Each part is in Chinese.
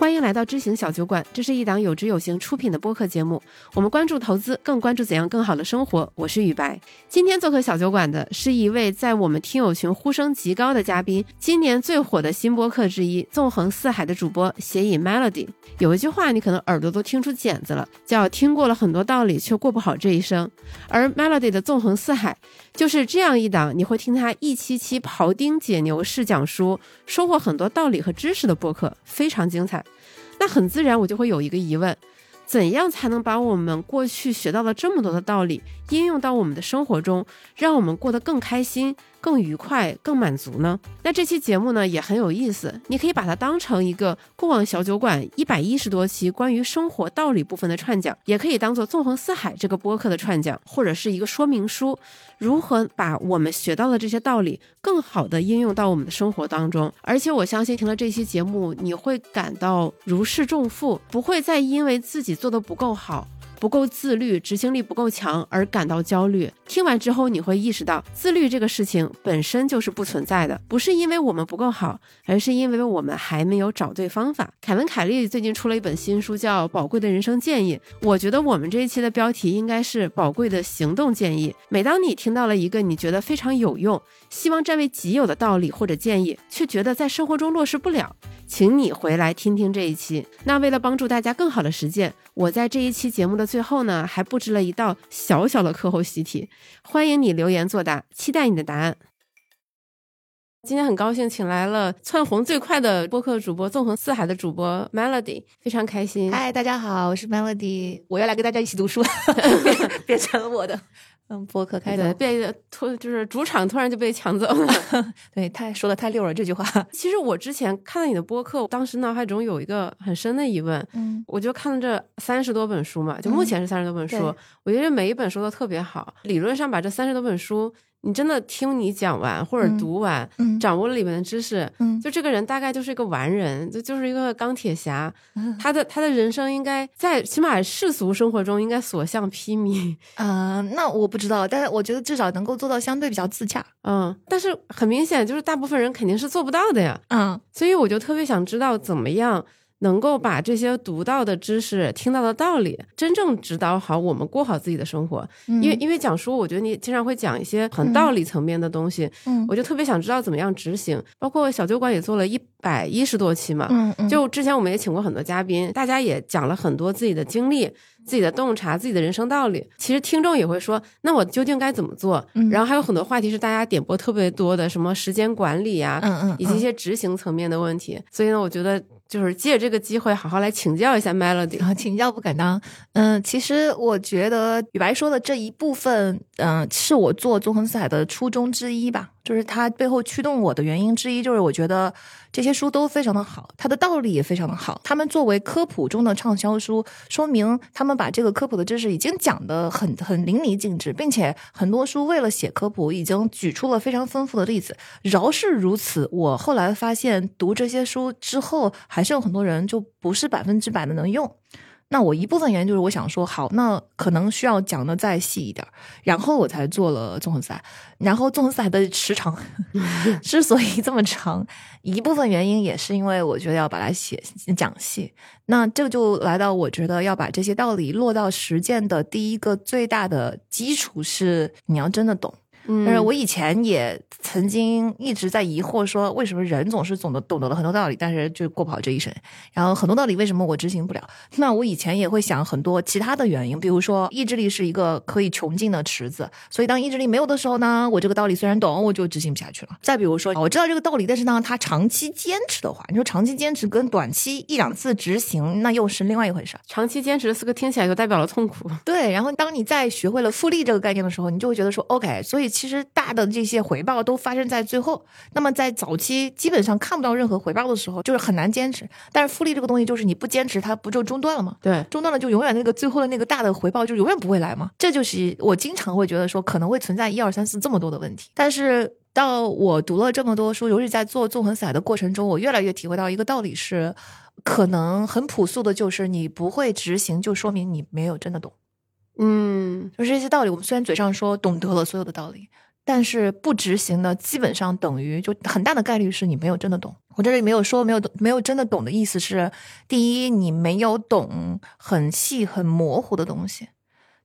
欢迎来到知行小酒馆，这是一档有知有行出品的播客节目。我们关注投资，更关注怎样更好的生活。我是雨白。今天做客小酒馆的是一位在我们听友群呼声极高的嘉宾，今年最火的新播客之一——纵横四海的主播写影 Melody。有一句话，你可能耳朵都听出茧子了，叫“听过了很多道理，却过不好这一生”。而 Melody 的纵横四海就是这样一档，你会听他一期期庖丁解牛式讲书，收获很多道理和知识的播客，非常精彩。那很自然，我就会有一个疑问：怎样才能把我们过去学到了这么多的道理，应用到我们的生活中，让我们过得更开心？更愉快、更满足呢？那这期节目呢也很有意思，你可以把它当成一个过往小酒馆一百一十多期关于生活道理部分的串讲，也可以当做纵横四海这个播客的串讲，或者是一个说明书，如何把我们学到的这些道理更好的应用到我们的生活当中。而且我相信听了这期节目，你会感到如释重负，不会再因为自己做的不够好。不够自律，执行力不够强而感到焦虑。听完之后，你会意识到自律这个事情本身就是不存在的，不是因为我们不够好，而是因为我们还没有找对方法。凯文·凯利最近出了一本新书，叫《宝贵的人生建议》。我觉得我们这一期的标题应该是“宝贵的行动建议”。每当你听到了一个你觉得非常有用、希望占为己有的道理或者建议，却觉得在生活中落实不了，请你回来听听这一期。那为了帮助大家更好的实践，我在这一期节目的最后呢，还布置了一道小小的课后习题，欢迎你留言作答，期待你的答案。今天很高兴请来了窜红最快的播客主播、纵横四海的主播 Melody，非常开心。嗨，大家好，我是 Melody，我要来跟大家一起读书，变成了我的。嗯，播客开的被突就是主场突然就被抢走了，对，太说的太溜了这句话。其实我之前看到你的播客，当时脑海中有一个很深的疑问，嗯，我就看了这三十多本书嘛，就目前是三十多本书，我觉得每一本书都特别好，理论上把这三十多本书。你真的听你讲完或者读完，掌握了里面的知识，就这个人大概就是一个完人，就就是一个钢铁侠。他的他的人生应该在起码世俗生活中应该所向披靡。嗯，那我不知道，但是我觉得至少能够做到相对比较自洽。嗯，但是很明显就是大部分人肯定是做不到的呀。嗯，所以我就特别想知道怎么样。能够把这些读到的知识、听到的道理，真正指导好我们过好自己的生活。因为因为讲书，我觉得你经常会讲一些很道理层面的东西，嗯，我就特别想知道怎么样执行。包括小酒馆也做了一百一十多期嘛，嗯嗯，就之前我们也请过很多嘉宾，大家也讲了很多自己的经历、自己的洞察、自己的人生道理。其实听众也会说，那我究竟该怎么做？然后还有很多话题是大家点播特别多的，什么时间管理呀，嗯嗯，以及一些执行层面的问题。所以呢，我觉得。就是借这个机会，好好来请教一下 Melody 啊，请教不敢当。嗯，其实我觉得雨白说的这一部分，嗯，是我做纵横四海的初衷之一吧。就是它背后驱动我的原因之一，就是我觉得这些书都非常的好，它的道理也非常的好。他们作为科普中的畅销书，说明他们把这个科普的知识已经讲得很很淋漓尽致，并且很多书为了写科普，已经举出了非常丰富的例子。饶是如此，我后来发现读这些书之后，还是有很多人就不是百分之百的能用。那我一部分原因就是我想说，好，那可能需要讲的再细一点，然后我才做了纵横赛。然后纵横赛的时长之所以这么长，一部分原因也是因为我觉得要把它写讲细。那这就来到我觉得要把这些道理落到实践的第一个最大的基础是你要真的懂。但是我以前也曾经一直在疑惑，说为什么人总是总的懂得了很多道理，但是就过不好这一生。然后很多道理为什么我执行不了？那我以前也会想很多其他的原因，比如说意志力是一个可以穷尽的池子，所以当意志力没有的时候呢，我这个道理虽然懂，我就执行不下去了。再比如说，我知道这个道理，但是呢，他长期坚持的话，你说长期坚持跟短期一两次执行，那又是另外一回事。长期坚持四个听起来就代表了痛苦。对，然后当你在学会了复利这个概念的时候，你就会觉得说，OK，所以。其实大的这些回报都发生在最后，那么在早期基本上看不到任何回报的时候，就是很难坚持。但是复利这个东西，就是你不坚持，它不就中断了吗？对，中断了就永远那个最后的那个大的回报就永远不会来吗？这就是我经常会觉得说可能会存在一二三四这么多的问题。但是到我读了这么多书，尤其在做纵横散的过程中，我越来越体会到一个道理是，可能很朴素的，就是你不会执行，就说明你没有真的懂。嗯，就是这些道理，我们虽然嘴上说懂得了所有的道理，但是不执行呢，基本上等于就很大的概率是你没有真的懂。我这里没有说没有懂，没有真的懂的意思是，第一，你没有懂很细很模糊的东西。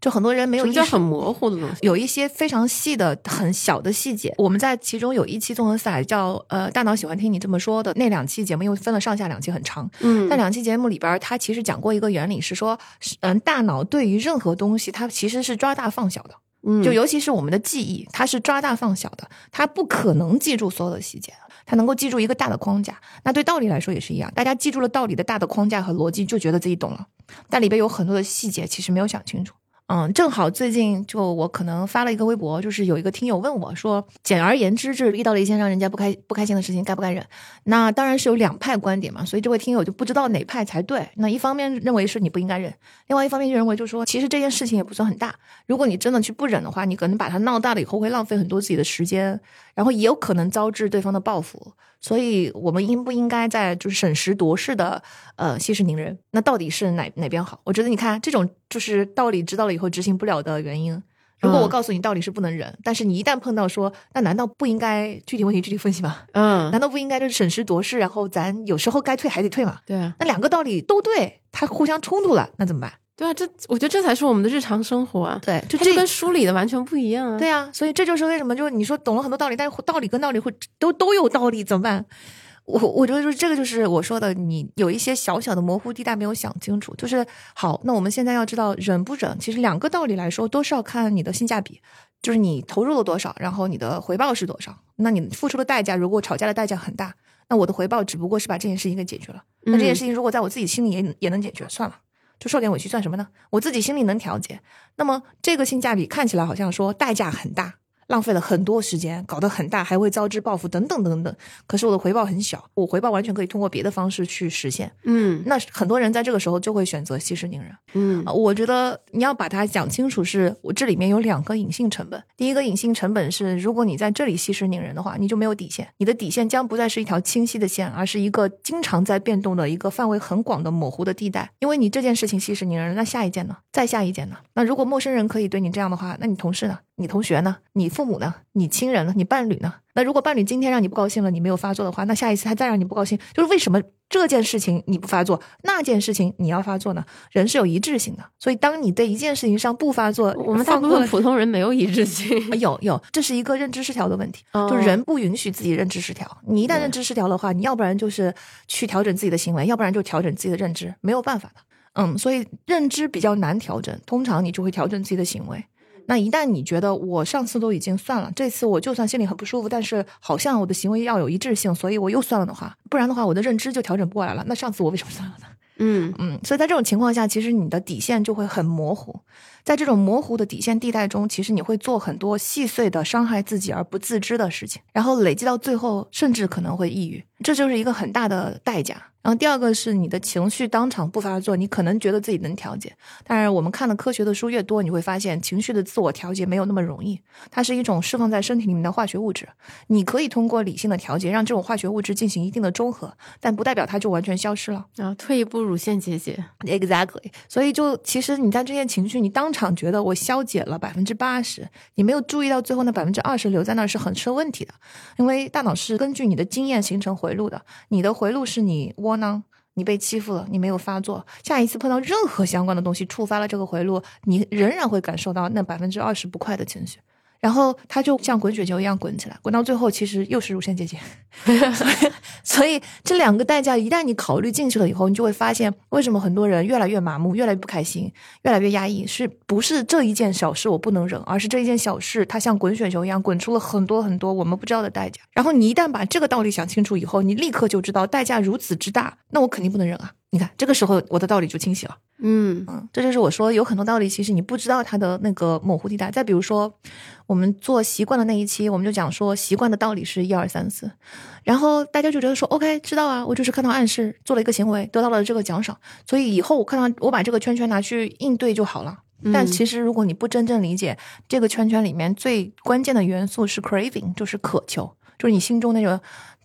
就很多人没有意识，很模糊的东西，有一些非常细的、很小的细节。我们在其中有一期综合赛叫呃，大脑喜欢听你这么说的那两期节目，因为分了上下两期，很长。嗯，那两期节目里边，他其实讲过一个原理，是说，嗯，大脑对于任何东西，它其实是抓大放小的。嗯，就尤其是我们的记忆，它是抓大放小的，它不可能记住所有的细节，它能够记住一个大的框架。那对道理来说也是一样，大家记住了道理的大的框架和逻辑，就觉得自己懂了，但里边有很多的细节，其实没有想清楚。嗯，正好最近就我可能发了一个微博，就是有一个听友问我说，简而言之，就是遇到了一件让人家不开不开心的事情，该不该忍？那当然是有两派观点嘛，所以这位听友就不知道哪派才对。那一方面认为是你不应该忍，另外一方面就认为就是说，其实这件事情也不算很大，如果你真的去不忍的话，你可能把它闹大了以后会浪费很多自己的时间，然后也有可能招致对方的报复。所以我们应不应该在就是审时度势的呃息事宁人？那到底是哪哪边好？我觉得你看这种就是道理知道了以后执行不了的原因。如果我告诉你道理是不能忍，但是你一旦碰到说，那难道不应该具体问题具体分析吗？嗯，难道不应该就是审时度势？然后咱有时候该退还得退嘛？对啊，那两个道理都对，它互相冲突了，那怎么办？对啊，这我觉得这才是我们的日常生活啊。对，就这跟书里的完全不一样啊。对啊，所以这就是为什么，就是你说懂了很多道理，但是道理跟道理会都都有道理，怎么办？我我觉得就是这个，就是我说的，你有一些小小的模糊地带没有想清楚。就是好，那我们现在要知道忍不忍，其实两个道理来说都是要看你的性价比，就是你投入了多少，然后你的回报是多少。那你付出的代价，如果吵架的代价很大，那我的回报只不过是把这件事情给解决了。那这件事情如果在我自己心里也也能解决，算了。就受点委屈算什么呢？我自己心里能调节。那么这个性价比看起来好像说代价很大。浪费了很多时间，搞得很大，还会遭致报复等等等等。可是我的回报很小，我回报完全可以通过别的方式去实现。嗯，那很多人在这个时候就会选择息事宁人。嗯，我觉得你要把它讲清楚，是我这里面有两个隐性成本。第一个隐性成本是，如果你在这里息事宁人的话，你就没有底线，你的底线将不再是一条清晰的线，而是一个经常在变动的一个范围很广的模糊的地带。因为你这件事情息事宁人，那下一件呢？再下一件呢？那如果陌生人可以对你这样的话，那你同事呢？你同学呢？你父母呢？你亲人呢？你伴侣呢？那如果伴侣今天让你不高兴了，你没有发作的话，那下一次他再让你不高兴，就是为什么这件事情你不发作，那件事情你要发作呢？人是有一致性的，所以当你在一件事情上不发作，我们大部分普通人没有一致性，有有，这是一个认知失调的问题，就是人不允许自己认知失调。你一旦认知失调的话，你要不然就是去调整自己的行为，要不然就调整自己的认知，没有办法的。嗯，所以认知比较难调整，通常你就会调整自己的行为。那一旦你觉得我上次都已经算了，这次我就算心里很不舒服，但是好像我的行为要有一致性，所以我又算了的话，不然的话我的认知就调整不过来了。那上次我为什么算了呢？嗯嗯，所以在这种情况下，其实你的底线就会很模糊。在这种模糊的底线地带中，其实你会做很多细碎的伤害自己而不自知的事情，然后累积到最后，甚至可能会抑郁，这就是一个很大的代价。然后第二个是你的情绪当场不发作，你可能觉得自己能调节，但是我们看的科学的书越多，你会发现情绪的自我调节没有那么容易。它是一种释放在身体里面的化学物质，你可以通过理性的调节让这种化学物质进行一定的中和，但不代表它就完全消失了。啊，退一步乳腺结节，exactly。所以就其实你在这些情绪，你当场觉得我消解了百分之八十，你没有注意到最后那百分之二十留在那儿是很出问题的，因为大脑是根据你的经验形成回路的，你的回路是你窝囊，你被欺负了，你没有发作，下一次碰到任何相关的东西触发了这个回路，你仍然会感受到那百分之二十不快的情绪。然后它就像滚雪球一样滚起来，滚到最后其实又是乳腺结节。所以这两个代价一旦你考虑进去了以后，你就会发现为什么很多人越来越麻木、越来越不开心、越来越压抑，是不是这一件小事我不能忍，而是这一件小事它像滚雪球一样滚出了很多很多我们不知道的代价。然后你一旦把这个道理想清楚以后，你立刻就知道代价如此之大，那我肯定不能忍啊！你看这个时候我的道理就清晰了。嗯嗯，这就是我说有很多道理，其实你不知道它的那个模糊地带。再比如说，我们做习惯的那一期，我们就讲说习惯的道理是一二三四，然后大家就觉得说，OK，知道啊，我就是看到暗示做了一个行为，得到了这个奖赏，所以以后我看到我把这个圈圈拿去应对就好了。但其实如果你不真正理解这个圈圈里面最关键的元素是 craving，就是渴求，就是你心中那种。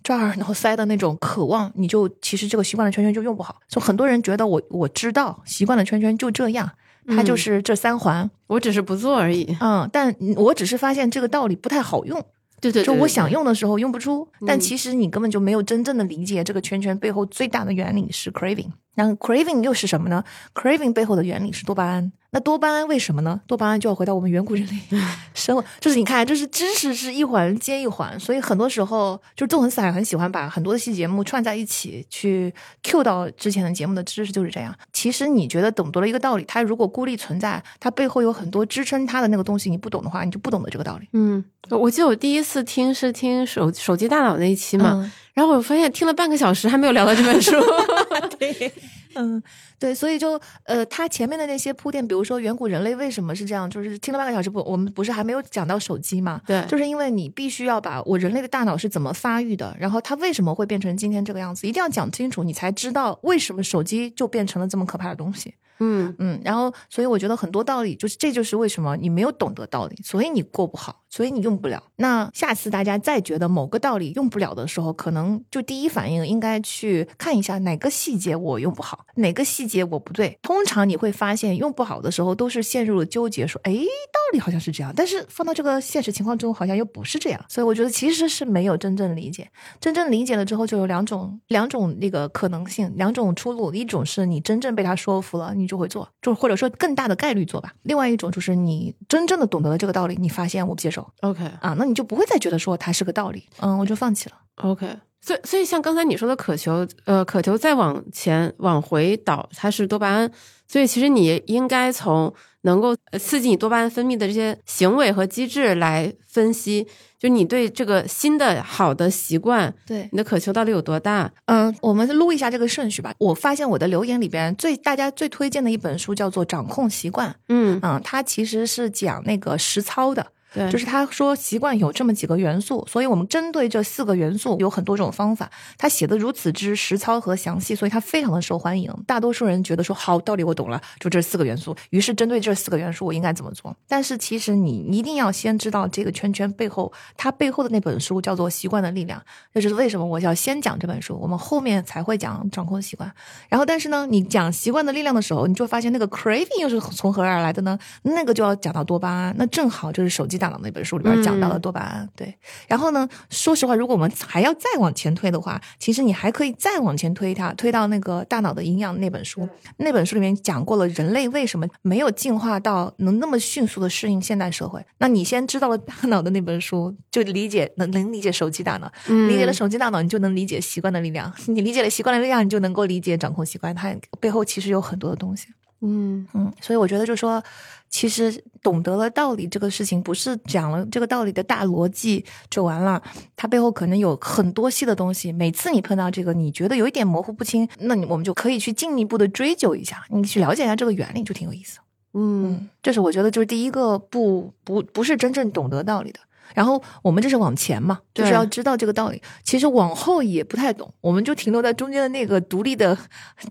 抓耳挠腮的那种渴望，你就其实这个习惯的圈圈就用不好。就很多人觉得我我知道习惯的圈圈就这样，它就嗯是这三环。我只是不做而已。嗯，但我只是发现这个道理不太好用，对对对，就我想用的时候用不出，但嗯其实你根本就没有真正的理解这个圈圈背后最大的原理是 craving。然后 craving 又是什么呢？craving 背后的原理是多巴胺。那多巴胺为什么呢？多巴胺就要回到我们远古人类 生活，就是你看，就是知识是一环接一环，所以很多时候就是纵横四海很喜欢把很多的细节目串在一起去 cue 到之前的节目的知识就是这样。其实你觉得懂得了一个道理，它如果孤立存在，它背后有很多支撑它的那个东西，你不懂的话，你就不懂得这个道理。嗯，我记得我第一次听是听手手机大脑那一期嘛，嗯然后我发现听了半个小时还没有聊到这本书。对，嗯，对，所以就呃，他前面的那些铺垫，比如说远古人类为什么是这样，就是听了半个小时不，我们不是还没有讲到手机嘛？对就是因为你必须要把我人类的大脑是怎么发育的，然后它为什么会变成今天这个样子，一定要讲清楚，你才知道为什么手机就变成了这么可怕的东西。嗯嗯，然后所以我觉得很多道理就是这就是为什么你没有懂得道理，所以你过不好，所以你用不了。那下次大家再觉得某个道理用不了的时候，可能就第一反应应该去看一下哪个细节我用不好，哪个细节我不对。通常你会发现用不好的时候都是陷入了纠结，说哎道理好像是这样，但是放到这个现实情况中好像又不是这样。所以我觉得其实是没有真正理解，真正理解了之后就有两种两种那个可能性，两种出路，一种是你真正被他说服了，你就会做，就或者说更大的概率做吧。另外一种就是你真正的懂得了这个道理，你发现我不接受，OK 啊，那你就不会再觉得说它是个道理，嗯，我就放弃了。OK。所以，所以像刚才你说的渴求，呃，渴求再往前往回倒，它是多巴胺。所以其实你应该从能够呃刺激你多巴胺分泌的这些行为和机制来分析，就你对这个新的好的习惯，对，你的渴求到底有多大？嗯，我们录一下这个顺序吧。我发现我的留言里边最大家最推荐的一本书叫做《掌控习惯》，嗯，嗯，它其实是讲那个实操的。对，就是他说习惯有这么几个元素，所以我们针对这四个元素有很多种方法。他写的如此之实操和详细，所以他非常的受欢迎。大多数人觉得说好道理我懂了，就这四个元素。于是针对这四个元素，我应该怎么做？但是其实你一定要先知道这个圈圈背后，它背后的那本书叫做《习惯的力量》。这就是为什么我要先讲这本书，我们后面才会讲掌控习惯。然后，但是呢，你讲习惯的力量的时候，你就发现那个 craving 又是从何而来的呢？那个就要讲到多巴胺，那正好就是手机大脑那本书里边讲到了多巴胺。对，然后呢，说实话，如果我们还要再往前推的话，其实你还可以再往前推它，推到那个大脑的营养那本书。那本书里面讲过了人类为什么没有进化到能那么迅速的适应现代社会。那你先知道了大脑的那本书，就理解能能理解手机大脑。理解了手机大脑，你就能理解习惯的力量；你理解了习惯的力量，你就能够理解掌控习惯。它背后其实有很多的东西。嗯嗯，所以我觉得，就说其实懂得了道理这个事情，不是讲了这个道理的大逻辑就完了，它背后可能有很多细的东西。每次你碰到这个，你觉得有一点模糊不清，那你我们就可以去进一步的追究一下，你去了解一下这个原理，就挺有意思。嗯嗯，这是我觉得就是第一个不不不是真正懂得道理的。然后我们这是往前嘛，就是要知道这个道理。其实往后也不太懂，我们就停留在中间的那个独立的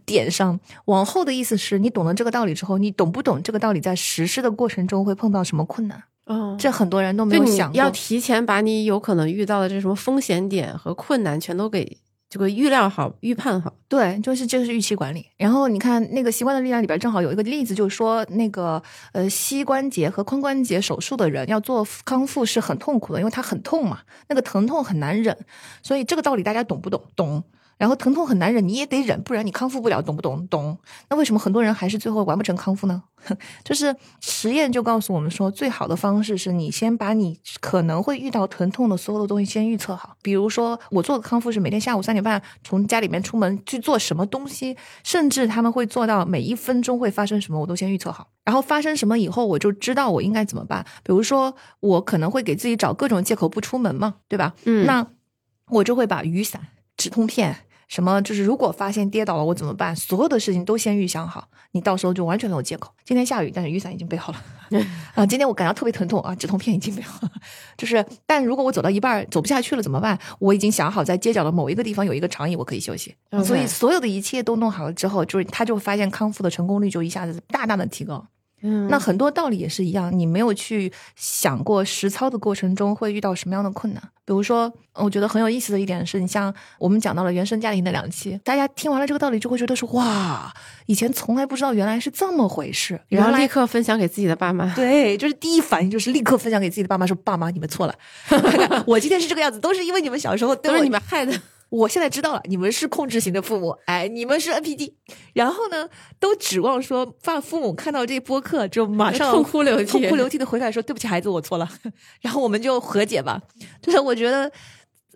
点上。往后的意思是你懂了这个道理之后，你懂不懂这个道理在实施的过程中会碰到什么困难？嗯，这很多人都没有想过。要提前把你有可能遇到的这什么风险点和困难全都给这个预料好、预判好。对，就是这个是预期管理。然后你看那个习惯的力量里边正好有一个例子，就是说那个呃膝关节和髋关节手术的人要做康复是很痛苦的，因为他很痛嘛，那个疼痛很难忍。所以这个道理大家懂不懂？懂。然后疼痛很难忍，你也得忍，不然你康复不了，懂不懂？懂。那为什么很多人还是最后完不成康复呢？就是实验就告诉我们说，最好的方式是你先把你可能会遇到疼痛的所有的东西先预测好。比如说，我做的康复是每天下午三点半从家里面出门去做什么东西，甚至他们会做到每一分钟会发生什么，我都先预测好。然后发生什么以后，我就知道我应该怎么办。比如说，我可能会给自己找各种借口不出门嘛，对吧？嗯那我就会把雨伞、止痛片。什么就是如果发现跌倒了我怎么办？所有的事情都先预想好，你到时候就完全没有借口。今天下雨，但是雨伞已经备好了。啊，今天我感到特别疼痛啊，止痛片已经备好了。就是，但如果我走到一半走不下去了怎么办？我已经想好在街角的某一个地方有一个长椅，我可以休息。所以所有的一切都弄好了之后，就是他就发现康复的成功率就一下子大大的提高。嗯那很多道理也是一样，你没有去想过实操的过程中会遇到什么样的困难。比如说，我觉得很有意思的一点是，你像我们讲到了原生家庭的两期，大家听完了这个道理就会觉得说，哇，以前从来不知道原来是这么回事，然后立刻分享给自己的爸妈。对，就是第一反应就是立刻分享给自己的爸妈说，爸妈你们错了，我今天是这个样子，都是因为你们小时候对我都是你们害的，我现在知道了，你们是控制型的父母，哎，你们是 NPD，然后呢，都指望说爸父母看到这播客就马上痛哭流涕痛哭流涕的回来说对不起孩子，我错了，然后我们就和解吧。就是我觉得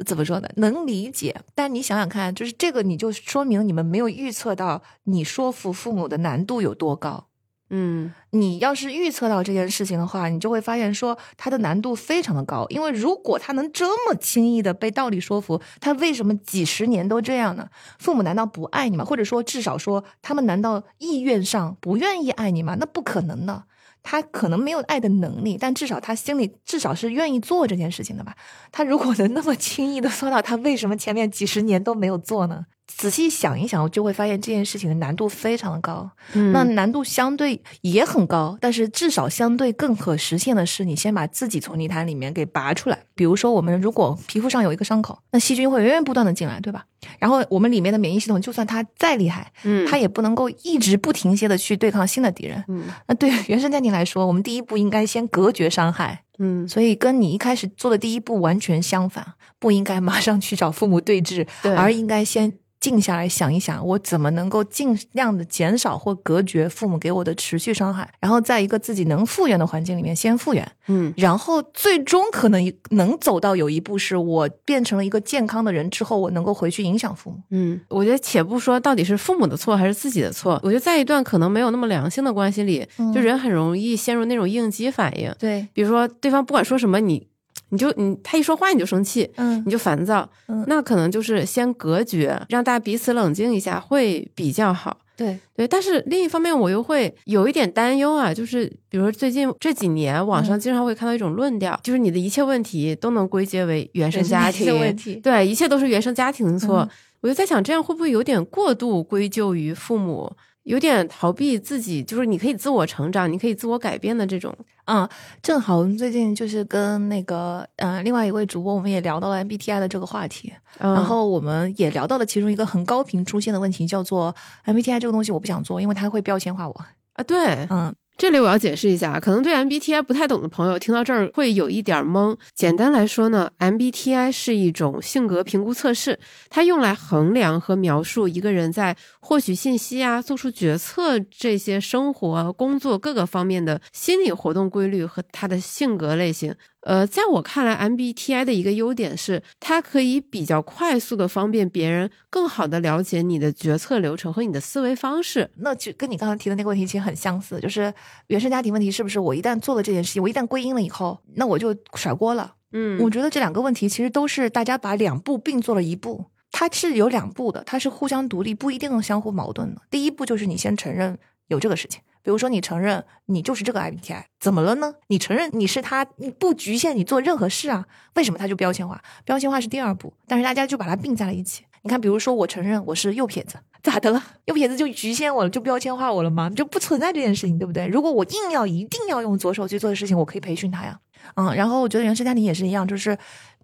怎么说呢，能理解，但你想想看，就是这个你就说明你们没有预测到你说服父母的难度有多高。嗯你要是预测到这件事情的话，你就会发现说它的难度非常的高，因为如果他能这么轻易的被道理说服，他为什么几十年都这样呢？父母难道不爱你吗？或者说至少说他们难道意愿上不愿意爱你吗？那不可能的。他可能没有爱的能力，但至少他心里至少是愿意做这件事情的吧。他如果能那么轻易的做到，他为什么前面几十年都没有做呢？仔细想一想，就会发现这件事情的难度非常的高。嗯，那难度相对也很高，但是至少相对更可实现的是，你先把自己从泥潭里面给拔出来。比如说，我们如果皮肤上有一个伤口，那细菌会源源不断的进来，对吧？然后我们里面的免疫系统，就算它再厉害，嗯它也不能够一直不停歇的去对抗新的敌人。嗯那对原生家庭来说，我们第一步应该先隔绝伤害，嗯所以跟你一开始做的第一步完全相反，不应该马上去找父母对峙，对而应该先静下来想一想，我怎么能够尽量的减少或隔绝父母给我的持续伤害，然后在一个自己能复原的环境里面先复原，嗯。然后最终可能能走到有一步是我变成了一个健康的人之后，我能够回去影响父母。嗯，我觉得且不说到底是父母的错还是自己的错，我觉得在一段可能没有那么良性的关系里，嗯。就人很容易陷入那种应激反应。对，比如说对方不管说什么，你你就你他一说话你就生气，嗯你就烦躁，嗯那可能就是先隔绝，让大家彼此冷静一下会比较好。对，对，但是另一方面，我又会有一点担忧啊，就是比如说最近这几年，网上嗯经常会看到一种论调，就是你的一切问题都能归结为原生家庭问题对，一切都是原生家庭的错。嗯我就在想，这样会不会有点过度归咎于父母，有点逃避自己，就是你可以自我成长，你可以自我改变的这种。嗯，正好我们最近就是跟那个呃另外一位主播，我们也聊到了 MBTI 的这个话题，嗯、然后我们也聊到了其中一个很高频出现的问题，叫做 MBTI 这个东西我不想做，因为它会标签化我。啊，对，嗯这里我要解释一下，可能对 MBTI 不太懂的朋友听到这儿会有一点懵。简单来说呢，MBTI 是一种性格评估测试，它用来衡量和描述一个人在获取信息啊、做出决策这些生活、工作各个方面的心理活动规律和他的性格类型。呃，在我看来，MBTI 的一个优点是，它可以比较快速的方便别人更好的了解你的决策流程和你的思维方式。那就跟你刚才提的那个问题其实很相似，就是原生家庭问题是不是我一旦做了这件事情，我一旦归因了以后，那我就甩锅了？嗯我觉得这两个问题其实都是大家把两步并做了一步，它是有两步的，它是互相独立，不一定相互矛盾的。第一步就是你先承认有这个事情，比如说你承认你就是这个 MBTI，怎么了呢？你承认你是他，你不局限你做任何事啊，为什么它就标签化？标签化是第二步，但是大家就把它并在了一起。你看，比如说我承认我是右撇子，咋的了？右撇子就局限我了，就标签化我了吗？就不存在这件事情，对不对？如果我硬要一定要用左手去做的事情，我可以培训他呀。嗯，然后我觉得原生家庭也是一样，就是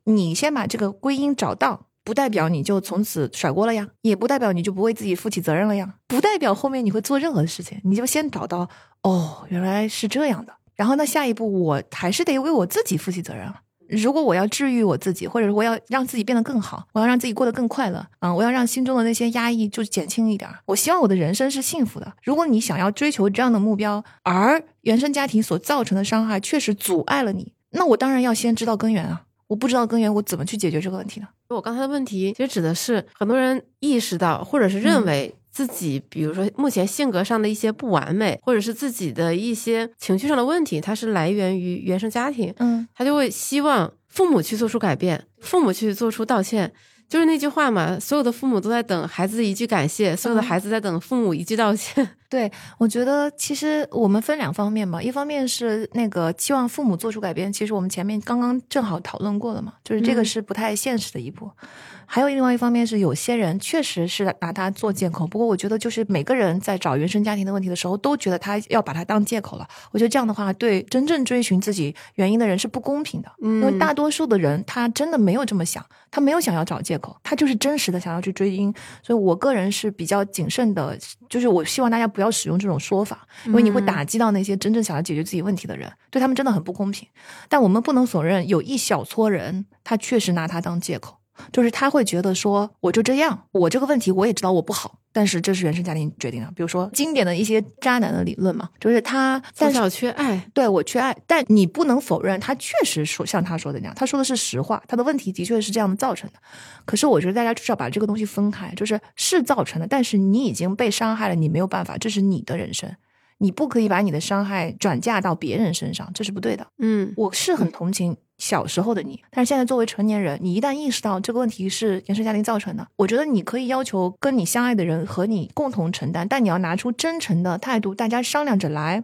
你先把这个归因找到，不代表你就从此甩锅了呀，也不代表你就不为自己负起责任了呀，不代表后面你会做任何的事情，你就先找到哦，原来是这样的。然后那，下一步我还是得为我自己负起责任。如果我要治愈我自己，或者我要让自己变得更好，我要让自己过得更快乐，啊、我要让心中的那些压抑就减轻一点。我希望我的人生是幸福的。如果你想要追求这样的目标，而原生家庭所造成的伤害确实阻碍了你，那我当然要先知道根源啊！我不知道根源，我怎么去解决这个问题呢？我刚才的问题其实指的是很多人意识到，或者是认为自己，比如说目前性格上的一些不完美，或者是自己的一些情绪上的问题，它是来源于原生家庭，嗯他就会希望父母去做出改变，父母去做出道歉。就是那句话嘛，所有的父母都在等孩子一句感谢，所有的嗯孩子在等父母一句道歉。对，我觉得其实我们分两方面吧，一方面是那个期望父母做出改变，其实我们前面刚刚正好讨论过了嘛，就是这个嗯是不太现实的一步。还有另外一方面是，有些人确实是拿它做借口，不过我觉得就是每个人在找原生家庭的问题的时候，都觉得他要把它当借口了。我觉得这样的话，对真正追寻自己原因的人是不公平的，因为嗯大多数的人他真的没有这么想，他没有想要找借口，他就是真实的想要去追因。所以我个人是比较谨慎的，就是我希望大家不要使用这种说法，因为你会嗯打击到那些真正想要解决自己问题的人，对他们真的很不公平。但我们不能否认，有一小撮人，他确实拿它当借口。就是他会觉得说，我就这样，我这个问题我也知道我不好，但是这是原生家庭决定的。比如说经典的一些渣男的理论嘛，就是他但是从小缺爱，对我缺爱，但你不能否认他确实说像他说的那样，他说的是实话，他的问题的确是这样造成的。可是我觉得大家至少把这个东西分开，就是是造成的，但是你已经被伤害了，你没有办法，这是你的人生，你不可以把你的伤害转嫁到别人身上，这是不对的。嗯我是很同情小时候的你，但是现在作为成年人，你一旦意识到这个问题是原生家庭造成的，我觉得你可以要求跟你相爱的人和你共同承担，但你要拿出真诚的态度，大家商量着来，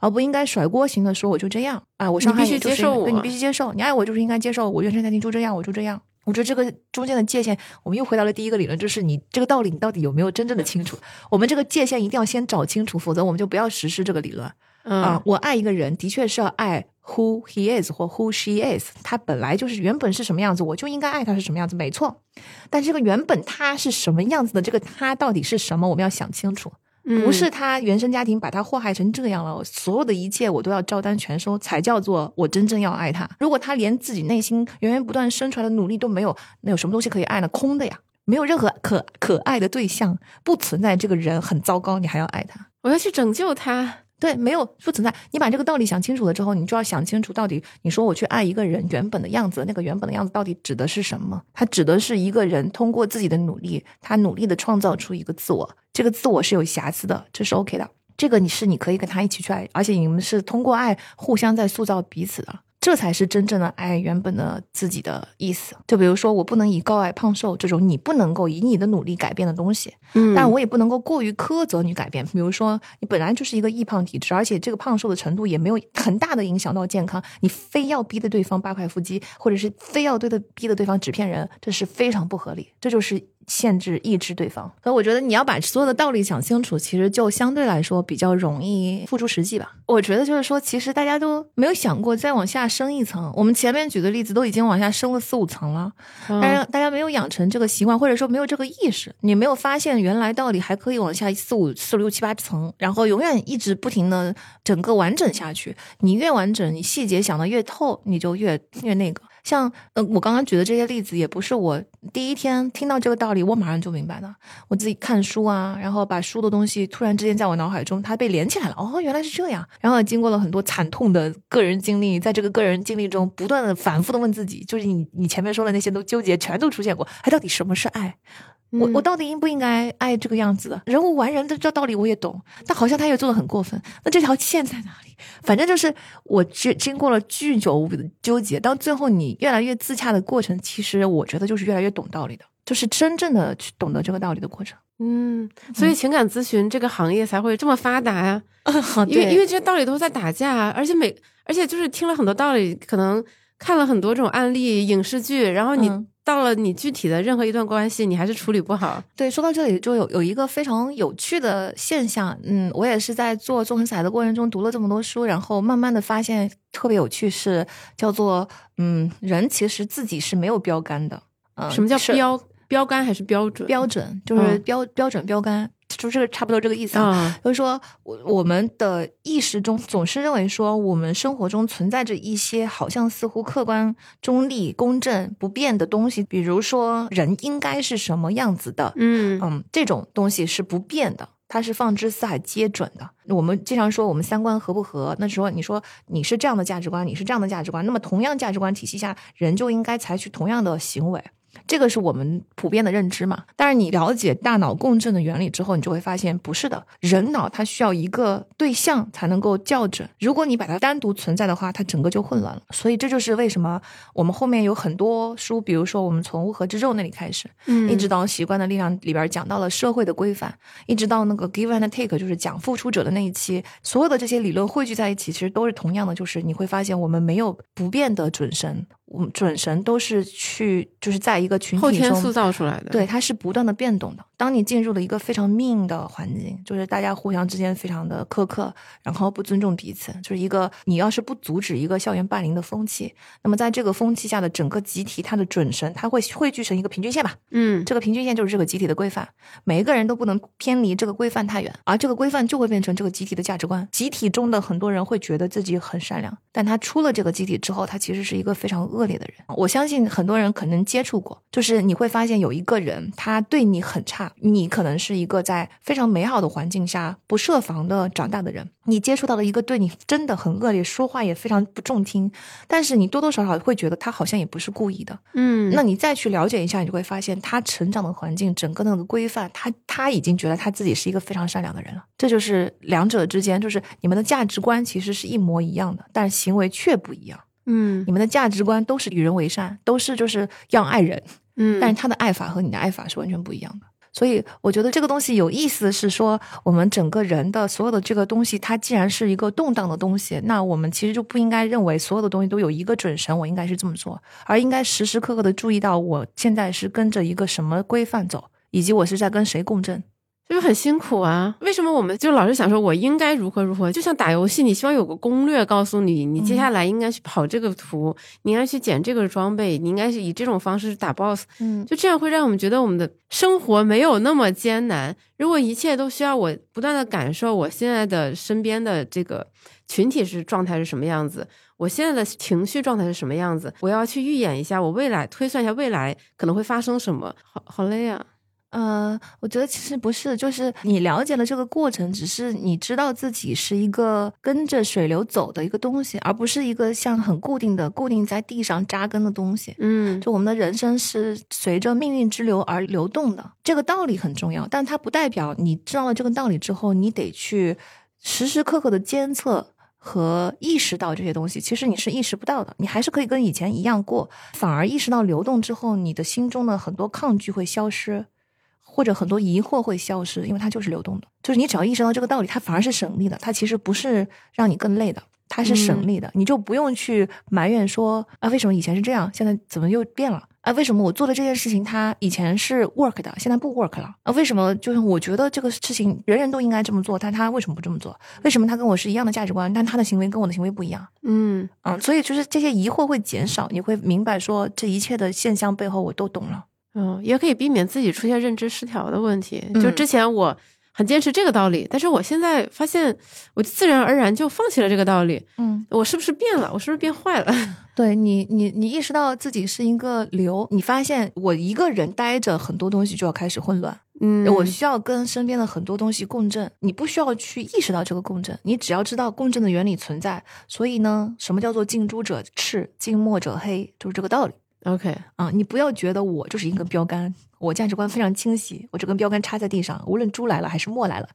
而不应该甩锅型的说我就这样啊，我伤害你必须接受我对你必须接受，你爱我就是应该接受，我原生家庭就这样，我就这样。我觉得这个中间的界限，我们又回到了第一个理论，就是你这个道理你到底有没有真正的清楚？我们这个界限一定要先找清楚，否则我们就不要实施这个理论。啊、嗯我爱一个人的确是要爱 who he is 或 who she is，他本来就是原本是什么样子，我就应该爱他是什么样子，没错。但这个原本他是什么样子的，这个他到底是什么，我们要想清楚。嗯不是他原生家庭把他祸害成这样了，所有的一切我都要照单全收，才叫做我真正要爱他。如果他连自己内心源源不断生出来的努力都没有，那有什么东西可以爱呢？空的呀，没有任何可可爱的对象，不存在这个人很糟糕，你还要爱他。我要去拯救他。对，没有不存在。你把这个道理想清楚了之后，你就要想清楚，到底你说我去爱一个人原本的样子，那个原本的样子到底指的是什么？他指的是一个人通过自己的努力，他努力的创造出一个自我，这个自我是有瑕疵的，这是 OK 的。这个你是你可以跟他一起去爱，而且你们是通过爱互相在塑造彼此的。这才是真正的爱原本的自己的意思。就比如说，我不能以高矮胖瘦这种你不能够以你的努力改变的东西，嗯但我也不能够过于苛责你改变。比如说，你本来就是一个易胖体质，而且这个胖瘦的程度也没有很大的影响到健康，你非要逼得对方八块腹肌，或者是非要对的逼得对方纸片人，这是非常不合理。这就是限制抑制对方。所以我觉得你要把所有的道理想清楚，其实就相对来说比较容易付诸实际吧。我觉得就是说，其实大家都没有想过再往下升一层。我们前面举的例子都已经往下升了四五层了，嗯但是大家没有养成这个习惯，或者说没有这个意识，你没有发现原来道理还可以往下四五四六七八层，然后永远一直不停的整个完整下去。你越完整，你细节想的越透，你就越越那个。像呃，我刚刚举的这些例子，也不是我第一天听到这个道理，我马上就明白了。我自己看书啊，然后把书的东西突然之间在我脑海中它被连起来了，哦，原来是这样。然后经过了很多惨痛的个人经历，在这个个人经历中，不断的反复的问自己，就是你你前面说的那些都纠结，全都出现过。哎，到底什么是爱？我嗯我到底应不应该爱这个样子的？人无完人的这道理我也懂，但好像他也做的很过分。那这条线在哪里？反正就是我经经过了巨久无比的纠结，到最后你越来越自洽的过程，其实我觉得就是越来越懂道理的，就是真正的去懂得这个道理的过程。嗯，所以情感咨询这个行业才会这么发达呀、因为因为这些道理都在打架啊，而且每而且就是听了很多道理，可能看了很多这种案例影视剧，然后你嗯到了你具体的任何一段关系，你还是处理不好。对，说到这里就有有一个非常有趣的现象，嗯，我也是在做纵横彩的过程中读了这么多书，然后慢慢的发现特别有趣是叫做，嗯，人其实自己是没有标杆的，嗯，什么叫标标杆还是标准？标准？就是嗯标、标准标杆，就这个差不多这个意思啊。啊，就是说，我我们的意识中总是认为说，我们生活中存在着一些好像似乎客观、中立、公正、不变的东西，比如说人应该是什么样子的，嗯嗯，这种东西是不变的，它是放之四海皆准的。我们经常说我们三观合不合，那时候你说你是这样的价值观，你是这样的价值观，那么同样价值观体系下，人就应该采取同样的行为。这个是我们普遍的认知嘛。但是你了解大脑共振的原理之后，你就会发现不是的，人脑它需要一个对象才能够校准。如果你把它单独存在的话，它整个就混乱了。所以这就是为什么我们后面有很多书，比如说我们从乌合之众那里开始，嗯一直到习惯的力量里边讲到了社会的规范，一直到那个 give and take，就是讲付出者的那一期，所有的这些理论汇聚在一起，其实都是同样的，就是你会发现我们没有不变的准神，我们准神都是去就是在一个群体中后天塑造出来的。对，它是不断的变动的。当你进入了一个非常命的环境，就是大家互相之间非常的苛刻，然后不尊重彼此，就是一个你要是不阻止一个校园霸凌的风气，那么在这个风气下的整个集体，它的准神，它会汇聚成一个平均线吧。嗯，这个平均线就是这个集体的规范，每一个人都不能偏离这个规范太远，而这个规范就会变成这个集体的价值观。集体中的很多人会觉得自己很善良，但他出了这个集体之后，他其实是一个非常恶劣的人。我相信很多人可能接触过，就是你会发现有一个人他对你很差，你可能是一个在非常美好的环境下不设防的长大的人，你接触到了一个对你真的很恶劣，说话也非常不中听，但是你多多少少会觉得他好像也不是故意的。嗯，那你再去了解一下，你就会发现他成长的环境，整个那个规范，他他已经觉得他自己是一个非常善良的人了。这就是两者之间，就是你们的价值观其实是一模一样的，但是行为却不一样。嗯你们的价值观都是与人为善，都是就是要爱人，嗯，但是他的爱法和你的爱法是完全不一样的。所以我觉得这个东西有意思，是说我们整个人的所有的这个东西，它既然是一个动荡的东西，那我们其实就不应该认为所有的东西都有一个准绳，我应该是这么做，而应该时时刻刻的注意到我现在是跟着一个什么规范走，以及我是在跟谁共振。就是很辛苦啊。为什么我们就老是想说我应该如何如何？就像打游戏，你希望有个攻略告诉你，你接下来应该去跑这个图，你应该去捡这个装备，你应该是以这种方式打 BOSS。嗯就这样会让我们觉得我们的生活没有那么艰难。如果一切都需要我不断的感受我现在的身边的这个群体是状态是什么样子，我现在的情绪状态是什么样子，我要去预演一下我未来，推算一下未来可能会发生什么，好好累啊。呃，我觉得其实不是，就是你了解了这个过程，只是你知道自己是一个跟着水流走的一个东西，而不是一个像很固定的、固定在地上扎根的东西。嗯就我们的人生是随着命运之流而流动的，这个道理很重要，但它不代表你知道了这个道理之后，你得去时时刻刻的监测和意识到这些东西。其实你是意识不到的，你还是可以跟以前一样过，反而意识到流动之后，你的心中的很多抗拒会消失。或者很多疑惑会消失，因为它就是流动的。就是你只要意识到这个道理，它反而是省力的。它其实不是让你更累的，它是省力的。你就不用去埋怨说啊，为什么以前是这样，现在怎么又变了？啊，为什么我做的这件事情它以前是 work 的，现在不 work 了？啊，为什么就是我觉得这个事情人人都应该这么做，但他为什么不这么做？为什么他跟我是一样的价值观，但他的行为跟我的行为不一样？嗯嗯，所以就是这些疑惑会减少，你会明白说这一切的现象背后我都懂了。嗯，也可以避免自己出现认知失调的问题。嗯就之前我很坚持这个道理，但是我现在发现，我自然而然就放弃了这个道理。嗯，我是不是变了？我是不是变坏了？对你，你你意识到自己是一个流，你发现我一个人待着，很多东西就要开始混乱。嗯，我需要跟身边的很多东西共振，你不需要去意识到这个共振，你只要知道共振的原理存在。所以呢，什么叫做近朱者赤，近墨者黑，就是这个道理 OK，啊！你不要觉得我就是一个标杆，我价值观非常清晰，我这根标杆插在地上，无论猪来了还是墨来了，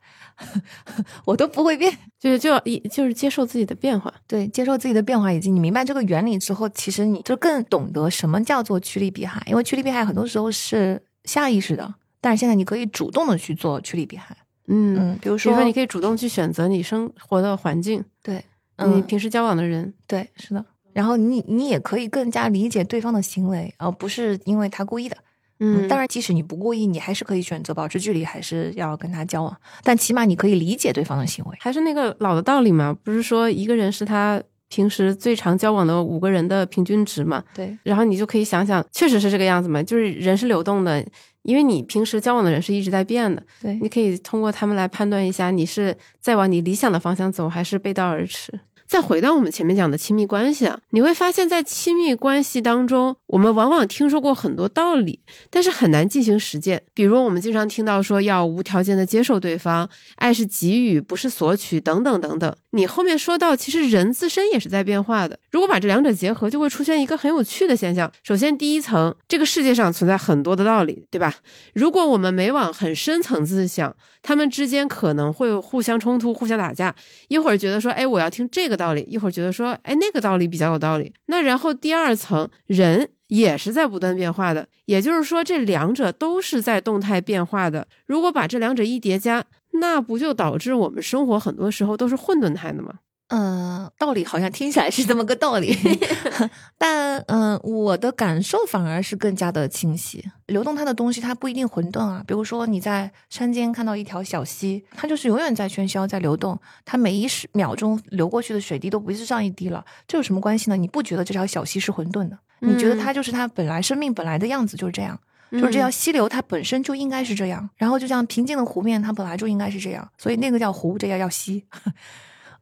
我都不会变。就是就要一就是接受自己的变化。对，接受自己的变化，以及你明白这个原理之后，其实你就更懂得什么叫做趋利避害。因为趋利避害很多时候是下意识的，但是现在你可以主动的去做趋利避害。嗯，嗯，比如说比如说，你可以主动去选择你生活的环境，对，你嗯，平时交往的人。对，是的。然后你你也可以更加理解对方的行为，而不是因为他故意的。嗯，当然，即使你不故意，你还是可以选择保持距离，还是要跟他交往。但起码你可以理解对方的行为。还是那个老的道理嘛，不是说一个人是他平时最常交往的五个人的平均值嘛？对，然后你就可以想想，确实是这个样子嘛，就是人是流动的，因为你平时交往的人是一直在变的，对你可以通过他们来判断一下，你是在往你理想的方向走，还是背道而驰。再回到我们前面讲的亲密关系啊，你会发现在亲密关系当中，我们往往听说过很多道理，但是很难进行实践。比如我们经常听到说要无条件的接受对方，爱是给予，不是索取，等等等等。你后面说到，其实人自身也是在变化的。如果把这两者结合，就会出现一个很有趣的现象。首先，第一层，这个世界上存在很多的道理，对吧？如果我们没往很深层次想，他们之间可能会互相冲突、互相打架。一会儿觉得说，哎，我要听这个道理；一会儿觉得说，哎，那个道理比较有道理。那然后第二层，人也是在不断变化的，也就是说，这两者都是在动态变化的。如果把这两者一叠加，那不就导致我们生活很多时候都是混沌态的吗？呃，道理好像听起来是这么个道理，但嗯，我的感受反而是更加的清晰。流动它的东西它不一定混沌啊，比如说你在山间看到一条小溪，它就是永远在喧嚣，在流动，它每一时秒钟流过去的水滴都不是上一滴了，这有什么关系呢？你不觉得这条小溪是混沌的？你觉得它就是它本来生命本来的样子就是这样？就是这条溪流，它本身就应该是这样。然后就像平静的湖面，它本来就应该是这样。所以那个叫湖，这个叫溪。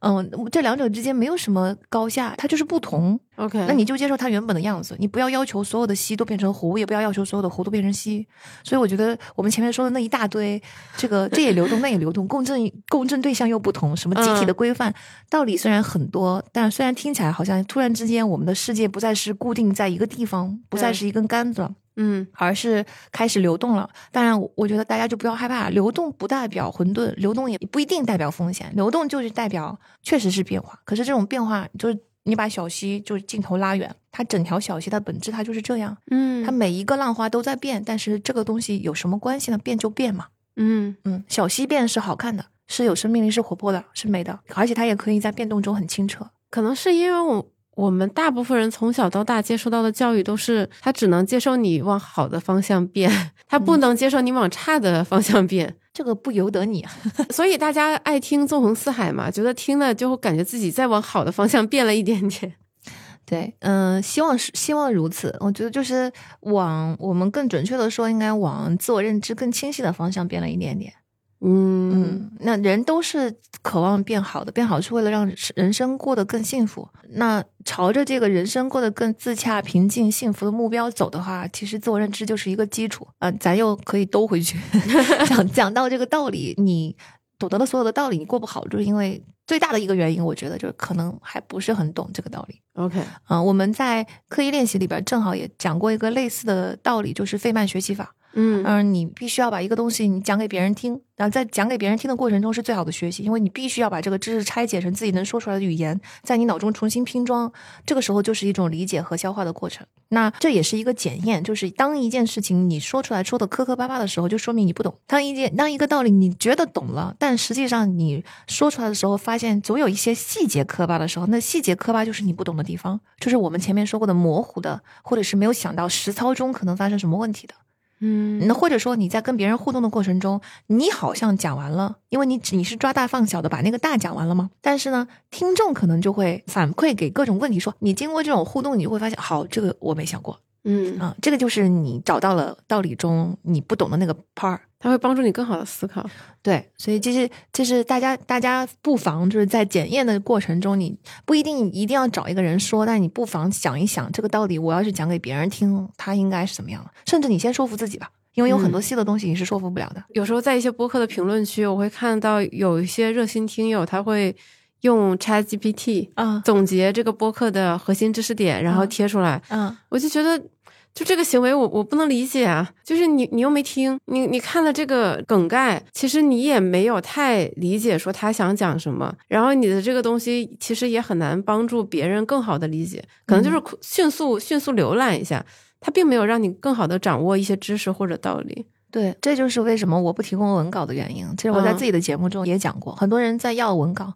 嗯，这两者之间没有什么高下，它就是不同。OK，那你就接受它原本的样子，你不要要求所有的溪都变成湖，也不要要求所有的湖都变成溪。所以我觉得我们前面说的那一大堆，这个这也流动，那也流动，共振共振对象又不同，什么集体的规范，道理虽然很多，但虽然听起来好像突然之间我们的世界不再是固定在一个地方，不再是一根杆子。嗯，而是开始流动了。当然，我觉得大家就不要害怕，流动不代表混沌，流动也不一定代表风险，流动就是代表确实是变化。可是这种变化，就是你把小溪就是镜头拉远，它整条小溪它本质它就是这样。嗯，它每一个浪花都在变，但是这个东西有什么关系呢？变就变嘛。嗯嗯，小溪变是好看的，是有生命力，是活泼的，是美的，而且它也可以在变动中很清澈。可能是因为我。我们大部分人从小到大接受到的教育都是，他只能接受你往好的方向变，他不能接受你往差的方向变。这个不由得你，所以大家爱听纵横四海嘛，觉得听了就会感觉自己在往好的方向变了一点点。对，嗯，希望是希望如此。我觉得就是往我们更准确的说，应该往自我认知更清晰的方向变了一点点。嗯，那人都是渴望变好的，变好是为了让人生过得更幸福。那朝着这个人生过得更自洽、平静、幸福的目标走的话，其实自我认知就是一个基础啊。咱又可以兜回去 讲讲到这个道理，你懂得了所有的道理，你过不好，就是因为最大的一个原因，我觉得就是可能还不是很懂这个道理。OK，啊，我们在刻意练习里边正好也讲过一个类似的道理，就是费曼学习法。嗯嗯，你必须要把一个东西你讲给别人听，然后在讲给别人听的过程中是最好的学习，因为你必须要把这个知识拆解成自己能说出来的语言，在你脑中重新拼装，这个时候就是一种理解和消化的过程。那这也是一个检验，就是当一件事情你说出来说的磕磕巴巴的时候，就说明你不懂；当一件当一个道理你觉得懂了，但实际上你说出来的时候，发现总有一些细节磕巴的时候，那细节磕巴就是你不懂的地方，就是我们前面说过的模糊的，或者是没有想到实操中可能发生什么问题的。嗯，那或者说你在跟别人互动的过程中，你好像讲完了，因为你你是抓大放小的，把那个大讲完了吗？但是呢，听众可能就会反馈给各种问题，说你经过这种互动，你就会发现，好，这个我没想过。嗯啊，这个就是你找到了道理中你不懂的那个 part，它会帮助你更好的思考。对，所以这是这是大家大家不妨就是在检验的过程中，你不一定一定要找一个人说，但你不妨想一想这个道理，我要是讲给别人听，他应该是怎么样？甚至你先说服自己吧，因为有很多细的东西你是说服不了的。有时候在一些播客的评论区，我会看到有一些热心听友，他会用 Chat GPT 啊总结这个播客的核心知识点，然后贴出来。嗯我就觉得，就这个行为我，我不能理解啊！就是你，你又没听，你你看了这个梗概，其实你也没有太理解说他想讲什么，然后你的这个东西其实也很难帮助别人更好的理解，可能就是迅速迅速浏览一下，它并没有让你更好的掌握一些知识或者道理。对，这就是为什么我不提供文稿的原因。其实我在嗯自己的节目中也讲过，很多人在要文稿，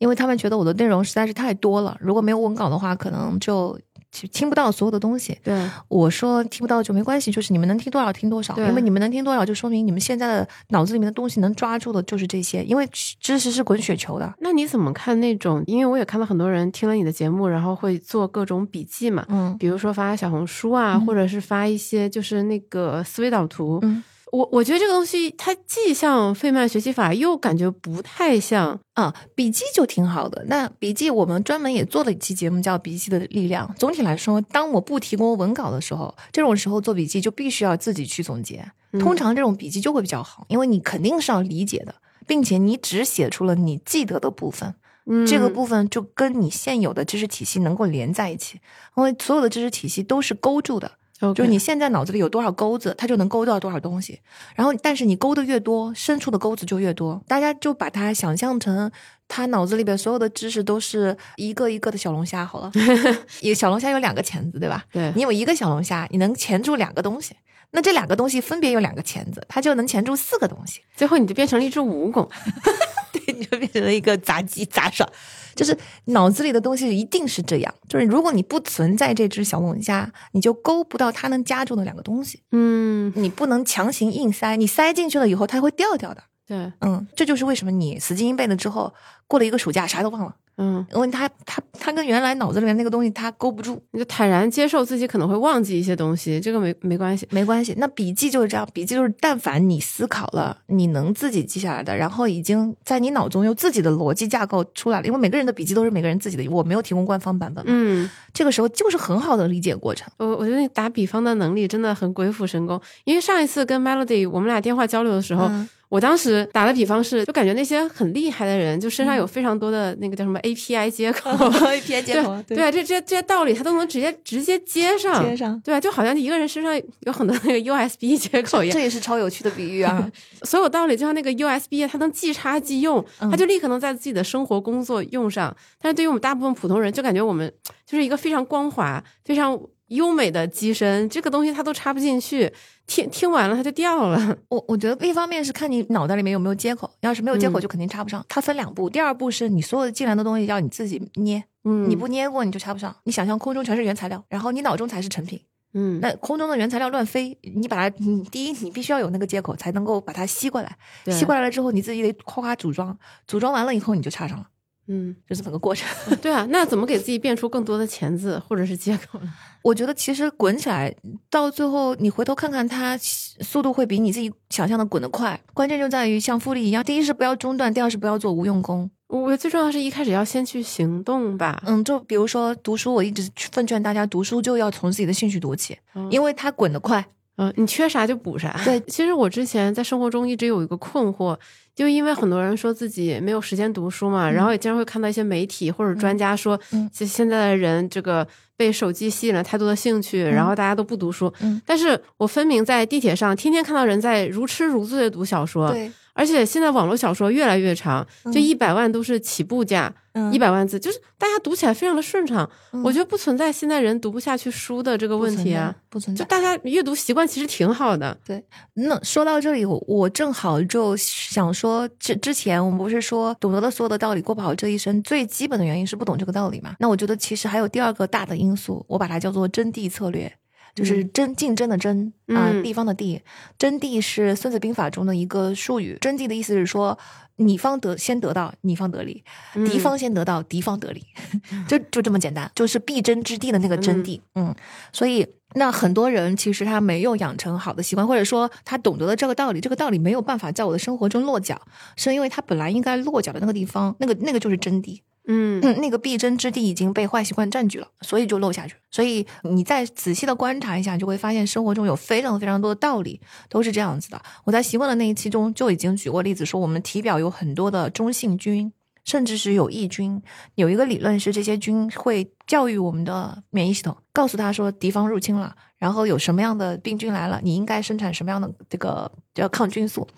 因为他们觉得我的内容实在是太多了，如果没有文稿的话，可能就就听不到所有的东西。对，我说听不到就没关系，就是你们能听多少听多少，对因为你们能听多少，就说明你们现在的脑子里面的东西能抓住的就是这些，因为知识是滚雪球的。那你怎么看那种？因为我也看到很多人听了你的节目，然后会做各种笔记嘛，嗯比如说发小红书啊，嗯或者是发一些就是那个思维导图。嗯我我觉得这个东西它既像费曼学习法，又感觉不太像。啊，笔记就挺好的。那笔记我们专门也做了一期节目，叫《笔记的力量》。总体来说，当我不提供文稿的时候，这种时候做笔记就必须要自己去总结。嗯通常这种笔记就会比较好，因为你肯定是要理解的，并且你只写出了你记得的部分，嗯这个部分就跟你现有的知识体系能够连在一起，因为所有的知识体系都是勾住的就是你现在脑子里有多少钩子，它就能勾到多少东西。然后，但是你勾的越多，伸出的钩子就越多。大家就把它想象成他脑子里边所有的知识都是一个一个的小龙虾好了。一个小龙虾有两个钳子，对吧？对你有一个小龙虾，你能钳住两个东西。那这两个东西分别有两个钳子，它就能钳住四个东西。最后你就变成了一只蜈蚣。对，你就变成了一个杂技杂耍，就是脑子里的东西一定是这样。就是如果你不存在这只小龙虾，你就勾不到它能夹住的两个东西。嗯，你不能强行硬塞，你塞进去了以后，它会掉掉的。对，嗯，这就是为什么你死记硬背了之后，过了一个暑假啥都忘了，嗯，因为它它它跟原来脑子里面那个东西他勾不住。你就坦然接受自己可能会忘记一些东西，这个没没关系。没关系，那笔记就是这样，笔记就是但凡你思考了，你能自己记下来的，然后已经在你脑中有自己的逻辑架构出来了，因为每个人的笔记都是每个人自己的，我没有提供官方版本嘛，嗯，这个时候就是很好的理解过程。我我觉得你打比方的能力真的很鬼斧神工。因为上一次跟 Melody 我们俩电话交流的时候，嗯我当时打的比方是，就感觉那些很厉害的人，就身上有非常多的那个叫什么 API 接口 API 接口对对啊，这这这些道理他都能直接直接接上，接上对啊，就好像一个人身上有很多那个 USB 接口一样这，也是超有趣的比喻啊！所有道理就像那个 USB，它能即插即用，嗯它就立刻能在自己的生活工作用上。但是对于我们大部分普通人，就感觉我们就是一个非常光滑、非常优美的机身，这个东西它都插不进去，听听完了它就掉了。我我觉得一方面是看你脑袋里面有没有接口，要是没有接口嗯就肯定插不上。它分两步，第二步是你所有的进来的东西要你自己捏，嗯，你不捏过你就插不上。你想象空中全是原材料，然后你脑中才是成品。嗯，那空中的原材料乱飞，你把它，你第一你必须要有那个接口才能够把它吸过来，对吸过来了之后你自己得夸夸组装，组装完了以后你就插上了，嗯，就这么个过程。对啊，那怎么给自己变出更多的钳子或者是借口呢？我觉得其实滚起来到最后，你回头看看它速度会比你自己想象的滚得快。关键就在于像复利一样，第一是不要中断，第二是不要做无用功。我我最重要是一开始要先去行动吧，嗯，就比如说读书，我一直奉劝大家读书就要从自己的兴趣读起，嗯因为它滚得快。嗯，你缺啥就补啥。对。其实我之前在生活中一直有一个困惑，就因为很多人说自己没有时间读书嘛，然后也经常会看到一些媒体或者专家说，嗯。现现在的人这个被手机吸引了太多的兴趣，然后大家都不读书。嗯。但是我分明在地铁上天天看到人在如痴如醉的读小说，对，而且现在网络小说越来越长，就嗯一百万都是起步价，嗯一百万字，就是大家读起来非常的顺畅。嗯我觉得不存在现在人读不下去书的这个问题啊。，不存在。就大家阅读习惯其实挺好的，对那说到这里，我我正好就想说，之之前我们不是说懂得了所有的道理，过不好这一生，最基本的原因是不懂这个道理嘛？那我觉得其实还有第二个大的因素，我把它叫做真谛策略。就是争竞争的争啊、嗯地方的地，争地是《孙子兵法》中的一个术语。争地的意思是说，你方得先得到，你方得利；嗯敌方先得到，敌方得利，就就这么简单，就是必争之地的那个争地。嗯，所以那很多人其实他没有养成好的习惯，或者说他懂得了这个道理，这个道理没有办法在我的生活中落脚，是因为他本来应该落脚的那个地方，那个那个就是真谛。嗯，那个必争之地已经被坏习惯占据了，所以就漏下去。所以你再仔细的观察一下，就会发现生活中有非常非常多的道理都是这样子的。我在习惯的那一期中就已经举过例子，说我们体表有很多的中性菌，甚至是有益菌。有一个理论是这些菌会教育我们的免疫系统，告诉他说敌方入侵了，然后有什么样的病菌来了，你应该生产什么样的这个叫抗菌素。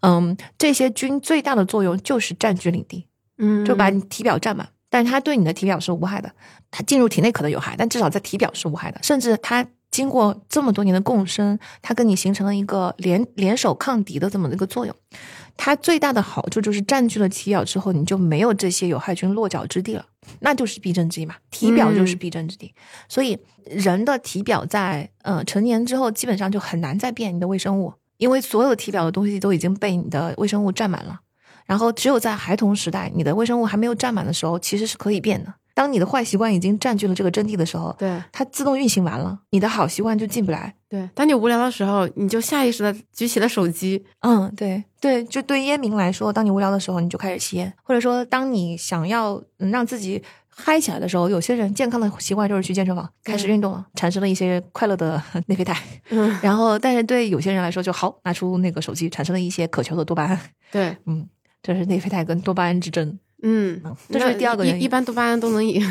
嗯，这些菌最大的作用就是占据领地。嗯，就把你体表占满，但是它对你的体表是无害的。它进入体内可能有害，但至少在体表是无害的。甚至它经过这么多年的共生，它跟你形成了一个联联手抗敌的这么一个作用。它最大的好处就是占据了体表之后，你就没有这些有害菌落脚之地了，那就是避震之地嘛。体表就是避震之地，所以人的体表在呃成年之后，基本上就很难再变你的微生物，因为所有体表的东西都已经被你的微生物占满了。然后只有在孩童时代，你的微生物还没有占满的时候，其实是可以变的。当你的坏习惯已经占据了这个阵地的时候，对它自动运行完了，你的好习惯就进不来。对，当你无聊的时候，你就下意识的举起了手机，嗯，对对，就对烟民来说，当你无聊的时候，你就开始吸烟，或者说当你想要嗯让自己嗨起来的时候，有些人健康的习惯就是去健身房开始运动了，产生了一些快乐的内啡肽。嗯，然后，但是对有些人来说，就好拿出那个手机，产生了一些渴求的多巴胺。对，嗯，这是内啡肽跟多巴胺之争。嗯，这是第二个原因一一般多巴胺都能赢。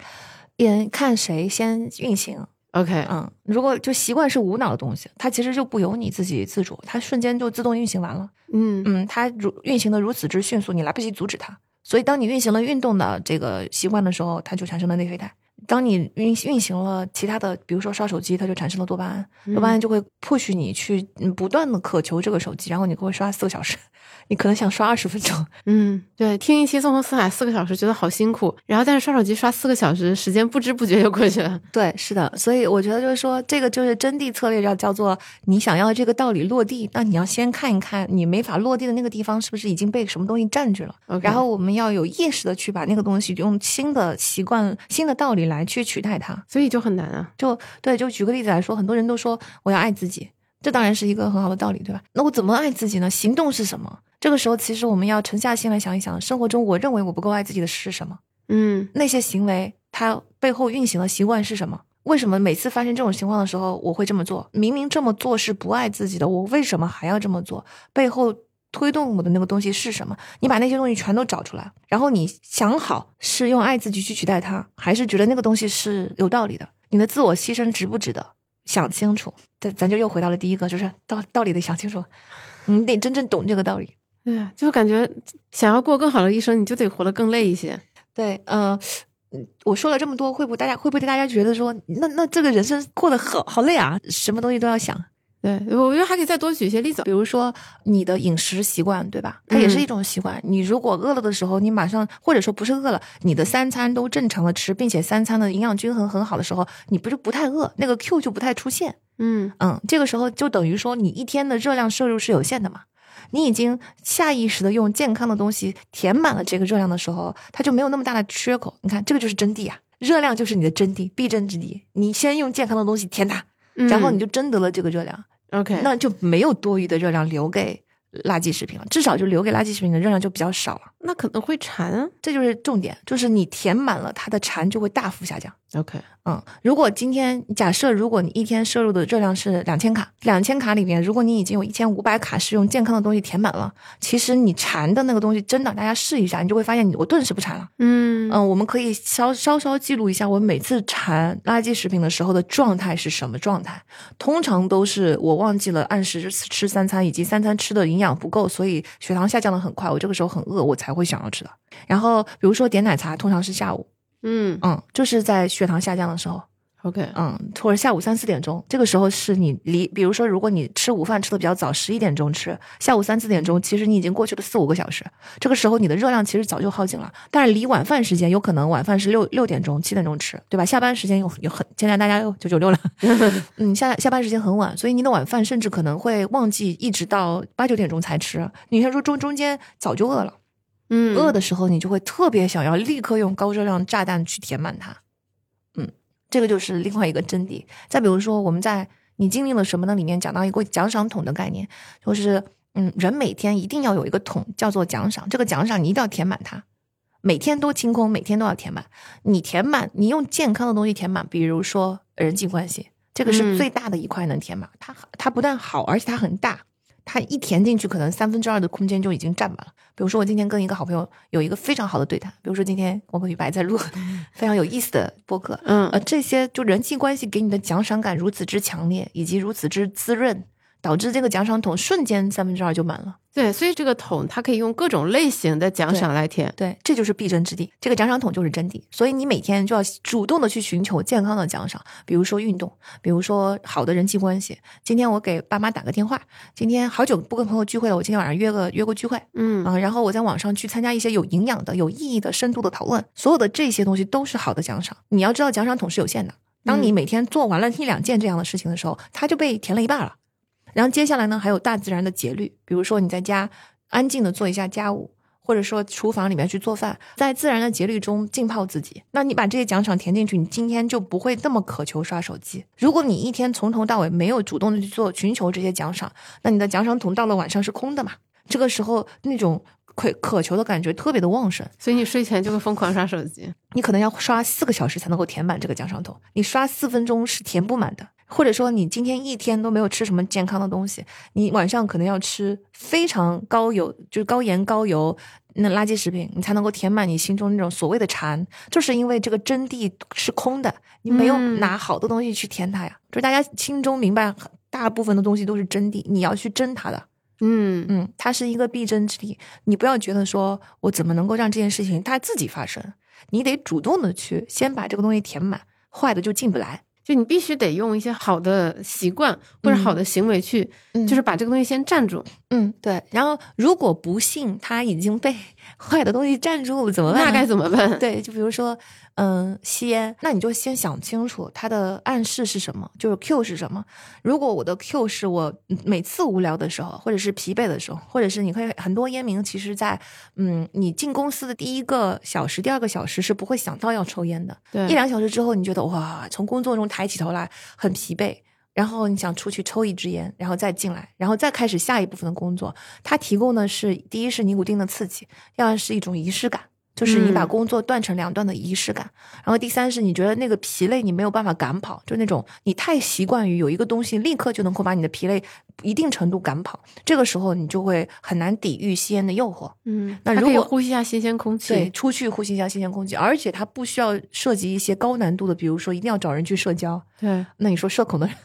也看谁先运行。OK，嗯，如果就习惯是无脑的东西，它其实就不由你自己自主，它瞬间就自动运行完了。嗯嗯，它如运行的如此之迅速，你来不及阻止它。所以，当你运行了运动的这个习惯的时候，它就产生了内啡肽。当你运运行了其他的，比如说刷手机，它就产生了多巴胺，多巴胺就会迫使你去嗯不断的渴求这个手机，然后你会刷四个小时，你可能想刷二十分钟。嗯，对，听一期纵横四海四个小时，觉得好辛苦，然后但是刷手机刷四个小时，时间不知不觉就过去了。对，是的，所以我觉得就是说，这个就是真谛策略，要叫做你想要这个道理落地，那你要先看一看你没法落地的那个地方是不是已经被什么东西占据了。然后我们要有意识的去把那个东西用新的习惯、新的道理来去取代它。所以就很难啊。就对，就举个例子来说，很多人都说我要爱自己，这当然是一个很好的道理，对吧？那我怎么爱自己呢？行动是什么？这个时候，其实我们要沉下心来想一想，生活中我认为我不够爱自己的是什么？嗯那些行为它背后运行的习惯是什么？为什么每次发生这种情况的时候，我会这么做？明明这么做是不爱自己的，我为什么还要这么做？背后推动我的那个东西是什么？你把那些东西全都找出来，然后你想好是用爱自己去取代它，还是觉得那个东西是有道理的？你的自我牺牲值不值得？想清楚。咱咱就又回到了第一个，就是道道理得想清楚，你得真正懂这个道理。对啊，就感觉想要过更好的一生，你就得活得更累一些。对，呃，嗯我说了这么多，会不会大家会不会大家觉得说，那那这个人生过得好好累啊？什么东西都要想。对，我觉得还可以再多举一些例子。比如说你的饮食习惯，对吧？它也是嗯一种习惯。你如果饿了的时候，你马上或者说不是饿了，你的三餐都正常的吃，并且三餐的营养均衡很好的时候，你不是不太饿，那个 Q 就不太出现。嗯嗯，这个时候就等于说你一天的热量摄入是有限的嘛。你已经下意识的用健康的东西填满了这个热量的时候，它就没有那么大的缺口。你看，这个就是真谛啊，热量就是你的真谛，必争之地。你先用健康的东西填它，然后你就征得了这个热量，OK，那就没有多余的热量留给垃圾食品了，至少就留给垃圾食品的热量就比较少了。那可能会馋啊。这就是重点，就是你填满了，它的馋就会大幅下降。OK，嗯，如果今天假设，如果你一天摄入的热量是两千卡，两千卡里面，如果你已经有一千五百卡是用健康的东西填满了，其实你馋的那个东西真的，大家试一下，你就会发现你我顿时不馋了。嗯嗯，我们可以稍稍稍记录一下我每次馋垃圾食品的时候的状态是什么状态。通常都是我忘记了按时吃三餐，以及三餐吃的营养不够，所以血糖下降的很快。我这个时候很饿，我才会想要吃的。然后比如说点奶茶，通常是下午，嗯嗯，就是在血糖下降的时候。OK，嗯，或者下午三四点钟，这个时候是你离，比如说，如果你吃午饭吃的比较早，十一点钟吃，下午三四点钟，其实你已经过去了四五个小时，这个时候你的热量其实早就耗尽了。但是离晚饭时间，有可能晚饭是六六点钟、七点钟吃，对吧？下班时间有有很，现在大家又九九六了，嗯，下下班时间很晚，所以你的晚饭甚至可能会忘记，一直到八九点钟才吃。你看说中中间早就饿了。嗯饿的时候，你就会特别想要立刻用高热量炸弹去填满它。嗯，这个就是另外一个真谛。再比如说，我们在你经历了什么呢？里面讲到一个奖赏桶的概念，就是嗯，人每天一定要有一个桶，叫做奖赏。这个奖赏你一定要填满它，每天都清空，每天都要填满。你填满，你用健康的东西填满，比如说人际关系，这个嗯是最大的一块能填满。它它不但好，而且它很大。它一填进去，可能三分之二的空间就已经占满了。比如说，我今天跟一个好朋友有一个非常好的对谈，比如说今天我跟雨白在录非常有意思的播客，嗯呃，这些就人际关系给你的奖赏感如此之强烈，以及如此之滋润，导致这个奖赏桶瞬间三分之二就满了。对，所以这个桶它可以用各种类型的奖赏来填。对，这就是必争之地。这个奖赏桶就是真谛，所以你每天就要主动的去寻求健康的奖赏，比如说运动，比如说好的人际关系。今天我给爸妈打个电话，今天好久不跟朋友聚会了，我今天晚上约个约个聚会，嗯啊、然后我在网上去参加一些有营养的、有意义的、深度的讨论，所有的这些东西都是好的奖赏。你要知道，奖赏桶是有限的。当你嗯每天做完了一两件这样的事情的时候，它就被填了一半了。然后接下来呢，还有大自然的节律，比如说你在家安静的做一下家务，或者说厨房里面去做饭，在自然的节律中浸泡自己。那你把这些奖赏填进去，你今天就不会那么渴求刷手机。如果你一天从头到尾没有主动的去做寻求这些奖赏，那你的奖赏桶到了晚上是空的嘛？这个时候那种渴渴求的感觉特别的旺盛，所以你睡前就会疯狂刷手机。你可能要刷四个小时才能够填满这个奖赏桶，你刷四分钟是填不满的。或者说你今天一天都没有吃什么健康的东西，你晚上可能要吃非常高油，就是高盐高油，那垃圾食品，你才能够填满你心中那种所谓的馋，就是因为这个真谛是空的，你没有嗯拿好的东西去填它呀。就是大家心中明白，大部分的东西都是真谛，你要去争它的。嗯嗯，它是一个必争之地，你不要觉得说我怎么能够让这件事情它自己发生，你得主动的去先把这个东西填满，坏的就进不来。就你必须得用一些好的习惯或者好的行为去，嗯就是把这个东西先占住。嗯，对。然后如果不幸它已经被 坏的东西占住了，怎么办？那该怎么办？对，就比如说，嗯，吸烟，那你就先想清楚它的暗示是什么，就是 Q 是什么。如果我的 Q 是我每次无聊的时候，或者是疲惫的时候，或者是你可以很多烟民其实在，嗯，你进公司的第一个小时、第二个小时是不会想到要抽烟的，对一两小时之后，你觉得哇，从工作中抬起头来很疲惫。然后你想出去抽一支烟，然后再进来，然后再开始下一部分的工作。它提供的是第一是尼古丁的刺激，第二是一种仪式感，就是你把嗯工作断成两段的仪式感。然后第三是你觉得那个疲累你没有办法赶跑，就那种你太习惯于有一个东西立刻就能够把你的疲累一定程度赶跑，这个时候你就会很难抵御吸烟的诱惑。嗯，那如果呼吸一下新鲜空气，对，出去呼吸一下新鲜空气，而且它不需要涉及一些高难度的，比如说一定要找人去社交。对那你说社恐的人，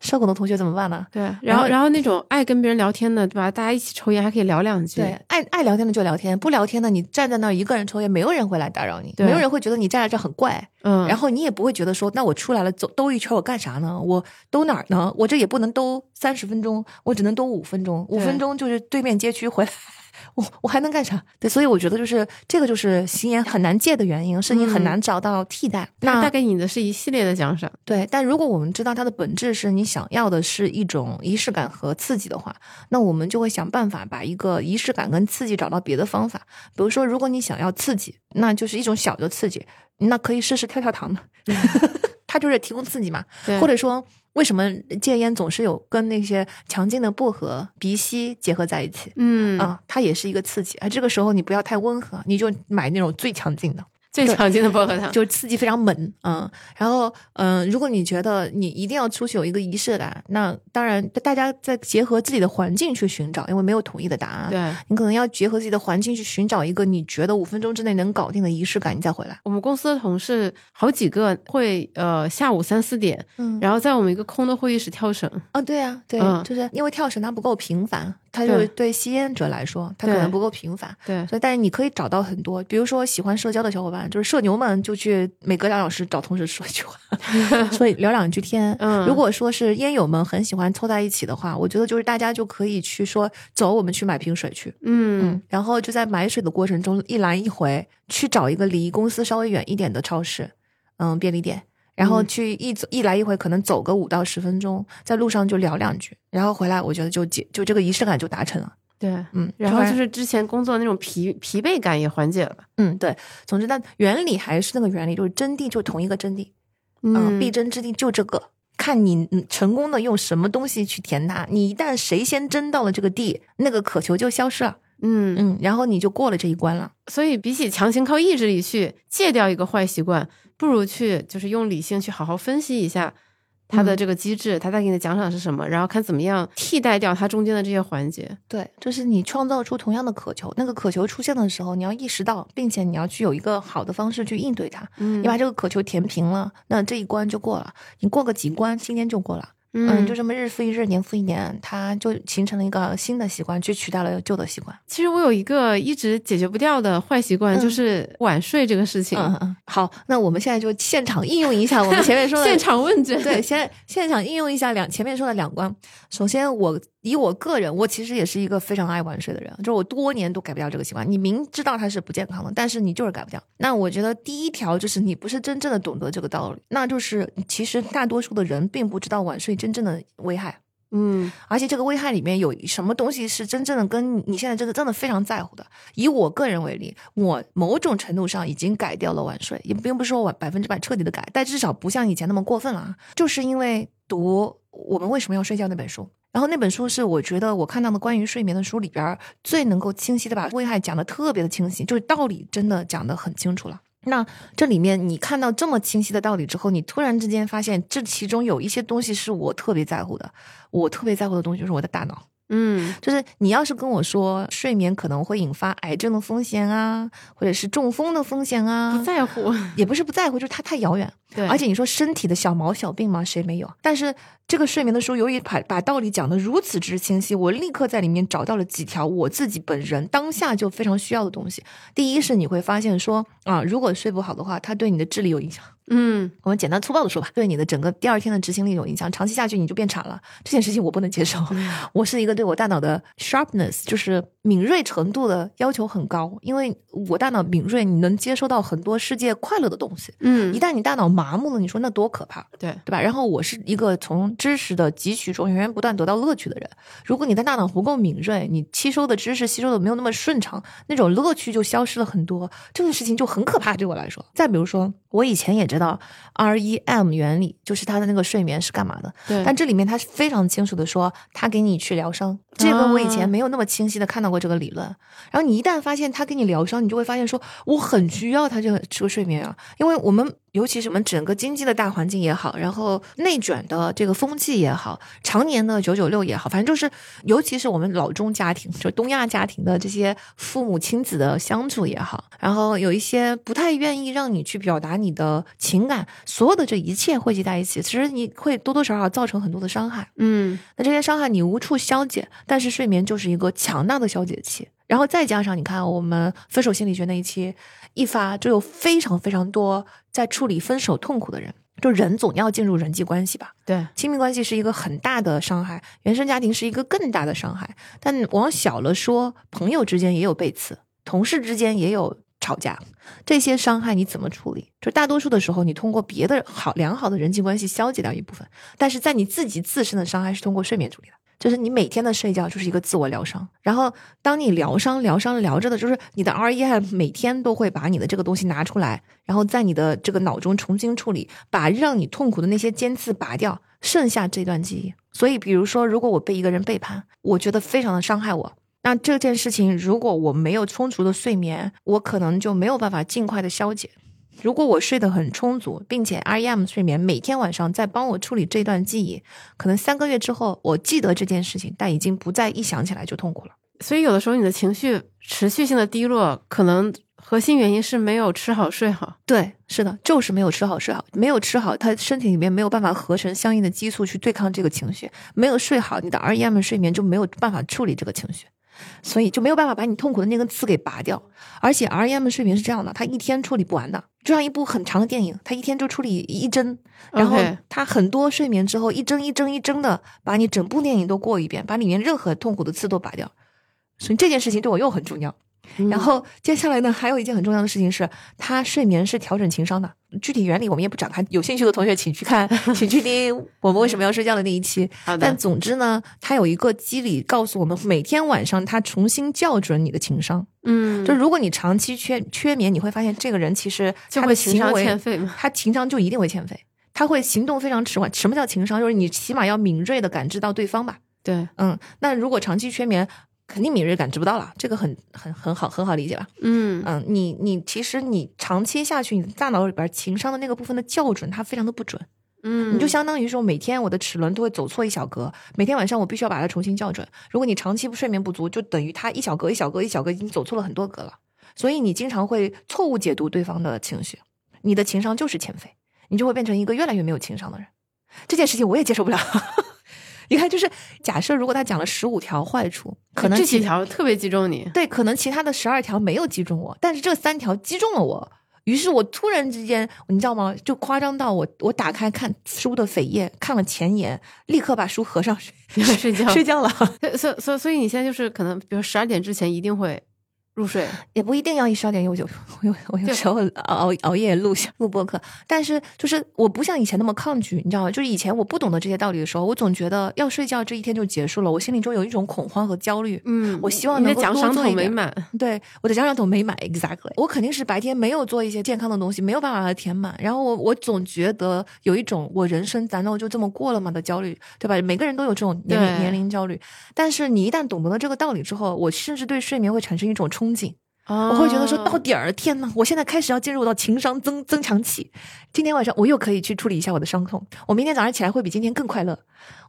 社恐的同学怎么办呢？对，然然后后然后那种爱跟别人聊天的，对吧？大家一起抽烟还可以聊两句，对，爱爱聊天的就聊天，不聊天的你站在那儿一个人抽烟，没有人会来打扰你，对没有人会觉得你站在这很怪，嗯，然后你也不会觉得说，那我出来了走兜一圈我干啥呢？我兜哪儿呢？我这也不能兜三十分钟，我只能兜五分钟，五分钟就是对面街区回来。我我还能干啥？对，所以我觉得就是这个就是吸烟很难戒的原因，是你很嗯难找到替代。它那带给你的是一系列的奖赏，对，但如果我们知道它的本质是你想要的是一种仪式感和刺激的话，那我们就会想办法把一个仪式感跟刺激找到别的方法。比如说，如果你想要刺激，那就是一种小的刺激，那可以试试跳跳糖的，它就是提供刺激嘛。或者说，为什么戒烟总是有跟那些强劲的薄荷、鼻息结合在一起？嗯啊，它也是一个刺激啊。这个时候你不要太温和，你就买那种最强劲的。最常见的薄荷糖，就是刺激非常猛，嗯，然后嗯，如果你觉得你一定要出去有一个仪式感，那当然大家在结合自己的环境去寻找，因为没有统一的答案，对。你可能要结合自己的环境去寻找一个你觉得五分钟之内能搞定的仪式感，你再回来。我们公司的同事好几个会呃下午三四点，嗯，然后在我们一个空的会议室跳绳，哦，对啊，对，嗯就是因为跳绳它不够频繁，它就是对吸烟者来说，它可能不够频繁。对所以，但是你可以找到很多，比如说喜欢社交的小伙伴，就是社牛们，就去每隔两小时找同事说一句话，所以聊两句天。嗯如果说是烟友们很喜欢凑在一起的话，我觉得就是大家就可以去说，走，我们去买瓶水去。嗯嗯，然后就在买水的过程中一来一回去找一个离公司稍微远一点的超市，嗯，便利店。然后嗯去一走一来一回，可能走个五到十分钟，在路上就聊两句，然后回来，我觉得就解就这个仪式感就达成了。对，嗯，然后就是之前工作那种疲疲惫感也缓解了，嗯，对，总之，它原理还是那个原理，就是真谛就同一个真谛，嗯，必争之地就这个，看你嗯成功的用什么东西去填它。你一旦谁先争到了这个地，那个渴求就消失了，嗯，嗯，然后你就过了这一关了。所以比起强行靠意志力去戒掉一个坏习惯，不如去就是用理性去好好分析一下他的嗯这个机制，他带给你的奖赏是什么，然后看怎么样替代掉它中间的这些环节。对，就是你创造出同样的渴求，那个渴求出现的时候，你要意识到，并且你要去有一个好的方式去应对它。嗯你把这个渴求填平了，那这一关就过了。你过个几关，今天就过了。嗯，就这么日复一日，年复一年，它就形成了一个新的习惯，去取代了旧的习惯。其实我有一个一直解决不掉的坏习惯，嗯就是晚睡这个事情。嗯嗯，好，那我们现在就现场应用一下我们前面说的 现场问卷，对，现现场应用一下两前面说的两关。首先，我以我个人，我其实也是一个非常爱晚睡的人，就是我多年都改不掉这个习惯。你明知道它是不健康的，但是你就是改不掉。那我觉得第一条就是你不是真正的懂得这个道理，那就是其实大多数的人并不知道晚睡真正的危害。嗯而且这个危害里面有什么东西是真正的跟你现在这个真的非常在乎的。以我个人为例，我某种程度上已经改掉了晚睡，也并不是说我百分之百彻底的改，但至少不像以前那么过分了啊。就是因为读《我们为什么要睡觉》那本书。然后那本书是我觉得我看到的关于睡眠的书里边最能够清晰的把危害讲的特别的清晰，就是道理真的讲得很清楚了。那这里面你看到这么清晰的道理之后，你突然之间发现这其中有一些东西是我特别在乎的，我特别在乎的东西就是我的大脑。嗯就是你要是跟我说睡眠可能会引发癌症的风险啊，或者是中风的风险啊，不在乎，也不是不在乎，就是它太遥远。对，而且你说身体的小毛小病吗？谁没有？但是这个睡眠的书，由于把把道理讲得如此之清晰，我立刻在里面找到了几条我自己本人当下就非常需要的东西。第一是你会发现说啊，如果睡不好的话，它对你的智力有影响。嗯我们简单粗暴的说吧，对你的整个第二天的执行力有影响，长期下去你就变傻了。这件事情我不能接受。我是一个对我大脑的 sharpness，就是敏锐程度的要求很高，因为我大脑敏锐，你能接收到很多世界快乐的东西。嗯一，旦你大脑麻木了，你说那多可怕，对，对吧？然后我是一个从知识的汲取中源源不断得到乐趣的人。如果你的大脑不够敏锐，你吸收的知识吸收的没有那么顺畅，那种乐趣就消失了很多。这件事情就很可怕，对我来说。再比如说，我以前也知道 REM 原理，就是他的那个睡眠是干嘛的，对，但这里面他是非常清楚的说，他给你去疗伤。这个我以前没有那么清晰的看到过这个理论。然后你一旦发现他给你疗伤，你就会发现说，我很需要他这个这个睡眠啊，因为我们尤其是我们整个经济的大环境也好，然后内卷的这个风气也好，常年的九九六也好，反正就是，尤其是我们老中家庭，就东亚家庭的这些父母亲子的相处也好，然后有一些不太愿意让你去表达你的情感，所有的这一切汇集在一起，其实你会多多少少造成很多的伤害。嗯那这些伤害你无处消解，但是睡眠就是一个强大的消解器。然后再加上你看我们分手心理学那一期一发，就有非常非常多在处理分手痛苦的人。就人总要进入人际关系吧，对，亲密关系是一个很大的伤害，原生家庭是一个更大的伤害。但往小了说，朋友之间也有背刺，同事之间也有吵架，这些伤害你怎么处理？就大多数的时候，你通过别的好良好的人际关系消解掉一部分，但是在你自己自身的伤害是通过睡眠处理的。就是你每天的睡觉就是一个自我疗伤，然后当你疗伤、疗伤疗着的，就是你的 REM 每天都会把你的这个东西拿出来，然后在你的这个脑中重新处理，把让你痛苦的那些尖刺拔掉，剩下这段记忆。所以，比如说，如果我被一个人背叛，我觉得非常的伤害我，那这件事情如果我没有充足的睡眠，我可能就没有办法尽快的消解。如果我睡得很充足，并且 REM 睡眠每天晚上在帮我处理这段记忆，可能三个月之后我记得这件事情，但已经不再一想起来就痛苦了。所以有的时候你的情绪持续性的低落，可能核心原因是没有吃好睡好。对，是的，就是没有吃好睡好，没有吃好，他身体里面没有办法合成相应的激素去对抗这个情绪，没有睡好，你的 REM 睡眠就没有办法处理这个情绪。所以就没有办法把你痛苦的那根刺给拔掉，而且 REM 睡眠是这样的，它一天处理不完的，就像一部很长的电影，它一天就处理一帧，然后它很多睡眠之后一帧一帧一帧的把你整部电影都过一遍，把里面任何痛苦的刺都拔掉，所以这件事情对我又很重要。然后接下来呢，还有一件很重要的事情是，它睡眠是调整情商的。具体原理我们也不展开，有兴趣的同学请去看，请去听我们为什么要睡觉的那一期。但，总之呢，它有一个机理告诉我们，每天晚上它重新校准你的情商。嗯，就如果你长期缺缺眠，你会发现这个人其实他的会情商行为欠费嘛。他情商就一定会欠费，他会行动非常迟缓。什么叫情商？就是你起码要敏锐的感知到对方吧。对，嗯，那如果长期缺眠，肯定敏锐感知不到了，这个很很很好很好理解吧？嗯嗯，你你其实你长期下去，你的大脑里边情商的那个部分的校准，它非常的不准。嗯，你就相当于说，每天我的齿轮都会走错一小格，每天晚上我必须要把它重新校准。如果你长期不睡眠不足，就等于它一小格一小格一小格已经走错了很多格了。所以你经常会错误解读对方的情绪，你的情商就是欠费，你就会变成一个越来越没有情商的人。这件事情我也接受不了。你看，就是假设如果他讲了十五条坏处，可能这几条特别击中你。对，可能其他的十二条没有击中我，但是这三条击中了我。于是我突然之间，你知道吗？就夸张到我，我打开看书的扉页，看了前言，立刻把书合上睡 睡觉 睡觉了。所所所以你现在就是可能，比如十二点之前一定会入睡。也不一定要一十二点，我有我有我有时候熬熬夜录录播课，但是就是我不像以前那么抗拒，你知道吗？就是以前我不懂得这些道理的时候，我总觉得要睡觉这一天就结束了，我心里中有一种恐慌和焦虑。嗯，我希望你的能够奖赏桶没满。对，我的奖赏桶没满，exactly。我肯定是白天没有做一些健康的东西，没有办法把它填满。然后我我总觉得有一种我人生难道就这么过了吗的焦虑，对吧？每个人都有这种年龄年龄焦虑。但是你一旦懂得了这个道理之后，我甚至对睡眠会产生一种憧憬。我会觉得说到点儿，天呐，我现在开始要进入到情商增增强期。今天晚上我又可以去处理一下我的伤痛，我明天早上起来会比今天更快乐。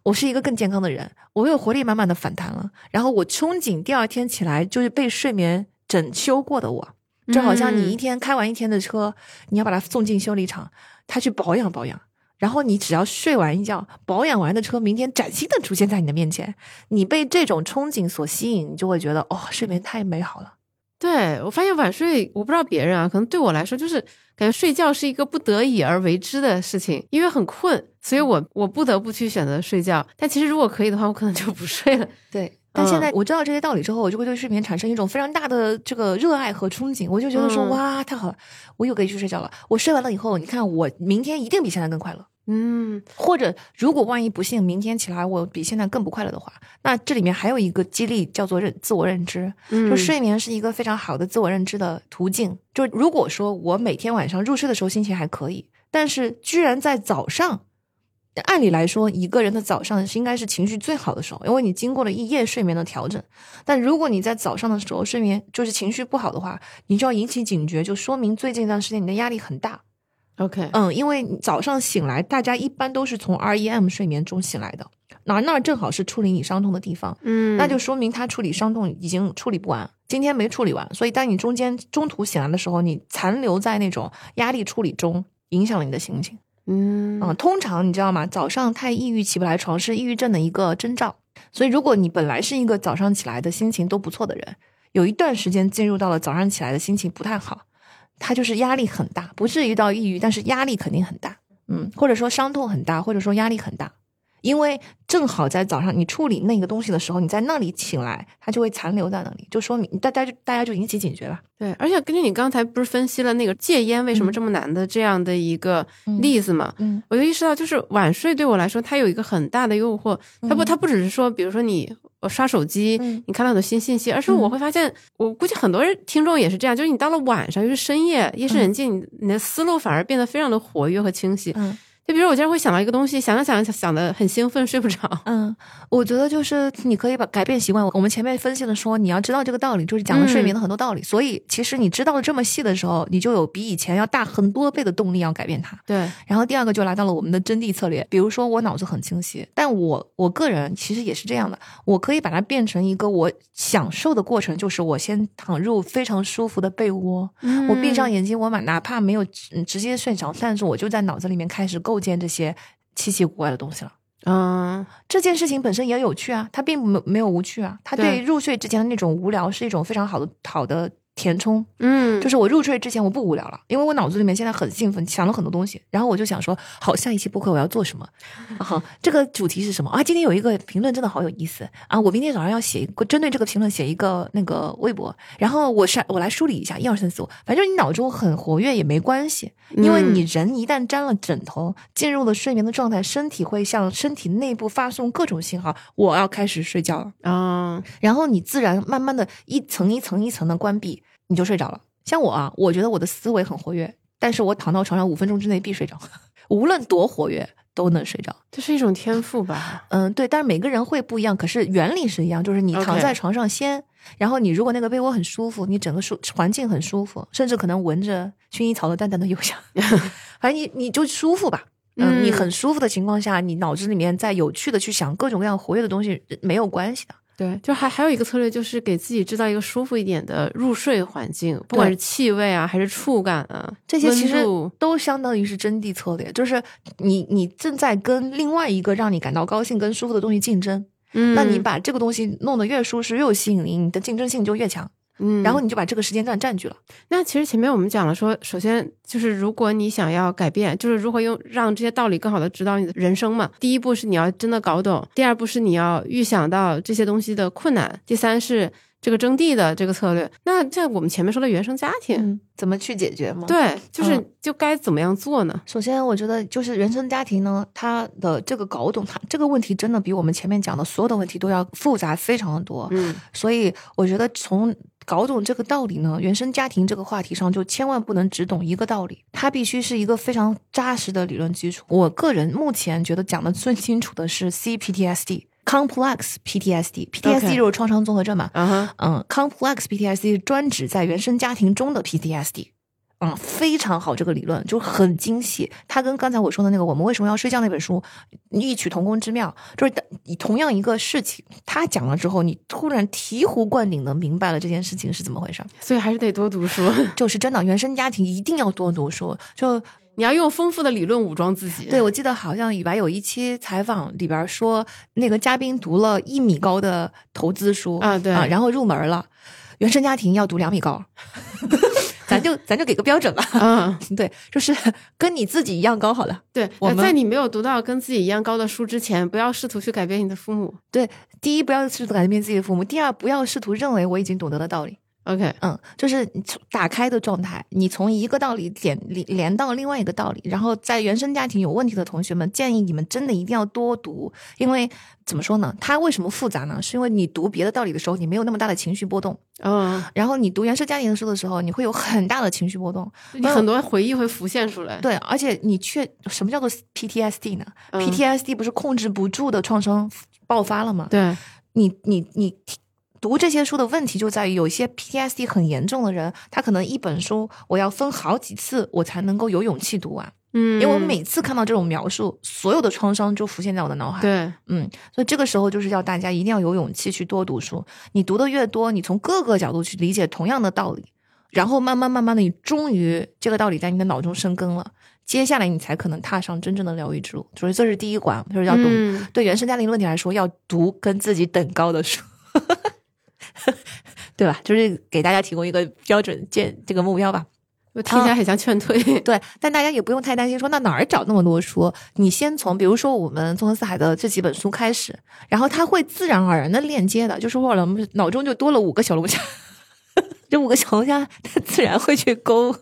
我是一个更健康的人，我又活力满满的反弹了。然后我憧憬第二天起来就是被睡眠整修过的我，就好像你一天开完一天的车，你要把它送进修理厂，他去保养保养。然后你只要睡完一觉，保养完的车明天崭新的出现在你的面前，你被这种憧憬所吸引，你就会觉得哦，睡眠太美好了。对我发现晚睡，我不知道别人啊，可能对我来说就是感觉睡觉是一个不得已而为之的事情，因为很困，所以我我不得不去选择睡觉。但其实如果可以的话，我可能就不睡了。对，但现在我知道这些道理之后，我就会对睡眠产生一种非常大的这个热爱和憧憬。我就觉得说，哇，太好了，我又可以去睡觉了。我睡完了以后，你看我明天一定比现在更快乐。嗯，或者如果万一不幸明天起来我比现在更不快乐的话，那这里面还有一个激励叫做认自我认知，就睡眠是一个非常好的自我认知的途径。就如果说我每天晚上入睡的时候心情还可以，但是居然在早上，按理来说一个人的早上是应该是情绪最好的时候，因为你经过了一夜睡眠的调整。但如果你在早上的时候睡眠就是情绪不好的话，你就要引起警觉，就说明最近一段时间你的压力很大。OK，嗯，因为早上醒来，大家一般都是从 REM 睡眠中醒来的，那那正好是处理你伤痛的地方，嗯，那就说明他处理伤痛已经处理不完，今天没处理完，所以当你中间中途醒来的时候，你残留在那种压力处理中，影响了你的心情，嗯，啊，通常你知道吗？早上太抑郁起不来床是抑郁症的一个征兆，所以如果你本来是一个早上起来的心情都不错的人，有一段时间进入到了早上起来的心情不太好。他就是压力很大，不至于到抑郁，但是压力肯定很大，嗯，或者说伤痛很大，或者说压力很大，因为正好在早上你处理那个东西的时候，你在那里醒来，它就会残留在那里，就说明大家就大家就引起警觉了。对，而且根据你刚才不是分析了那个戒烟为什么这么难的这样的一个例子嘛，嗯，我就意识到，就是晚睡对我来说，它有一个很大的诱惑，它不，它不只是说，比如说你。我刷手机，你看到很多新信息，而是我会发现，我估计很多人听众也是这样，就是你到了晚上，就是深夜，夜深人静，你的思路反而变得非常的活跃和清晰。就比如我经常会想到一个东西，想着想着想的很兴奋，睡不着。嗯，我觉得就是你可以把改变习惯。我们前面分析的说，你要知道这个道理，就是讲了睡眠的很多道理。所以其实你知道了这么细的时候，你就有比以前要大很多倍的动力要改变它。对。然后第二个就来到了我们的真谛策略。比如说我脑子很清晰，但我我个人其实也是这样的，我可以把它变成一个我享受的过程，就是我先躺入非常舒服的被窝，我闭上眼睛，我哪哪怕没有直接睡着，但是我就在脑子里面开始构。建这些稀奇古怪的东西了，嗯，这件事情本身也有趣啊，它并没没有无趣啊，它对入睡之前的那种无聊是一种非常好的好的。填充，嗯，就是我入睡之前我不无聊了，因为我脑子里面现在很兴奋，想了很多东西，然后我就想说，好，下一期播客我要做什么？好，这个主题是什么啊？今天有一个评论真的好有意思啊！我明天早上要写一个针对这个评论写一个那个微博，然后我删我来梳理一下一二三四五，反正你脑中很活跃也没关系，因为你人一旦沾了枕头，进入了睡眠的状态，身体会向身体内部发送各种信号，我要开始睡觉了啊，然后你自然慢慢的一层一层一层的关闭。你就睡着了。像我啊，我觉得我的思维很活跃，但是我躺到床上五分钟之内必睡着，无论多活跃都能睡着。这是一种天赋吧？嗯，对。但是每个人会不一样，可是原理是一样，就是你躺在床上先，然后你如果那个被窝很舒服，你整个舒环境很舒服，甚至可能闻着薰衣草的淡淡的幽香，反正你你就舒服吧。嗯，你很舒服的情况下，你脑子里面在有趣的去想各种各样活跃的东西，没有关系的。对，就还还有一个策略，就是给自己制造一个舒服一点的入睡环境，不管是气味啊，还是触感啊，这些其实都相当于是真谛策略。就是你你正在跟另外一个让你感到高兴跟舒服的东西竞争，嗯，那你把这个东西弄得越舒适越有吸引力，你的竞争性就越强。嗯，然后你就把这个时间段占据了。那其实前面我们讲了，说首先就是如果你想要改变，就是如何用让这些道理更好的指导你的人生嘛。第一步是你要真的搞懂，第二步是你要预想到这些东西的困难，第三是这个征地的这个策略。那在我们前面说的原生家庭，怎么去解决吗？对，就是就该怎么样做呢？首先，我觉得就是原生家庭呢，它的这个搞懂它这个问题，真的比我们前面讲的所有的问题都要复杂非常的多。嗯，所以我觉得从搞懂这个道理呢，原生家庭这个话题上就千万不能只懂一个道理，它必须是一个非常扎实的理论基础。我个人目前觉得讲的最清楚的是 CPTSD，complex PTSD，PTSD 就是创伤综合症嘛。嗯哼，嗯，complex PTSD 专指在原生家庭中的 PTSD。嗯，非常好，这个理论就很精细。它跟刚才我说的那个《我们为什么要睡觉》那本书异曲同工之妙，就是你同样一个事情，他讲了之后，你突然醍醐灌顶的明白了这件事情是怎么回事。所以还是得多读书。就是真的，原生家庭一定要多读书。就 你要用丰富的理论武装自己。对，我记得好像以白有一期采访里边说，那个嘉宾读了一米高的投资书啊，对啊，然后入门了，原生家庭要读两米高。咱就 咱就给个标准吧，嗯，对，就是跟你自己一样高好了。对，我们在你没有读到跟自己一样高的书之前，不要试图去改变你的父母。对，第一不要试图改变自己的父母，第二不要试图认为我已经懂得了道理。OK，嗯，就是打开的状态，你从一个道理点连连到另外一个道理，然后在原生家庭有问题的同学们，建议你们真的一定要多读，因为怎么说呢？它为什么复杂呢？是因为你读别的道理的时候，你没有那么大的情绪波动，嗯，然后你读原生家庭的书的时候，你会有很大的情绪波动。你很多回忆会浮现出来。对，而且你却什么叫做 PTSD 呢、嗯 p t s d 不是控制不住的创伤爆发了吗？对，你你你读这些书的问题就在于，有一些 PTSD 很严重的人，他可能一本书我要分好几次，我才能够有勇气读完，嗯，因为我每次看到这种描述，所有的创伤就浮现在我的脑海。，对，嗯，所以这个时候就是要大家一定要有勇气去多读书。你读的越多，你从各个角度去理解同样的道理，然后慢慢慢慢的，你终于这个道理在你的脑中生根了。接下来你才可能踏上真正的疗愈之路，所以这是第一关，就是要懂、嗯对原生家庭问题来说，要读跟自己等高的书，对吧？就是给大家提供一个标准建这个目标吧。我听起来很像劝退。对，但大家也不用太担心说，那哪儿找那么多书？你先从比如说我们纵横四海的这几本书开始，然后它会自然而然的链接的，就是我们脑中就多了五个小龙虾。这五个小龙虾，它自然会去勾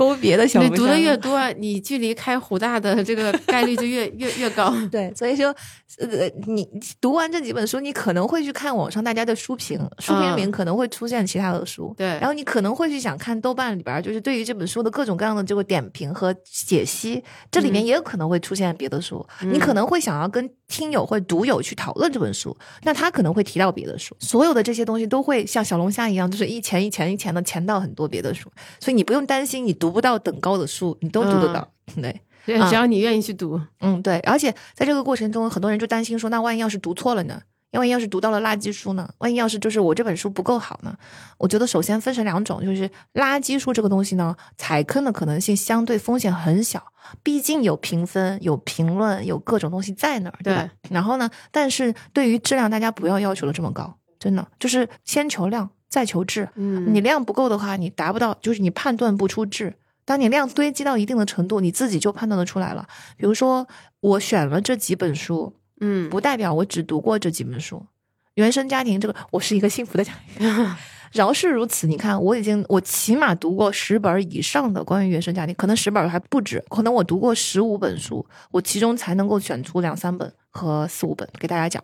勾别的小龙虾。你读的越多，你距离开湖大的这个概率就越 越越高。对，所以说，呃，你读完这几本书，你可能会去看网上大家的书评，书评里面可能会出现其他的书，对。然后你可能会去想看豆瓣里边，就是对于这本书的各种各样的这个点评和解析，这里面嗯。也有可能会出现别的书，你可能会想要跟听友或读友去讨论这本书，那他可能会提到别的书，所有的这些东西都会像小龙虾一样，就是一钱一钱一钱的钱到很多别的书，所以你不用担心你读不到等高的书，你都读得到，对。只要你愿意去读。嗯，对，而且在这个过程中，很多人就担心说，那万一要是读错了呢？万一要是读到了垃圾书呢？万一要是就是我这本书不够好呢？我觉得首先分成两种，就是垃圾书这个东西呢，踩坑的可能性相对风险很小，毕竟有评分、有评论、有各种东西在那儿，对吧？然后呢，但是对于质量，大家不要要求的这么高，真的就是先求量再求质。嗯，你量不够的话，你达不到，就是你判断不出质。当你量堆积到一定的程度，你自己就判断的出来了。比如说，我选了这几本书，嗯，不代表我只读过这几本书。原生家庭这个，我是一个幸福的家庭，饶是如此。你看，我已经我起码读过十本以上的关于原生家庭，可能十本还不止，可能我读过十五本书，我其中才能够选出两三本和四五本给大家讲。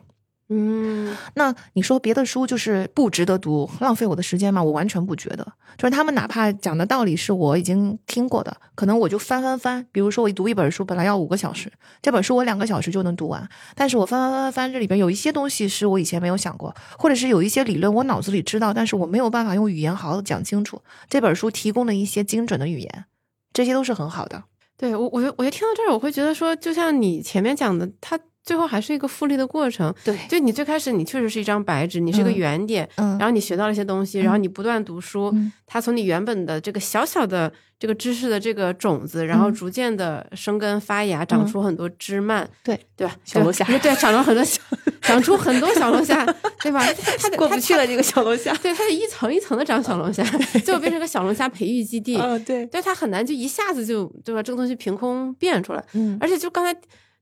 嗯，那你说别的书就是不值得读，浪费我的时间吗？我完全不觉得。就是他们哪怕讲的道理是我已经听过的，可能我就翻翻翻。比如说我读一本书本来要五个小时，这本书我两个小时就能读完，但是我翻翻翻翻翻，这里边有一些东西是我以前没有想过，或者是有一些理论我脑子里知道，但是我没有办法用语言好好讲清楚。这本书提供了一些精准的语言，这些都是很好的。对我，我就我就听到这儿，我会觉得说，就像你前面讲的，它最后还是一个复利的过程。对，就你最开始你确实是一张白纸，你是个嗯。原点，嗯。然后你学到了一些东西，然后你不断读书，嗯。它从你原本的这个小小的这个知识的这个种子，然后嗯逐渐的生根发芽，长出很多枝蔓，对。对吧？小龙虾。对，长了很多小，长出很多小龙虾，对吧？它过不去了这个小龙虾。对，它得一层一层的长小龙虾，最后变成个小龙虾培育基地。嗯，对，对，它很难就一下子就对吧？这个东西凭空变出来，嗯。而且就刚才，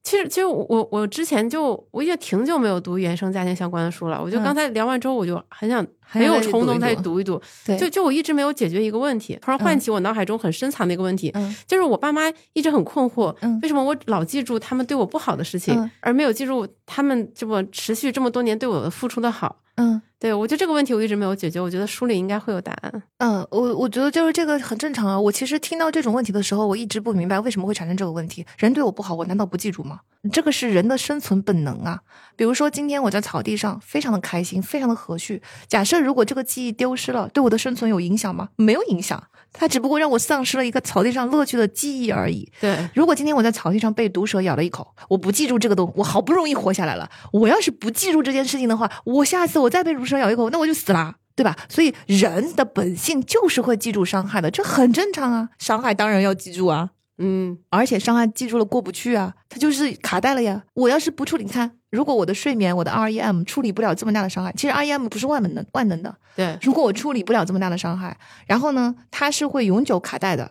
其实其实我我我之前就我已经挺久没有读原生家庭相关的书了，我就嗯。刚才聊完之后，我就很想很有冲动再读一读，对，就就我一直没有解决一个问题，突然唤嗯。起我脑海中很深藏的一个问题，嗯。就是我爸妈一直很困惑，嗯。为什么我老记住他们对我不好的事情，嗯。而没有记住他们这么持续这么多年对我的付出的好。嗯对我觉得这个问题我一直没有解决，我觉得书里应该会有答案。嗯，我我觉得就是这个很正常啊。我其实听到这种问题的时候，我一直不明白为什么会产生这个问题。人对我不好，我难道不记住吗？这个是人的生存本能啊。比如说今天我在草地上非常的开心，非常的和煦。假设如果这个记忆丢失了，对我的生存有影响吗？没有影响，它只不过让我丧失了一个草地上乐趣的记忆而已。对，如果今天我在草地上被毒蛇咬了一口，我不记住这个东，我好不容易活下来了。我要是不记住这件事情的话，我下次我再被毒蛇咬一口，那我就死啦，对吧？所以人的本性就是会记住伤害的，这很正常啊。伤害当然要记住啊，嗯而且伤害记住了过不去啊，它就是卡带了呀。我要是不处理，你看，如果我的睡眠，我的 REM 处理不了这么大的伤害，其实 REM 不是万能的，万能的。对，如果我处理不了这么大的伤害，然后呢，它是会永久卡带的，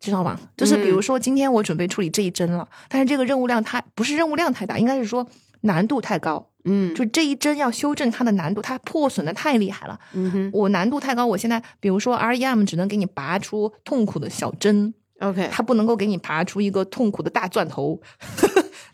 知道吗？就是比如说，今天我准备处理这一针了，但是这个任务量太不是任务量太大，应该是说难度太高，嗯就这一针要修正它的难度，它破损的太厉害了。嗯哼我难度太高，我现在比如说 REM 只能给你拔出痛苦的小针，，OK。它不能够给你拔出一个痛苦的大钻头，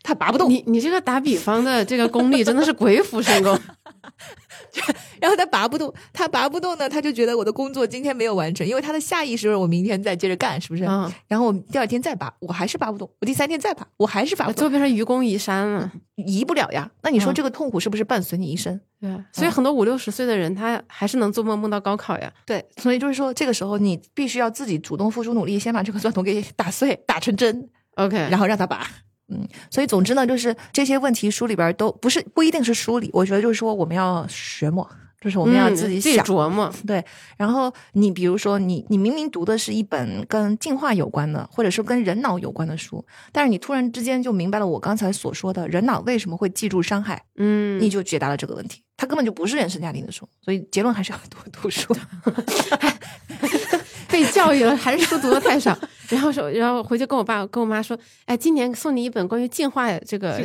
它拔不动。你你这个打比方的这个功力真的是鬼斧神工。然后他拔不动，他拔不动呢，他就觉得我的工作今天没有完成，因为他的下意识是我明天再接着干，是不是？嗯，然后我第二天再拔，我还是拔不动，我第三天再拔，我还是拔不动，最后变成愚公移山了。移不了呀。那你说嗯这个痛苦是不是伴随你一生？对，所以很多五六十岁的人，他还是能做梦梦到高考呀。对，所以就是说，这个时候你必须要自己主动付出努力，先把这个钻头给打碎，打成针，OK，然后让他拔。嗯，所以总之呢，就是这些问题书里边都不是不一定是书里，我觉得就是说我们要学摸，就是我们要嗯自己想。琢磨。对，然后你比如说你你明明读的是一本跟进化有关的，或者说跟人脑有关的书，但是你突然之间就明白了我刚才所说的人脑为什么会记住伤害，嗯，你就解答了这个问题。它根本就不是原生家庭的书，所以结论还是要多读书。被教育了，还是书读的太少。然后说，然后回去跟我爸跟我妈说，哎，今年送你一本关于进化这个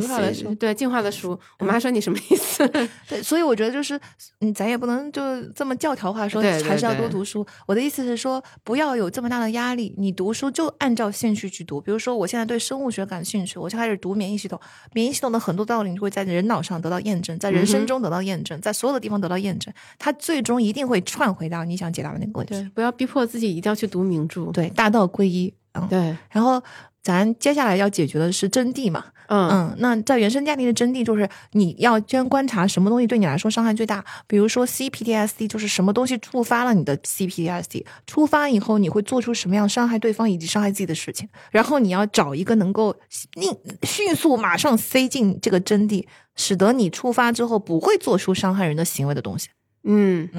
对进化的书。我妈说你什么意思？对，所以我觉得就是，嗯，咱也不能就这么教条化说，还是要多对读书。我的意思是说，不要有这么大的压力，你读书就按照兴趣去读。比如说，我现在对生物学感兴趣，我就开始读免疫系统。免疫系统的很多道理你会在人脑上得到验证，在人生中得到验证，在所有的地方得到验证，它最终一定会串回到你想解答的那个问题。对，不要逼迫自己一定要去读名著。对，大道归一。嗯，对，然后咱接下来要解决的是真谛嘛。嗯。嗯，那在原生家庭的真谛就是你要先观察什么东西对你来说伤害最大。比如说 CPTSD 就是什么东西触发了你的 CPTSD，触发以后你会做出什么样伤害对方以及伤害自己的事情，然后你要找一个能够迅迅速马上塞进这个真谛，使得你触发之后不会做出伤害人的行为的东西。嗯。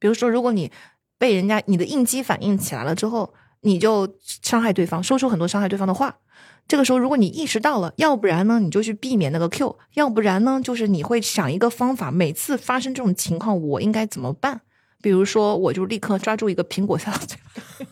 比如说，如果你被人家你的应激反应起来了之后，你就伤害对方，说出很多伤害对方的话。这个时候，如果你意识到了，要不然呢，你就去避免那个 Q；要不然呢，就是你会想一个方法，每次发生这种情况，我应该怎么办？比如说，我就立刻抓住一个苹果塞到嘴巴里。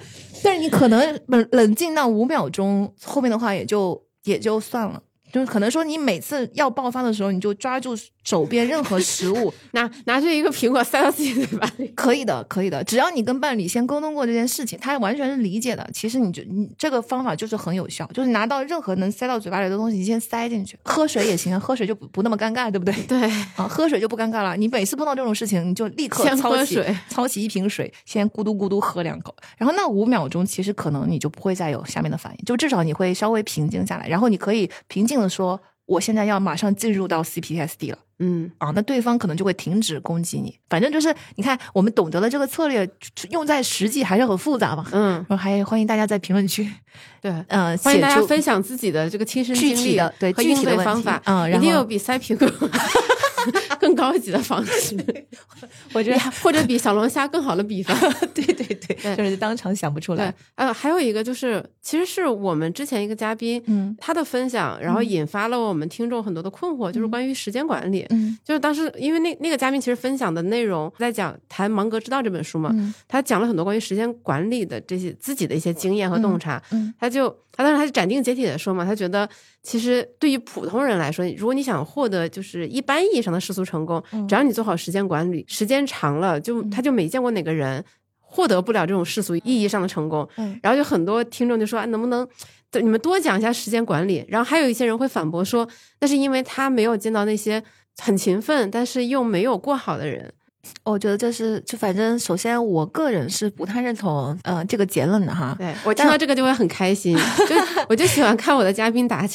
但是你可能冷冷静到五秒钟，后面的话也就也就算了。就是可能说，你每次要爆发的时候，你就抓住手边任何食物，拿拿着一个苹果塞到自己嘴巴里。可以的，可以的，只要你跟伴侣先沟通过这件事情，他完全是理解的。其实你就你这个方法就是很有效，就是拿到任何能塞到嘴巴里的东西，你先塞进去，喝水也行，喝水就不不那么尴尬，对不对？对，啊，喝水就不尴尬了。你每次碰到这种事情，你就立刻先操起喝水操起一瓶水，先咕嘟咕嘟喝两口，然后那五秒钟，其实可能你就不会再有下面的反应，就至少你会稍微平静下来，然后你可以平静的说，我现在要马上进入到 CPTSD 了。嗯啊，那对方可能就会停止攻击你。反正就是，你看，我们懂得了这个策略，用在实际还是很复杂嘛。嗯，还欢迎大家在评论区，对。呃，欢迎大家分享自己的这个亲身经历的对具体的方法，嗯然后一定有比塞苹果更高级的方式，我觉得或者比小龙虾更好的比方。对对对，对就是当场想不出来。，呃，还有一个就是，其实是我们之前一个嘉宾，嗯他的分享，然后引发了我们听众很多的困惑，就是关于时间管理。嗯就是当时，因为那那个嘉宾其实分享的内容在讲谈《芒格之道》这本书嘛，嗯他讲了很多关于时间管理的这些自己的一些经验和洞察。嗯他就他当时他就斩钉截铁的说嘛，他觉得其实对于普通人来说，如果你想获得就是一般意义上的世俗成功，嗯只要你做好时间管理，时间长了，就他就没见过哪个人获得不了这种世俗意义上的成功。嗯然后就很多听众就说，啊、能不能对你们多讲一下时间管理？然后还有一些人会反驳说，那是因为他没有见到那些很勤奋，但是又没有过好的人。我觉得这是，就反正首先我个人是不太认同呃这个结论的哈。对我听到这个就会很开心，就我就喜欢看我的嘉宾打。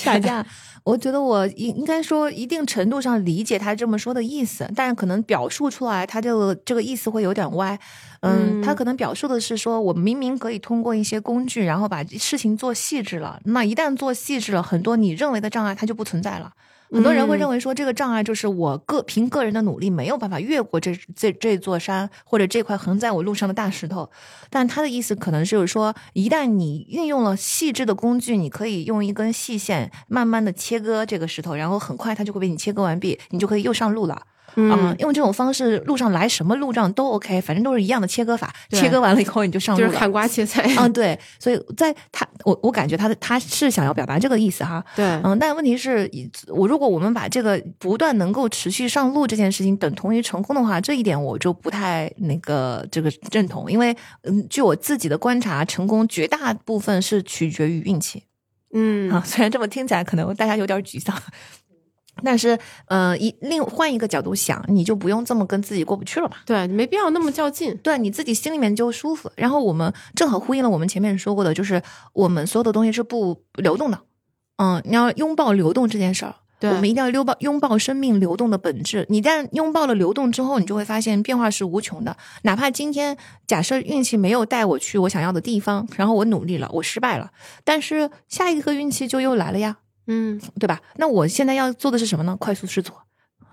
我觉得我应应该说一定程度上理解他这么说的意思，但是可能表述出来他这个这个意思会有点歪。嗯，他可能表述的是说，我明明可以通过一些工具，然后把事情做细致了。那一旦做细致了，很多你认为的障碍它就不存在了。很多人会认为说，这个障碍就是我个凭个人的努力没有办法越过这这这座山或者这块横在我路上的大石头。但他的意思可能是说，一旦你运用了细致的工具，你可以用一根细线慢慢的切割这个石头，然后很快它就会被你切割完毕，你就可以又上路了。嗯，用这种方式，路上来什么路障都 OK，反正都是一样的切割法。切割完了以后，你就上路了。就是砍瓜切菜。嗯，对。所以在他，我我感觉他的他是想要表达这个意思哈。对。嗯，但问题是，我如果我们把这个不断能够持续上路这件事情等同于成功的话，这一点我就不太那个这个认同，因为嗯，据我自己的观察，成功绝大部分是取决于运气。嗯。啊，虽然这么听起来可能大家有点沮丧。但是，呃，一另换一个角度想，你就不用这么跟自己过不去了嘛？对，没必要那么较劲。对，你自己心里面就舒服。然后我们正好呼应了我们前面说过的，就是我们所有的东西是不流动的。嗯，你要拥抱流动这件事儿，我们一定要拥抱拥抱生命流动的本质。你一旦拥抱了流动之后，你就会发现变化是无穷的。哪怕今天假设运气没有带我去我想要的地方，然后我努力了，我失败了，但是下一个运气就又来了呀。嗯，对吧？那我现在要做的是什么呢？快速试错，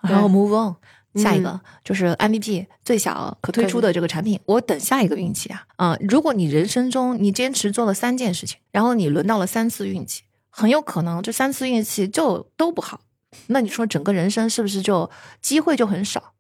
然后 move on，下一个就是 MVP 最小可推出的这个产品。我等下一个运气啊啊！如果你人生中你坚持做了三件事情，然后你轮到了三次运气，很有可能这三次运气就都不好。那你说整个人生是不是就机会就很少？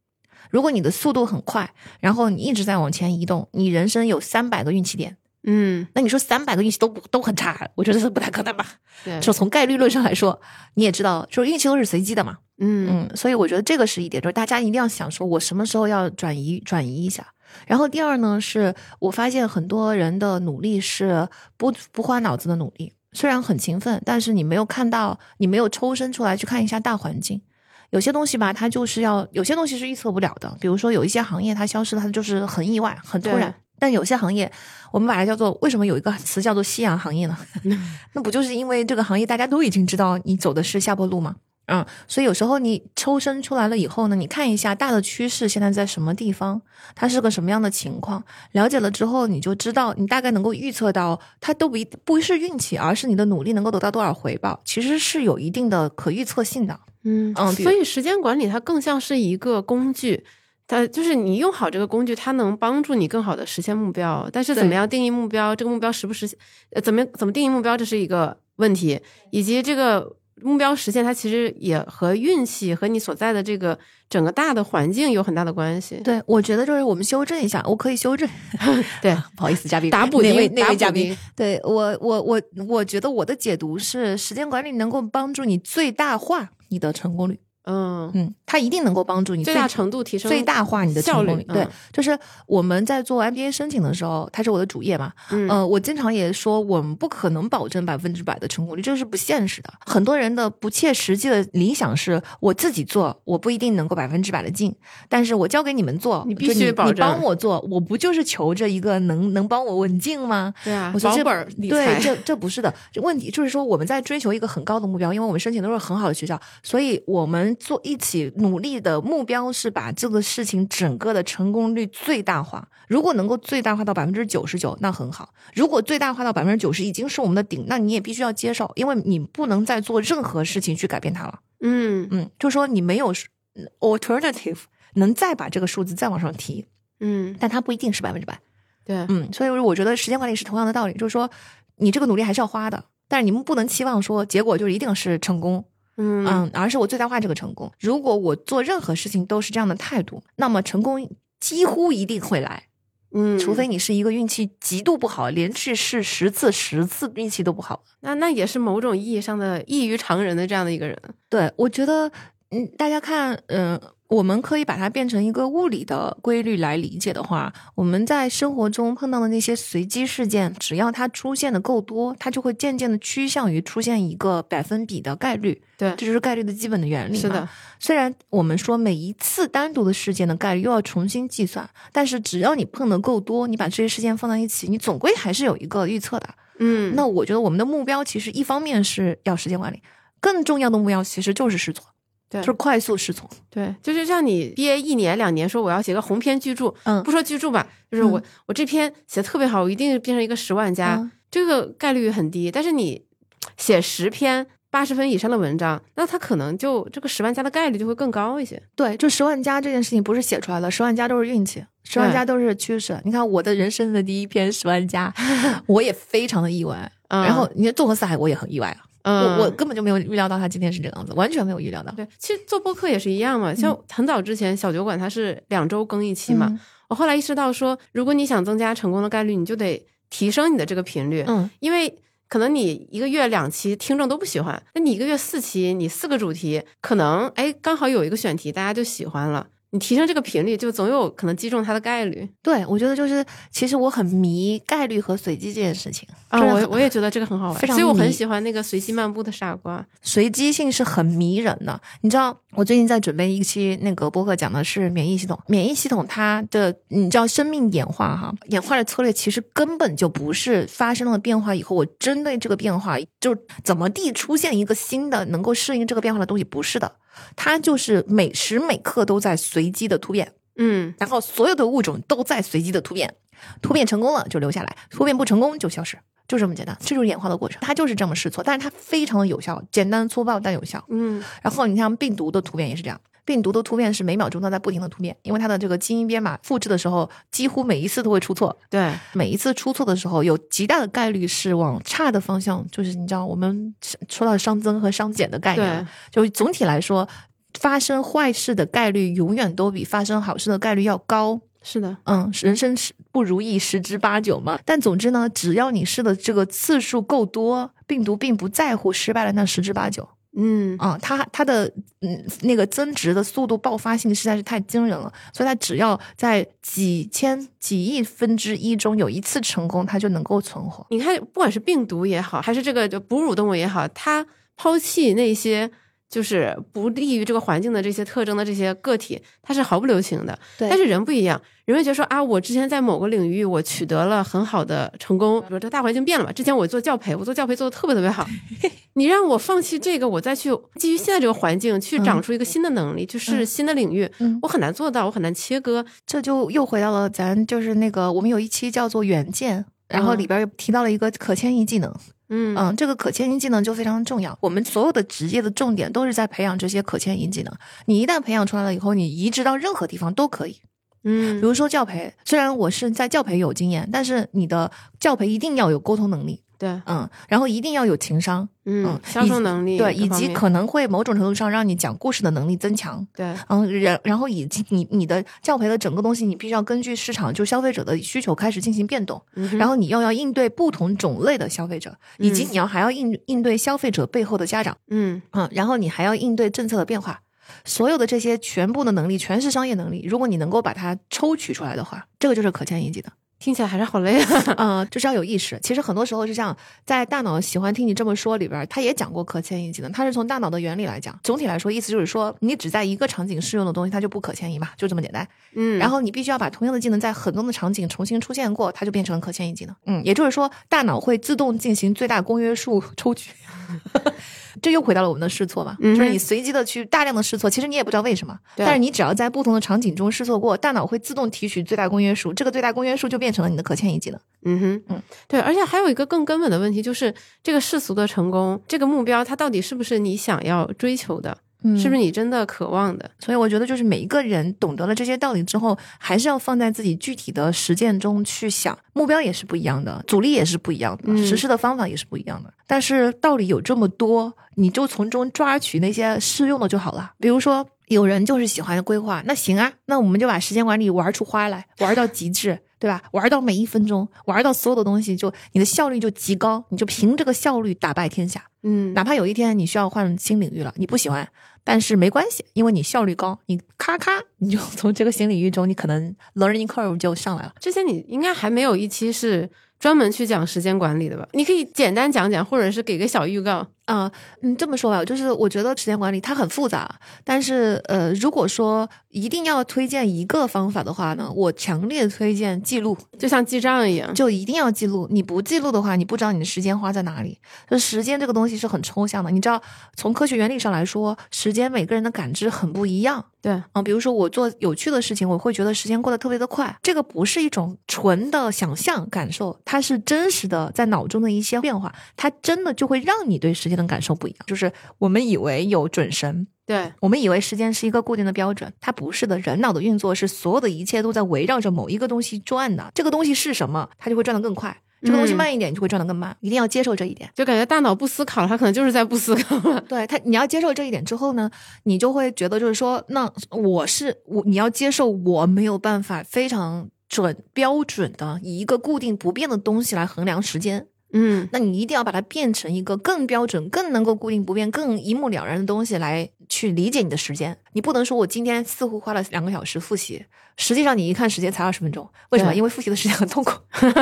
如果你的速度很快，然后你一直在往前移动，你人生有三百个运气点。嗯，那你说三百个运气都不都很差，我觉得是不太可能吧？对，就从概率论上来说，你也知道，就是运气都是随机的嘛。嗯嗯，所以我觉得这个是一点，就是大家一定要想说，我什么时候要转移转移一下。然后第二呢，是我发现很多人的努力是不不花脑子的努力，虽然很勤奋，但是你没有看到，你没有抽身出来去看一下大环境。有些东西吧，它就是要有些东西是预测不了的，比如说有一些行业它消失了，它就是很意外、很突然。但有些行业，我们把它叫做为什么有一个词叫做夕阳行业呢？那不就是因为这个行业大家都已经知道你走的是下坡路吗？嗯，所以有时候你抽身出来了以后呢，你看一下大的趋势现在在什么地方，它是个什么样的情况，了解了之后你就知道，你大概能够预测到，它都不不是运气，而是你的努力能够得到多少回报，其实是有一定的可预测性的。嗯嗯，所以时间管理它更像是一个工具。它就是你用好这个工具，它能帮助你更好的实现目标。但是怎么样定义目标，这个目标实不实现？呃，怎么怎么定义目标，这是一个问题。以及这个目标实现，它其实也和运气和你所在的这个整个大的环境有很大的关系。对，我觉得就是我们修正一下，我可以修正。对，不好意思，嘉宾打补那位那位嘉宾。对我，我我我觉得我的解读是，时间管理能够帮助你最大化你的成功率。嗯嗯，它一定能够帮助你最大程度提升、最大化你的成功率。对，就是我们在做 MBA 申请的时候，它是我的主业嘛。嗯，我经常也说，我们不可能保证百分之百的成功率，这是不现实的。很多人的不切实际的理想是，我自己做，我不一定能够百分之百的进，但是我交给你们做，你必须保证。你帮我做，我不就是求着一个能能帮我稳进吗？对啊，保本理财。对，这这不是的。问题就是说，我们在追求一个很高的目标，因为我们申请都是很好的学校，所以我们做一起。努力的目标是把这个事情整个的成功率最大化。如果能够最大化到百分之九十九，那很好；如果最大化到百分之九十已经是我们的顶，那你也必须要接受，因为你不能再做任何事情去改变它了。嗯嗯，就说你没有 alternative 能再把这个数字再往上提。嗯，但它不一定是百分之百。对，嗯，所以我觉得时间管理是同样的道理，就是说你这个努力还是要花的，但是你们不能期望说结果就一定是成功。嗯嗯，而是我最大化这个成功。如果我做任何事情都是这样的态度，那么成功几乎一定会来。嗯，除非你是一个运气极度不好，连续试十次十次运气都不好，那那也是某种意义上的异于常人的这样的一个人。对，我觉得，嗯，大家看，嗯。我们可以把它变成一个物理的规律来理解的话，我们在生活中碰到的那些随机事件，只要它出现的够多，它就会渐渐的趋向于出现一个百分比的概率。对这就是概率的基本的原理。是的，，虽然我们说每一次单独的事件的概率又要重新计算，但是只要你碰的够多，你把这些事件放在一起，你总归还是有一个预测的。嗯，那我觉得我们的目标其实一方面是要时间管理，更重要的目标其实就是试错，对就是快速试从。对，就是像你憋一年两年，说我要写个鸿篇巨著，嗯不说巨著吧，就是我、我这篇写的特别好，我一定变成一个十万加，嗯这个概率很低。但是你写十篇八十分以上的文章，那它可能就这个十万加的概率就会更高一些。对，就十万加这件事情不是写出来的，十万加都是运气，十万加都是趋势。你看我的人生的第一篇十万加，我也非常的意外。嗯然后你看纵横四海，我也很意外啊，嗯，我我根本就没有预料到他今天是这个样子，完全没有预料到。对，其实做播客也是一样嘛。像很早之前小酒馆它是两周更一期嘛，嗯我后来意识到说，如果你想增加成功的概率，你就得提升你的这个频率，嗯，因为可能你一个月两期听众都不喜欢，那你一个月四期，你四个主题，可能哎刚好有一个选题大家就喜欢了，你提升这个频率，就总有可能击中它的概率对，我觉得就是其实我很迷概率和随机这件事情啊。我我也觉得这个很好玩，非常所以我很喜欢那个随机漫步的傻瓜。随机性是很迷人的。你知道，我最近在准备一期那个播客，讲的是免疫系统。免疫系统它的，你知道生命演化哈，演化的策略其实根本就不是发生了变化以后，我针对这个变化就怎么地出现一个新的能够适应这个变化的东西，不是的。它就是每时每刻都在随机的突变，嗯。然后所有的物种都在随机的突变，突变成功了就留下来，突变不成功就消失，就这么简单，这就是演化的过程，它就是这么试错，但是它非常的有效，简单粗暴但有效。嗯。然后你像病毒的突变也是这样，病毒的突变是每秒钟都在不停的突变，因为它的这个基因编码复制的时候，几乎每一次都会出错，对，每一次出错的时候，有极大的概率是往差的方向，就是你知道我们说到熵增和熵减的概念，就总体来说，发生坏事的概率永远都比发生好事的概率要高。是的，嗯，人生是不如意十之八九嘛。但总之呢，只要你试的这个次数够多，病毒并不在乎失败的那十之八九。嗯啊、它它的嗯那个增值的速度爆发性实在是太惊人了，所以它只要在几千几亿分之一中有一次成功，它就能够存活。你看，不管是病毒也好，还是这个就哺乳动物也好，它抛弃那些就是不利于这个环境的这些特征的这些个体，它是毫不留情的。对但是人不一样，人会觉得说啊，我之前在某个领域我取得了很好的成功，比如这个大环境变了嘛，之前我做教培，我做教培做的特别特别好，你让我放弃这个，我再去基于现在这个环境去长出一个新的能力，就是新的领域，嗯我很难做到，我很难切割。这就又回到了咱就是那个我们有一期叫做远见，然后嗯里边又提到了一个可迁移技能。嗯嗯，这个可迁移技能就非常重要。我们所有的职业的重点都是在培养这些可迁移技能。你一旦培养出来了以后，你移植到任何地方都可以。嗯比如说教培，虽然我是在教培有经验，但是你的教培一定要有沟通能力，对，嗯，然后一定要有情商，嗯嗯，销售能力对，以及可能会某种程度上让你讲故事的能力增强。对，嗯，然然后以及你你的教培的整个东西，你必须要根据市场就消费者的需求开始进行变动，嗯然后你又要应对不同种类的消费者，以及嗯你要还要应应对消费者背后的家长，嗯。嗯，然后你还要应对政策的变化，所有的这些全部的能力全是商业能力。如果你能够把它抽取出来的话，这个就是可迁移技能。听起来还是好累啊。嗯，就是要有意识。其实很多时候是这样，在大脑喜欢听你这么说里边儿，他也讲过可迁移技能，他是从大脑的原理来讲。总体来说，意思就是说，你只在一个场景适用的东西，它就不可迁移嘛，就这么简单。嗯，然后你必须要把同样的技能在很多的场景重新出现过，它就变成了可迁移技能。嗯，也就是说，大脑会自动进行最大公约数抽取。这又回到了我们的试错嘛，嗯就是你随机的去大量的试错，其实你也不知道为什么，对但是你只要在不同的场景中试错过，大脑会自动提取最大公约数，这个最大公约数就变成了你的可迁移技能。嗯哼，嗯，对，而且还有一个更根本的问题，就是这个世俗的成功，这个目标，它到底是不是你想要追求的？嗯是不是你真的渴望的？所以我觉得，就是每一个人懂得了这些道理之后，还是要放在自己具体的实践中去想，目标也是不一样的，阻力也是不一样的，嗯实施的方法也是不一样的。但是道理有这么多，你就从中抓取那些适用的就好了。比如说，有人就是喜欢规划，那行啊，那我们就把时间管理玩出花来，玩到极致。对吧？玩到每一分钟，玩到所有的东西，就你的效率就极高，你就凭这个效率打败天下。嗯，哪怕有一天你需要换新领域了，你不喜欢，但是没关系，因为你效率高，你咔咔你就 从这个新领域中，你可能 learning curve 就上来了。之前你应该还没有一期是专门去讲时间管理的吧？你可以简单讲讲，或者是给个小预告。啊、嗯，这么说吧，就是我觉得时间管理它很复杂，但是呃，如果说一定要推荐一个方法的话呢，我强烈推荐记录，就像记账一样。就一定要记录。你不记录的话，你不知道你的时间花在哪里。就时间这个东西是很抽象的，你知道，从科学原理上来说，时间每个人的感知很不一样。对，啊，比如说我做有趣的事情，我会觉得时间过得特别的快。这个不是一种纯的想象感受，它是真实的在脑中的一些变化，它真的就会让你对时间的感受不一样。就是我们以为有准神，对，我们以为时间是一个固定的标准，它不是的。人脑的运作是所有的一切都在围绕着某一个东西转的，这个东西是什么，它就会转得更快；这个东西嗯慢一点，就会转得更慢。一定要接受这一点。就感觉大脑不思考了，它可能就是在不思考了。对他，你要接受这一点之后呢，你就会觉得就是说，那我是我，你要接受我没有办法非常准标准的以一个固定不变的东西来衡量时间。嗯，那你一定要把它变成一个更标准、更能够固定不变、更一目了然的东西来去理解你的时间。你不能说我今天似乎花了两个小时复习，实际上你一看时间才二十分钟。为什么？因为复习的时间很痛苦。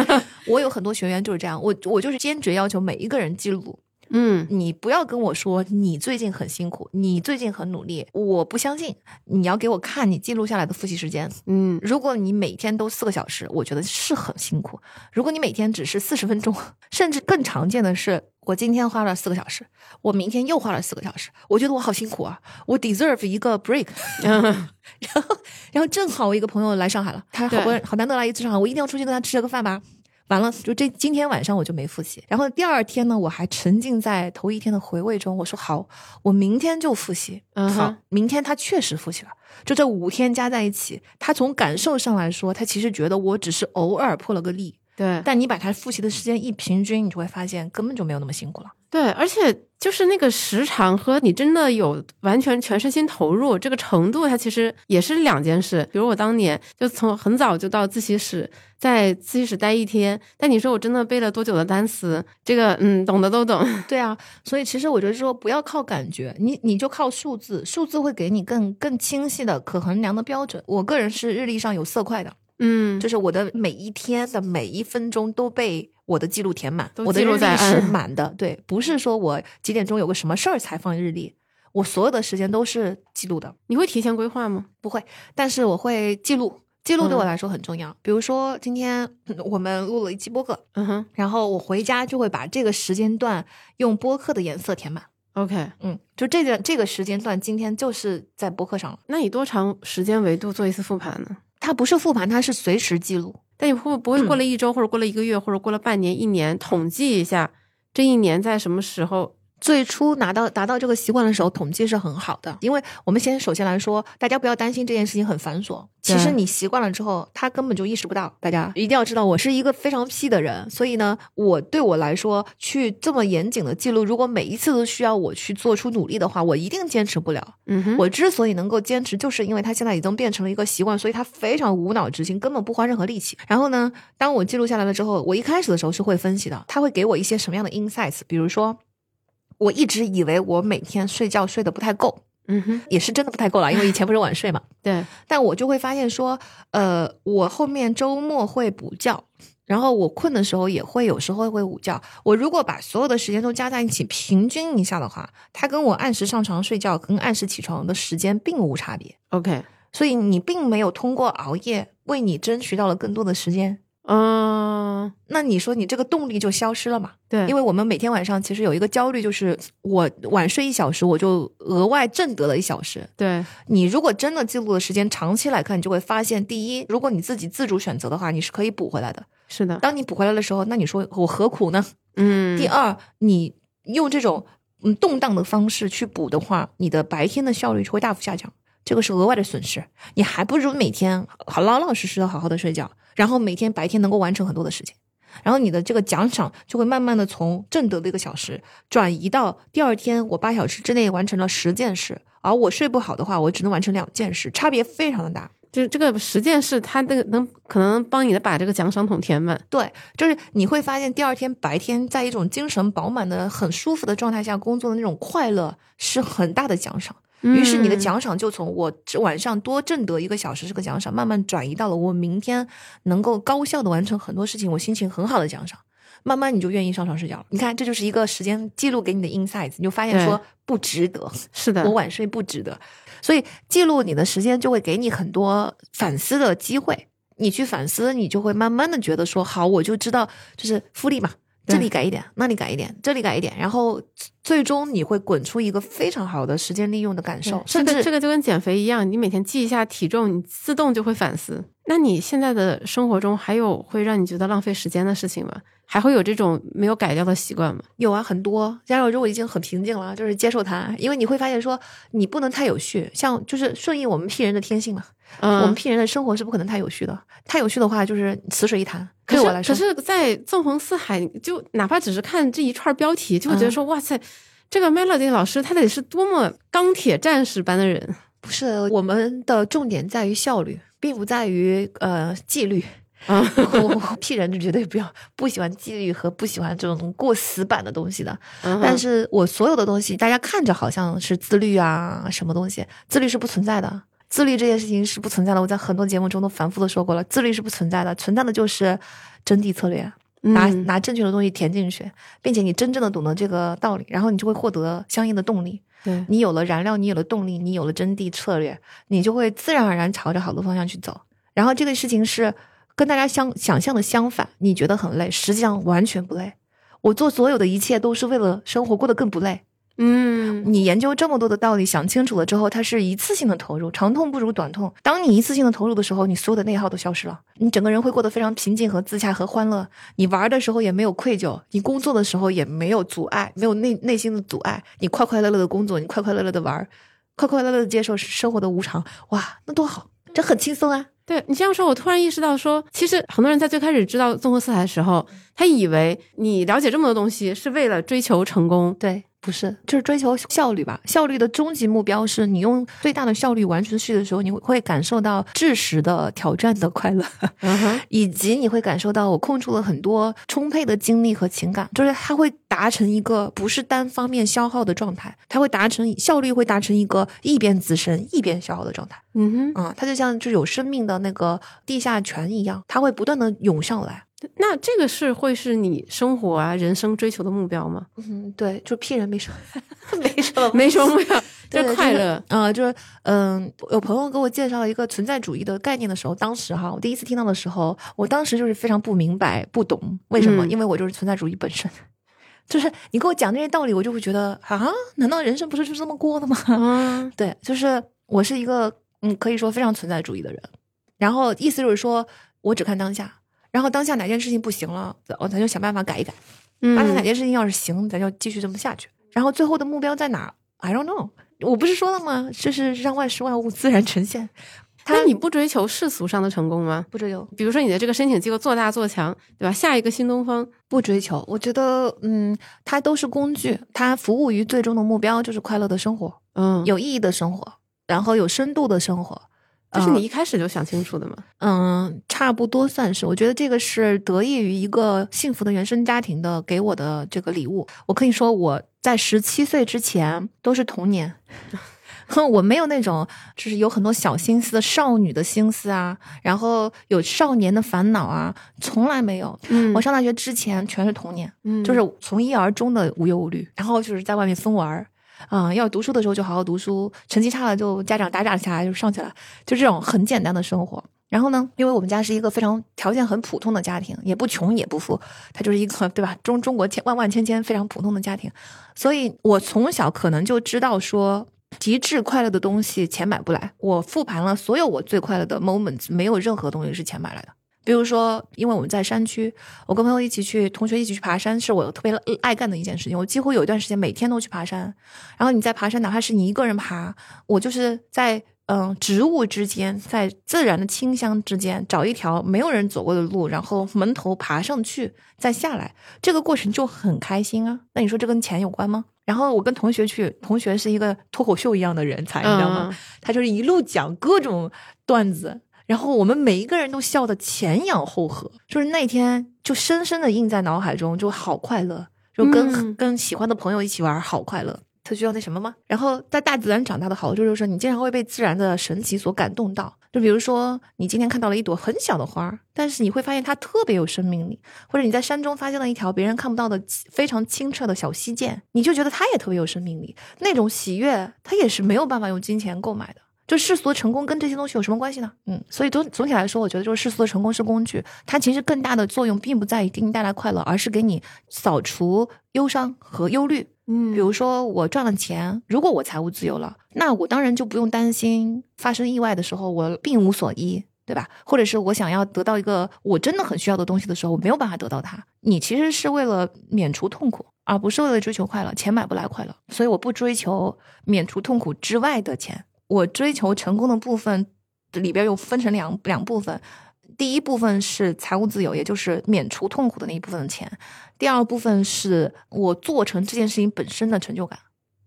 我有很多学员就是这样，我我就是坚决要求每一个人记录。嗯，你不要跟我说你最近很辛苦，你最近很努力，我不相信。你要给我看你记录下来的复习时间。嗯，如果你每天都四个小时，我觉得是很辛苦。如果你每天只是四十分钟，甚至更常见的是，我今天花了四个小时，我明天又花了四个小时，我觉得我好辛苦啊，我 deserve 一个 break。然后，然后正好我一个朋友来上海了，他好不好难得来一次上海，我一定要出去跟他吃个饭吧。完了，就这今天晚上我就没复习，然后第二天呢，我还沉浸在头一天的回味中。我说好，我明天就复习。嗯哼好，明天他确实复习了。就这五天加在一起，他从感受上来说，他其实觉得我只是偶尔破了个例，对，但你把它复习的时间一平均，你就会发现根本就没有那么辛苦了。对，而且就是那个时长和你真的有完全全身心投入这个程度，它其实也是两件事。比如我当年就从很早就到自习室，在自习室待一天，但你说我真的背了多久的单词？这个嗯，懂的都懂。对啊，所以其实我觉得说不要靠感觉，你你就靠数字，数字会给你更更清晰的可衡量的标准。我个人是日历上有色块的，嗯，就是我的每一天的每一分钟都被我的记录填满，我的日历是满的。对，不是说我几点钟有个什么事儿才放日历，我所有的时间都是记录的，你会提前规划吗？不会，但是我会记录。记录对我嗯来说很重要。比如说，今天嗯我们录了一期播客，嗯哼然后我回家就会把这个时间段用播客的颜色填满。，OK。嗯，就这个这个时间段，今天就是在播客上了。那以多长时间维度做一次复盘呢？它不是复盘，它是随时记录。但你会不会过了一周，或者过了一个月，或者过了半年、一年，统计一下这一年在什么时候？最初拿到达到这个习惯的时候，统计是很好的，因为我们先首先来说，大家不要担心这件事情很繁琐。其实你习惯了之后，他根本就意识不到。大家一定要知道，我是一个非常 P 的人，所以呢，我对我来说，去这么严谨的记录，如果每一次都需要我去做出努力的话，我一定坚持不了。嗯哼，我之所以能够坚持，就是因为他现在已经变成了一个习惯，所以他非常无脑执行，根本不花任何力气。然后呢，当我记录下来了之后，我一开始的时候是会分析的，他会给我一些什么样的 insights，比如说，我一直以为我每天睡觉睡得不太够，嗯哼，也是真的不太够了，因为以前不是晚睡嘛。对，但我就会发现说，呃，我后面周末会补觉，然后我困的时候也会有时候会午觉。我如果把所有的时间都加在一起平均一下的话，它跟我按时上床睡觉跟按时起床的时间并无差别。OK，所以你并没有通过熬夜为你争取到了更多的时间。嗯，那你说你这个动力就消失了嘛？对，因为我们每天晚上其实有一个焦虑，就是我晚睡一小时，我就额外挣得了一小时。对，你如果真的记录的时间长期来看，你就会发现，第一，如果你自己自主选择的话，你是可以补回来的。是的，当你补回来的时候，那你说我何苦呢？嗯，第二，你用这种嗯动荡的方式去补的话，你的白天的效率就会大幅下降，这个是额外的损失。你还不如每天好老老实实的好好的睡觉，然后每天白天能够完成很多的事情。然后你的这个奖赏就会慢慢的从挣得的一个小时转移到第二天我八小时之内完成了十件事，而我睡不好的话，我只能完成两件事，差别非常的大。就是这个十件事，它那个能可能帮你的把这个奖赏桶填满。对，就是你会发现第二天白天在一种精神饱满的、很舒服的状态下工作的那种快乐是很大的奖赏。于是你的嗯奖赏就从我这晚上多挣得一个小时这个奖赏，慢慢转移到了我明天能够高效的完成很多事情，我心情很好的奖赏。慢慢你就愿意上床睡觉了。你看，这就是一个时间记录给你的 insights，你就发现说不值得，是的我，晚睡不值得。所以记录你的时间就会给你很多反思的机会。你去反思，你就会慢慢的觉得说，好，我就知道，就是复利嘛，这里改一点，那里改一点，这里改一点，然后最终你会滚出一个非常好的时间利用的感受，甚至这个就跟减肥一样，你每天记一下体重，你自动就会反思。那你现在的生活中还有会让你觉得浪费时间的事情吗？还会有这种没有改掉的习惯吗？有啊，很多。加上我已经很平静了，就是接受它，因为你会发现说你不能太有序，像就是顺应我们 P 人的天性嘛。嗯，我们 P 人的生活是不可能太有序的，太有序的话就是死水一潭。可是对我来说，可是，在纵横四海，就哪怕只是看这一串标题，就会觉得嗯说，哇塞，这个 Melody 老师他得是多么钢铁战士般的人。不是我们的重点在于效率，并不在于呃纪律。啊，我我 P 人就绝对不要不喜欢纪律和不喜欢这种过死板的东西的。嗯但是我所有的东西，大家看着好像是自律啊，什么东西，自律是不存在的。自律这件事情是不存在的，我在很多节目中都反复的说过了，自律是不存在的，存在的就是真谛策略，拿、嗯拿正确的东西填进去，并且你真正的懂得这个道理，然后你就会获得相应的动力。对，你有了燃料，你有了动力，你有了真谛策略，你就会自然而然朝着好的方向去走。然后这个事情是跟大家相想象的相反，你觉得很累，实际上完全不累。我做所有的一切都是为了生活过得更不累。嗯，你研究这么多的道理，想清楚了之后，它是一次性的投入，长痛不如短痛。当你一次性的投入的时候，你所有的内耗都消失了，你整个人会过得非常平静和自洽和欢乐。你玩的时候也没有愧疚，你工作的时候也没有阻碍，没有内内心的阻碍。你快快乐乐的工作，你快快乐乐的玩，快快乐乐的接受生活的无常。哇，那多好，这很轻松啊。对你这样说，我突然意识到说，其实很多人在最开始知道综合色彩的时候，他以为你了解这么多东西是为了追求成功。对，不是，就是追求效率吧。效率的终极目标是你用最大的效率完成事的时候，你会感受到知识的挑战的快乐。以及你会感受到我空出了很多充沛的精力和情感，就是它会达成一个不是单方面消耗的状态，它会达成效率会达成一个一边滋生一边消耗的状态。嗯哼，啊、它就像就有生命的那个地下泉一样，它会不断的涌上来。那这个是会是你生活啊、人生追求的目标吗？嗯，对，就骗人没什么，没什么没什么目标，就是快乐。啊、就是嗯，有朋友给我介绍一个存在主义的概念的时候，当时哈，我第一次听到的时候，我当时就是非常不明白、不懂为什么，嗯因为我就是存在主义本身。就是你给我讲这些道理，我就会觉得啊，难道人生不是就这么过的吗？嗯 对，就是我是一个嗯，可以说非常存在主义的人。然后意思就是说我只看当下，然后当下哪件事情不行了，咱咱就想办法改一改。当下哪嗯，件事情要是行，咱就继续这么下去。然后最后的目标在哪？I don't know。我不是说了吗？就是让万事万物自然呈现。他那你不追求世俗上的成功吗？不追求，比如说你的这个申请机构做大做强，对吧？下一个新东方，不追求。我觉得，嗯，它都是工具，它服务于最终的目标，就是快乐的生活，嗯，有意义的生活，然后有深度的生活。这是嗯你一开始就想清楚的吗？嗯，差不多算是。我觉得这个是得益于一个幸福的原生家庭的给我的这个礼物。我可以说我在十七岁之前都是童年，我没有那种就是有很多小心思的少女的心思啊，然后有少年的烦恼啊，从来没有。嗯我上大学之前全是童年，嗯就是从一而终的无忧无虑，然后就是在外面疯玩儿。啊、要读书的时候就好好读书，成绩差了就家长打打下来就上去了，就这种很简单的生活。然后呢，因为我们家是一个非常条件很普通的家庭，也不穷也不富，它就是一个对吧？中中国千万万千千非常普通的家庭，所以我从小可能就知道说，极致快乐的东西钱买不来。我复盘了所有我最快乐的 moments，没有任何东西是钱买来的。比如说，因为我们在山区，我跟朋友一起去，同学一起去爬山，是我特别爱干的一件事情。我几乎有一段时间每天都去爬山。然后你在爬山，哪怕是你一个人爬，我就是在嗯植物之间，在自然的清香之间找一条没有人走过的路，然后门头爬上去，再下来，这个过程就很开心啊。那你说这跟钱有关吗？然后我跟同学去，同学是一个脱口秀一样的人才，你知道吗？他就是一路讲各种段子，然后我们每一个人都笑得前仰后合，就是那天就深深的印在脑海中，就好快乐，就跟、嗯跟喜欢的朋友一起玩，好快乐。他需要那什么吗？然后在大自然长大的好处就是说，你经常会被自然的神奇所感动到。就比如说，你今天看到了一朵很小的花，但是你会发现它特别有生命力；或者你在山中发现了一条别人看不到的非常清澈的小溪涧，你就觉得它也特别有生命力。那种喜悦，它也是没有办法用金钱购买的。就世俗的成功跟这些东西有什么关系呢？嗯，所以总总体来说，我觉得就是世俗的成功是工具，它其实更大的作用并不在于给你带来快乐，而是给你扫除忧伤和忧虑。嗯比如说我赚了钱，如果我财务自由了，那我当然就不用担心发生意外的时候我并无所依，对吧？或者是我想要得到一个我真的很需要的东西的时候，我没有办法得到它。你其实是为了免除痛苦，而不是为了追求快乐。钱买不来快乐，所以我不追求免除痛苦之外的钱。我追求成功的部分里边又分成两两部分。第一部分是财务自由，也就是免除痛苦的那一部分的钱；第二部分是我做成这件事情本身的成就感。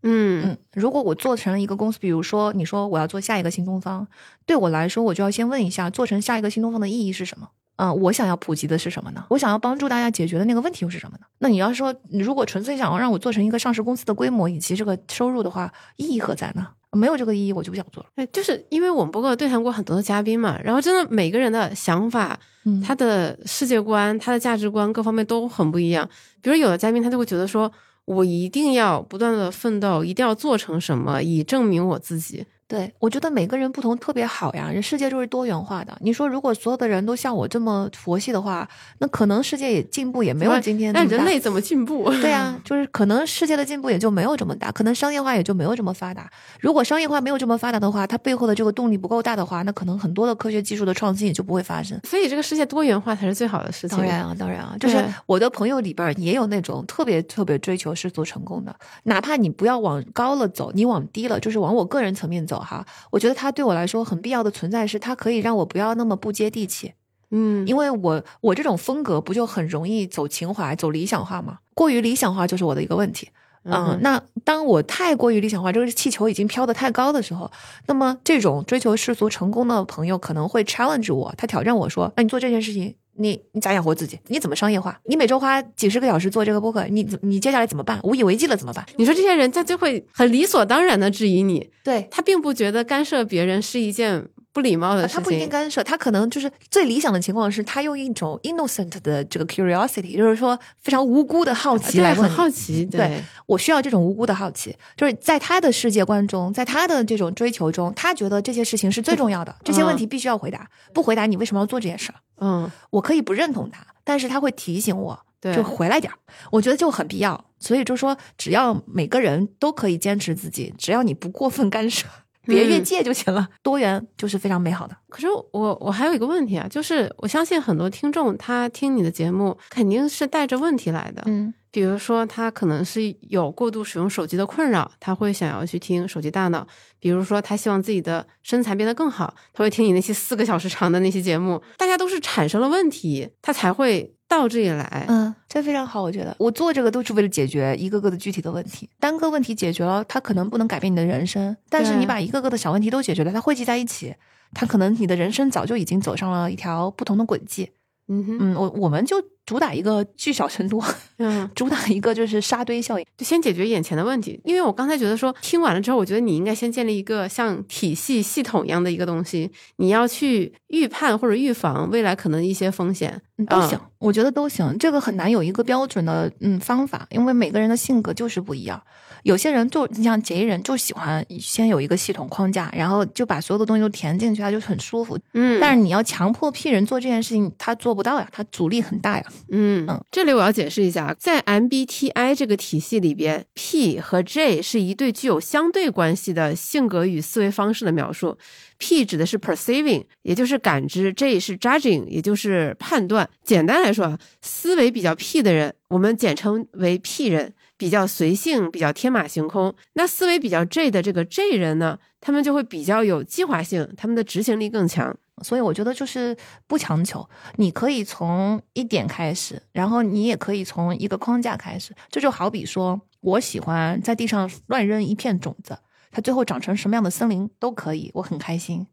嗯嗯，如果我做成了一个公司，比如说你说我要做下一个新东方，对我来说，我就要先问一下，做成下一个新东方的意义是什么？嗯、我想要普及的是什么呢？我想要帮助大家解决的那个问题又是什么呢？那你要说，你如果纯粹想要让我做成一个上市公司的规模以及这个收入的话，意义何在呢？没有这个意义，我就不想做了。对，就是因为我们播客对谈过很多的嘉宾嘛，然后真的每个人的想法、嗯他的世界观、他的价值观各方面都很不一样。比如有的嘉宾他就会觉得说，我一定要不断的奋斗，一定要做成什么，以证明我自己。对，我觉得每个人不同特别好呀，人世界就是多元化的。你说如果所有的人都像我这么佛系的话，那可能世界也进步也没有今天那。人类怎么进步？对啊，就是可能世界的进步也就没有这么大，可能商业化也就没有这么发达。如果商业化没有这么发达的话，它背后的这个动力不够大的话，那可能很多的科学技术的创新也就不会发生。所以这个世界多元化才是最好的事情。当然啊，当然啊，就是我的朋友里边也有那种特别特别追求世俗成功的，哪怕你不要往高了走，你往低了，就是往我个人层面走哈。我觉得它对我来说很必要的存在是，它可以让我不要那么不接地气。嗯，因为我我这种风格不就很容易走情怀、走理想化吗？过于理想化就是我的一个问题。嗯，那当我太过于理想化，这个气球已经飘得太高的时候，那么这种追求世俗成功的朋友可能会 challenge 我，他挑战我说：“那你做这件事情，你你咋养活自己？你怎么商业化？你每周花几十个小时做这个播客，你怎你接下来怎么办？无以为继了怎么办你说这些人他就会很理所当然的质疑你，？”对，他并不觉得干涉别人是一件不礼貌的事情。他不一定干涉，他可能就是最理想的情况是，他用一种 innocent 的这个 curiosity，就是说非常无辜的好奇来问你好奇，对我需要这种无辜的好奇，就是在他的世界观中，在他的这种追求中，他觉得这些事情是最重要的，这些问题必须要回答，不回答你为什么要做这件事儿？嗯，我可以不认同他，但是他会提醒我，对，就回来点儿，我觉得就很必要。所以就说，只要每个人都可以坚持自己，只要你不过分干涉，别越嗯界就行了，多元就是非常美好的。可是我我还有一个问题啊，就是我相信很多听众他听你的节目肯定是带着问题来的，嗯比如说他可能是有过度使用手机的困扰，他会想要去听手机大脑；比如说他希望自己的身材变得更好，他会听你那些四个小时长的那些节目。大家都是产生了问题，他才会到这里来。嗯，这非常好，我觉得我做这个都是为了解决一个个的具体的问题。单个问题解决了，它可能不能改变你的人生，但是你把一个个的小问题都解决了，它汇集在一起，它可能你的人生早就已经走上了一条不同的轨迹。嗯哼，嗯，我我们就主打一个聚少成多，嗯，主打一个就是沙堆效应。就先解决眼前的问题。因为我刚才觉得说，听完了之后，我觉得你应该先建立一个像体系、系统一样的一个东西，你要去预判或者预防未来可能一些风险。都行，我觉得都行。这个很难有一个标准的嗯方法，因为每个人的性格就是不一样。有些人就你像杰人就喜欢先有一个系统框架，然后就把所有的东西都填进去，他就很舒服。嗯，但是你要强迫 P 人做这件事情，他做不到呀，他阻力很大呀。嗯嗯，这里我要解释一下，在 MBTI 这个体系里边，P 和 J 是一对具有相对关系的性格与思维方式的描述。P 指的是 perceiving，也就是感知；J 是 judging，也就是判断。简单来说啊，思维比较 P 的人，我们简称为 P 人，比较随性，比较天马行空。那思维比较 J 的这个 J 人呢，他们就会比较有计划性，他们的执行力更强。所以我觉得就是不强求，你可以从一点开始，然后你也可以从一个框架开始。这就好比说，我喜欢在地上乱扔一片种子，它最后长成什么样的森林都可以，我很开心。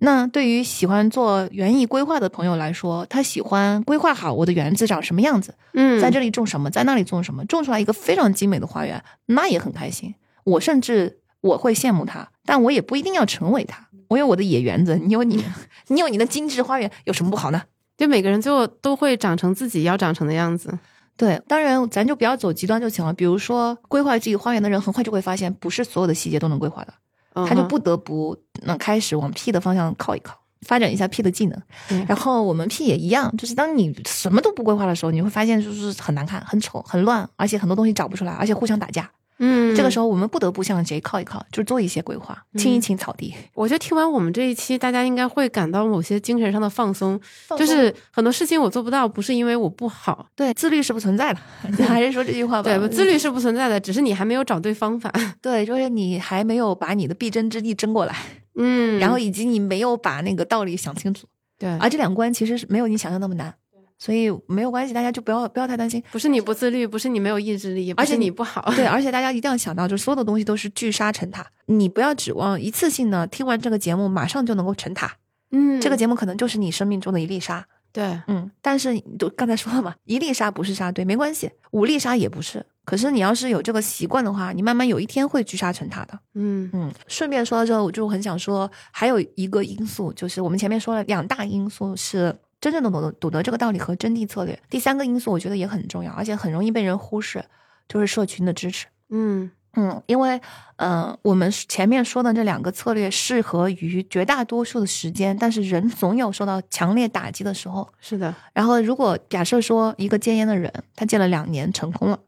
那对于喜欢做园艺规划的朋友来说，他喜欢规划好我的园子长什么样子，嗯在这里种什么，在那里种什么，种出来一个非常精美的花园，那也很开心。我甚至我会羡慕他，但我也不一定要成为他。我有我的野园子，你有你，你有你的精致花园，有什么不好呢？就每个人最后都会长成自己要长成的样子。对，当然咱就不要走极端就行了。比如说规划自己花园的人，很快就会发现，不是所有的细节都能规划的，他就不得不能开始往 P 的方向靠一靠，发展一下 P 的技能。然后我们 P 也一样，就是当你什么都不规划的时候，你会发现就是很难看、很丑、很乱，而且很多东西找不出来，而且互相打架。嗯，这个时候我们不得不向谁靠一靠，就是做一些规划，清一清草地。我觉得听完我们这一期，大家应该会感到某些精神上的放松，就是很多事情我做不到，不是因为我不好，对，自律是不存在的。你 还是说这句话吧？对，自律是不存在的，只是你还没有找对方法。对，就是你还没有把你的必争之地争过来，嗯，然后以及你没有把那个道理想清楚。对，而这两关其实是没有你想象那么难。所以没有关系，大家就不要不要太担心。不是你不自律，不是你没有意志力，而且你不好。对，而且大家一定要想到，就是所有的东西都是聚沙成塔。你不要指望一次性的听完这个节目马上就能够成塔。嗯，这个节目可能就是你生命中的一粒沙。对，嗯，但是都刚才说了嘛，一粒沙不是沙堆，没关系，五粒沙也不是。可是你要是有这个习惯的话，你慢慢有一天会聚沙成塔的。嗯嗯。顺便说到这，我就很想说，还有一个因素，就是我们前面说了两大因素是。真正的懂得懂得这个道理和真谛策略，第三个因素我觉得也很重要，而且很容易被人忽视，就是社群的支持。嗯嗯，因为嗯，我们前面说的这两个策略适合于绝大多数的时间，但是人 总有受到强烈打击的时候。是的。然后，如果假设说一个戒烟的人，他戒了两年成功了，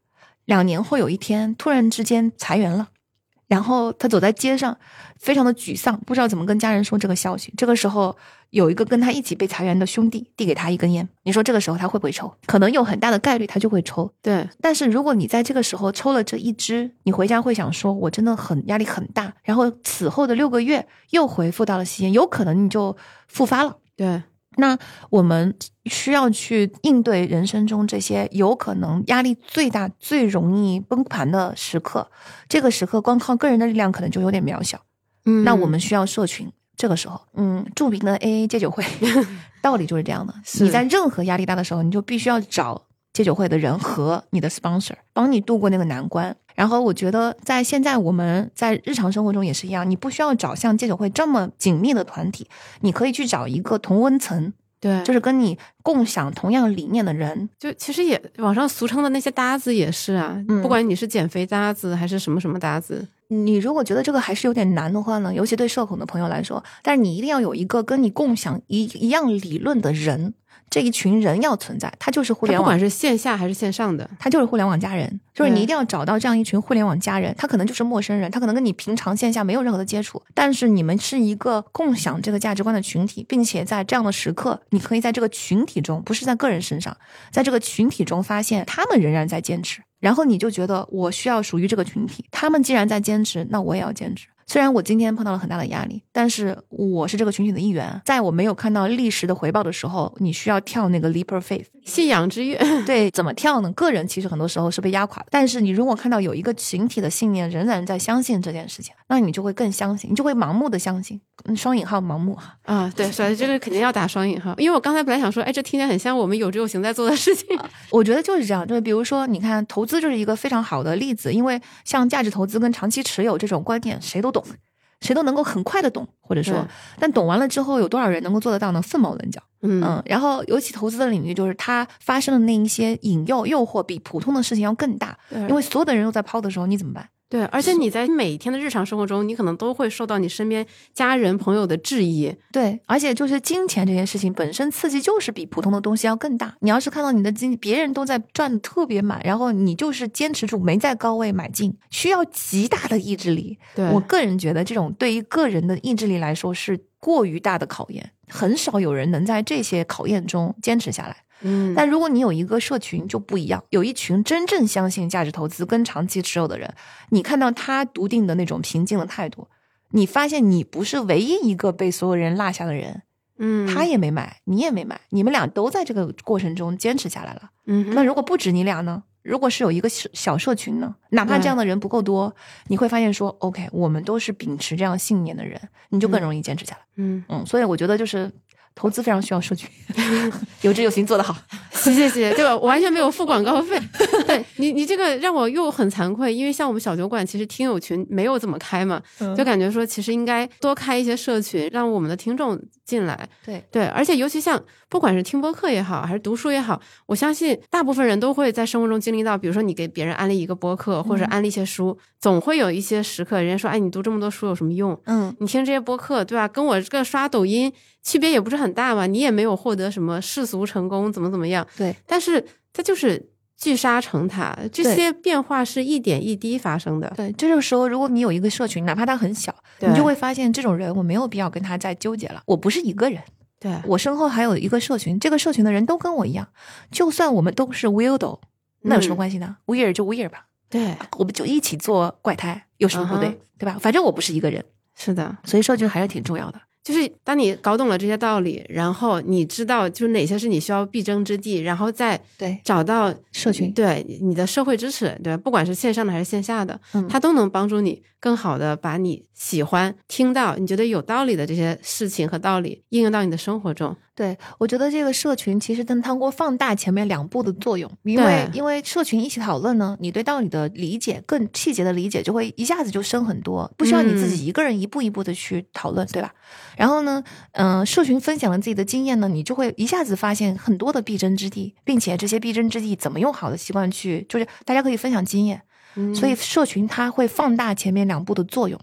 两年后有一天突然之间裁员了。然后他走在街上，非常的沮丧，不知道怎么跟家人说这个消息。这个时候，有一个跟他一起被裁员的兄弟递给他一根烟。你说这个时候他会不会抽？可能有很大的概率他就会抽。对。但是如果你在这个时候抽了这一支，你回家会想说，我真的很压力很大。然后此后的六个月又回复到了吸烟，有可能你就复发了。对。那我们需要去应对人生中这些有可能压力最大、最容易崩盘的时刻。这个时刻光靠个人的力量可能就有点渺小。嗯，那我们需要社群。这个时候，嗯，著名的 AA 戒酒会 道理就是这样的。你在任何压力大的时候，你就必须要找戒酒会的人和你的 sponsor 帮你度过那个难关。然后我觉得，在现在我们在日常生活中也是一样，你不需要找像戒酒会这么紧密的团体，你可以去找一个同温层，对，就是跟你共享同样理念的人。就其实也网上俗称的那些搭子也是啊，不管你是减肥搭子还是什么什么搭子。你如果觉得这个还是有点难的话呢，尤其对社恐的朋友来说，但是你一定要有一个跟你共享一一样理论的人，这一群人要存在，他就是互联网，不管是线下还是线上的，他就是互联网家人，就是你一定要找到这样一群互联网家人，他可能就是陌生人，他可能跟你平常线下没有任何的接触，但是你们是一个共享这个价值观的群体，并且在这样的时刻，你可以在这个群体中，不是在个人身上，在这个群体中发现他们仍然在坚持。然后你就觉得我需要属于这个群体，他们既然在坚持，那我也要坚持。虽然我今天碰到了很大的压力，但是我是这个群体的一员。在我没有看到历时的回报的时候，你需要跳那个 leap of faith，信仰之跃。对，怎么跳呢？个人其实很多时候是被压垮的。但是你如果看到有一个群体的信念仍然在相信这件事情，那你就会更相信，你就会盲目的相信。双引号盲目哈啊，对，所以这个肯定要打双引号。因为我刚才本来想说，哎，这听起来很像我们有志有行在做的事情。我觉得就是这样，就是比如说，你看投资就是一个非常好的例子，因为像价值投资跟长期持有这种观点，谁都懂。谁都能够很快的懂，或者说，但懂完了之后，有多少人能够做得到呢？凤毛麟角。嗯，然后尤其投资的领域，就是它发生的那一些引诱、诱惑，比普通的事情要更大。因为所有的人都在抛的时候，你怎么办？对，而且你在每天的日常生活中，你可能都会受到你身边家人朋友的质疑。对，而且就是金钱这件事情本身刺激就是比普通的东西要更大。你要是看到你的金别人都在赚的特别满，然后你就是坚持住没在高位买进，需要极大的意志力。对我个人觉得，这种对于个人的意志力来说是过于大的考验，很少有人能在这些考验中坚持下来。嗯，但如果你有一个社群就不一样，有一群真正相信价值投资跟长期持有的人，你看到他笃定的那种平静的态度，你发现你不是唯一一个被所有人落下的人，嗯，他也没买，你也没买，你们俩都在这个过程中坚持下来了，嗯，那如果不止你俩呢？如果是有一个小小社群呢？哪怕这样的人不够多，你会发现说，OK，我们都是秉持这样信念的人，你就更容易坚持下来，嗯嗯，所以我觉得就是。投资非常需要数据，有志有行做得好。谢谢谢谢，对吧？我完全没有付广告费。对你，你这个让我又很惭愧，因为像我们小酒馆，其实听友群没有怎么开嘛，就感觉说其实应该多开一些社群，让我们的听众进来。对对，而且尤其像不管是听播客也好，还是读书也好，我相信大部分人都会在生活中经历到，比如说你给别人安利一个播客，或者安利一些书，总会有一些时刻，人家说，哎，你读这么多书有什么用？嗯，你听这些播客，对吧？跟我这个刷抖音区别也不是很大嘛，你也没有获得什么世俗成功，怎么怎么样？对，但是它就是聚沙成塔，这些变化是一点一滴发生的。对，这个时候如果你有一个社群，哪怕它很小，你就会发现这种人我没有必要跟他再纠结了。我不是一个人，对，我身后还有一个社群，这个社群的人都跟我一样，就算我们都是 weirdo，那有什么嗯关系呢、w e i r d 就 weird 吧，对，我们就一起做怪胎，有什么不对？对吧？反正我不是一个人，是的。所以社群还是挺重要的。就是当你搞懂了这些道理，然后你知道就是哪些是你需要必争之地，然后再对，找到社群对你的社会支持，对？不管是线上的还是线下的，嗯它都能帮助你更好的把你喜欢、听到、你觉得有道理的这些事情和道理应用到你的生活中。对，我觉得这个社群其实能通过放大前面两步的作用，因为因为社群一起讨论呢，你对道理的理解更细节的理解就会一下子就深很多，不需要你自己一个人一步一步的去讨论，对吧？然后呢，嗯、社群分享了自己的经验呢，你就会一下子发现很多的必争之地，并且这些必争之地怎么用好的习惯去，就是大家可以分享经验，嗯所以社群它会放大前面两步的作用。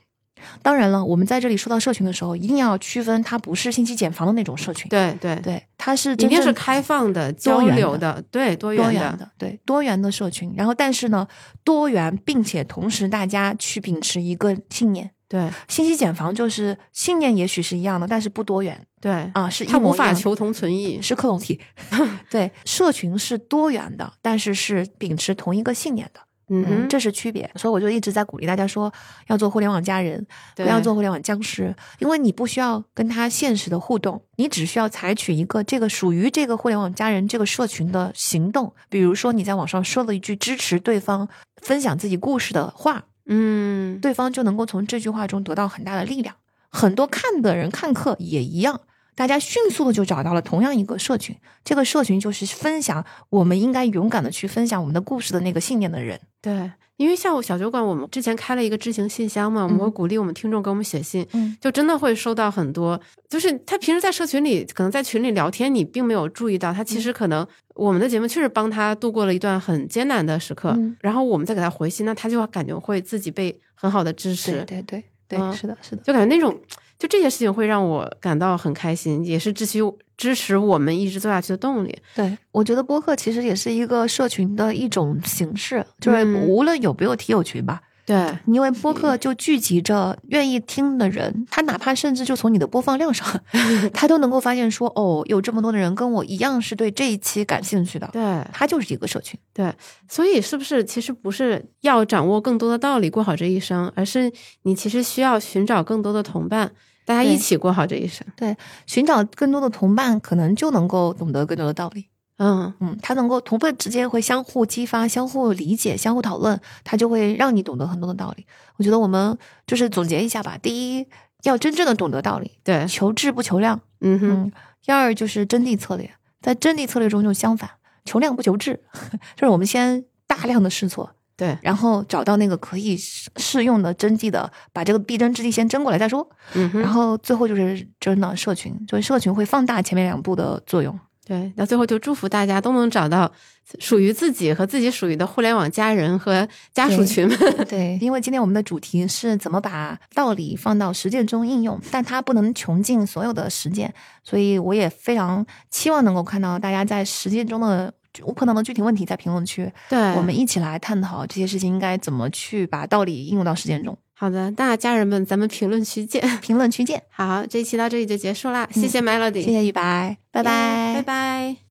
当然了，我们在这里说到社群的时候，一定要区分它不是信息茧房的那种社群，对对，对，它是一定是开放的、交流的，对多元的，多元的，对多元的社群。然后，但是呢，多元，并且同时大家去秉持一个信念。对信息茧房就是信念也许是一样的，但是不多元对，啊，是它无法求同存异。是克隆体。对，社群是多元的，但是是秉持同一个信念的。嗯哼，这是区别。所以我就一直在鼓励大家说，要做互联网家人，不要做互联网僵尸，因为你不需要跟他现实的互动，你只需要采取一个这个属于这个互联网家人这个社群的行动。比如说你在网上说了一句支持对方分享自己故事的话，嗯，对方就能够从这句话中得到很大的力量。很多看的人看客也一样。大家迅速的就找到了同样一个社群，这个社群就是分享我们应该勇敢的去分享我们的故事的那个信念的人。对，因为像我小酒馆，我们之前开了一个知行信箱嘛，我们鼓励我们听众给我们写信，嗯就真的会收到很多，就是他平时在社群里，可能在群里聊天，你并没有注意到，他其嗯实可能我们的节目确实帮他度过了一段很艰难的时刻，嗯然后我们再给他回信，那他就感觉会自己被很好的支持，对对对是的，是的。就感觉那种，就这些事情会让我感到很开心，也是支持支持我们一直做下去的动力。对，我觉得播客其实也是一个社群的一种形式，就是嗯无论有没有听友群吧，对，因为播客就聚集着愿意听的人，他哪怕甚至就从你的播放量上，他都能够发现说，哦，有这么多的人跟我一样是对这一期感兴趣的，对，他就是一个社群。对，所以是不是其实不是要掌握更多的道理过好这一生，而是你其实需要寻找更多的同伴，大家一起过好这一生。对寻找更多的同伴，可能就能够懂得更多的道理。嗯，嗯，他能够同伴之间会相互激发、相互理解、相互讨论，他就会让你懂得很多的道理。我觉得我们就是总结一下吧：第一，要真正的懂得道理，对，求质不求量。嗯哼，嗯，第二就是真谛策略，在真谛策略中就相反，求量不求质，就是我们先大量的试错，对，然后找到那个可以适适用的针剂的，把这个必争之地先争过来再说。嗯哼，然后最后就是真的社群，就是社群会放大前面两步的作用。对，那最后就祝福大家都能找到属于自己和自己属于的互联网家人和家属群们。对，因为今天我们的主题是怎么把道理放到实践中应用，但它不能穷尽所有的实践，所以我也非常期望能够看到大家在实践中的碰到的具体问题在评论区，对，我们一起来探讨这些事情应该怎么去把道理应用到实践中。好的，那家人们，咱们评论区见。评论区见，好，这一期到这里就结束啦，谢谢 Melody，谢谢雨白，拜拜，拜拜。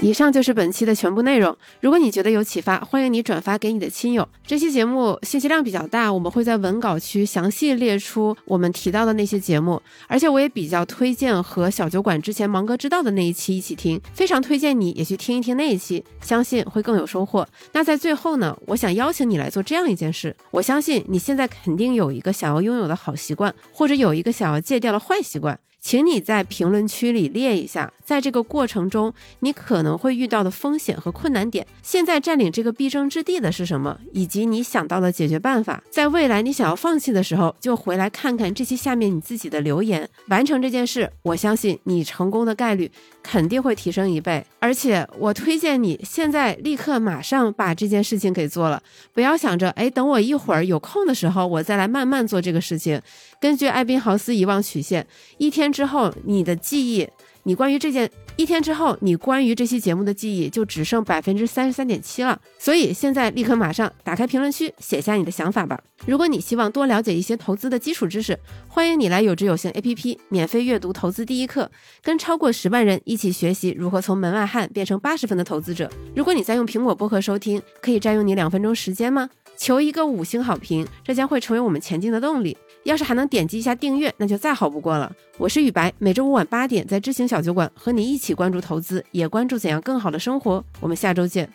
以上就是本期的全部内容。如果你觉得有启发，欢迎你转发给你的亲友。这期节目信息量比较大，我们会在文稿区详细列出我们提到的那些节目，而且我也比较推荐和小酒馆之前芒哥知道的那一期一起听，非常推荐你也去听一听那一期，相信会更有收获。那在最后呢，我想邀请你来做这样一件事，我相信你现在肯定有一个想要拥有的好习惯，或者有一个想要戒掉的坏习惯。请你在评论区里列一下，在这个过程中你可能会遇到的风险和困难点。现在占领这个必争之地的是什么，以及你想到的解决办法。在未来你想要放弃的时候，就回来看看这些下面你自己的留言，完成这件事，我相信你成功的概率肯定会提升一倍。而且我推荐你现在立刻马上把这件事情给做了，不要想着哎，等我一会儿有空的时候我再来慢慢做这个事情。根据艾宾豪斯遗忘曲线，一天之后你的记忆，你关于这件一天之后你关于这期节目的记忆就只剩百分之三十三点七了。所以现在立刻马上打开评论区写下你的想法吧。如果你希望多了解一些投资的基础知识，欢迎你来有知有行 APP 免费阅读投资第一课，跟超过十万人一起学习如何从门外汉变成八十分的投资者。如果你在用苹果播客收听，可以占用你两分钟时间吗？求一个五星好评，这将会成为我们前进的动力。要是还能点击一下订阅，那就再好不过了。我是雨白，每周五晚八点在知行小酒馆和你一起关注投资，也关注怎样更好的生活。我们下周见。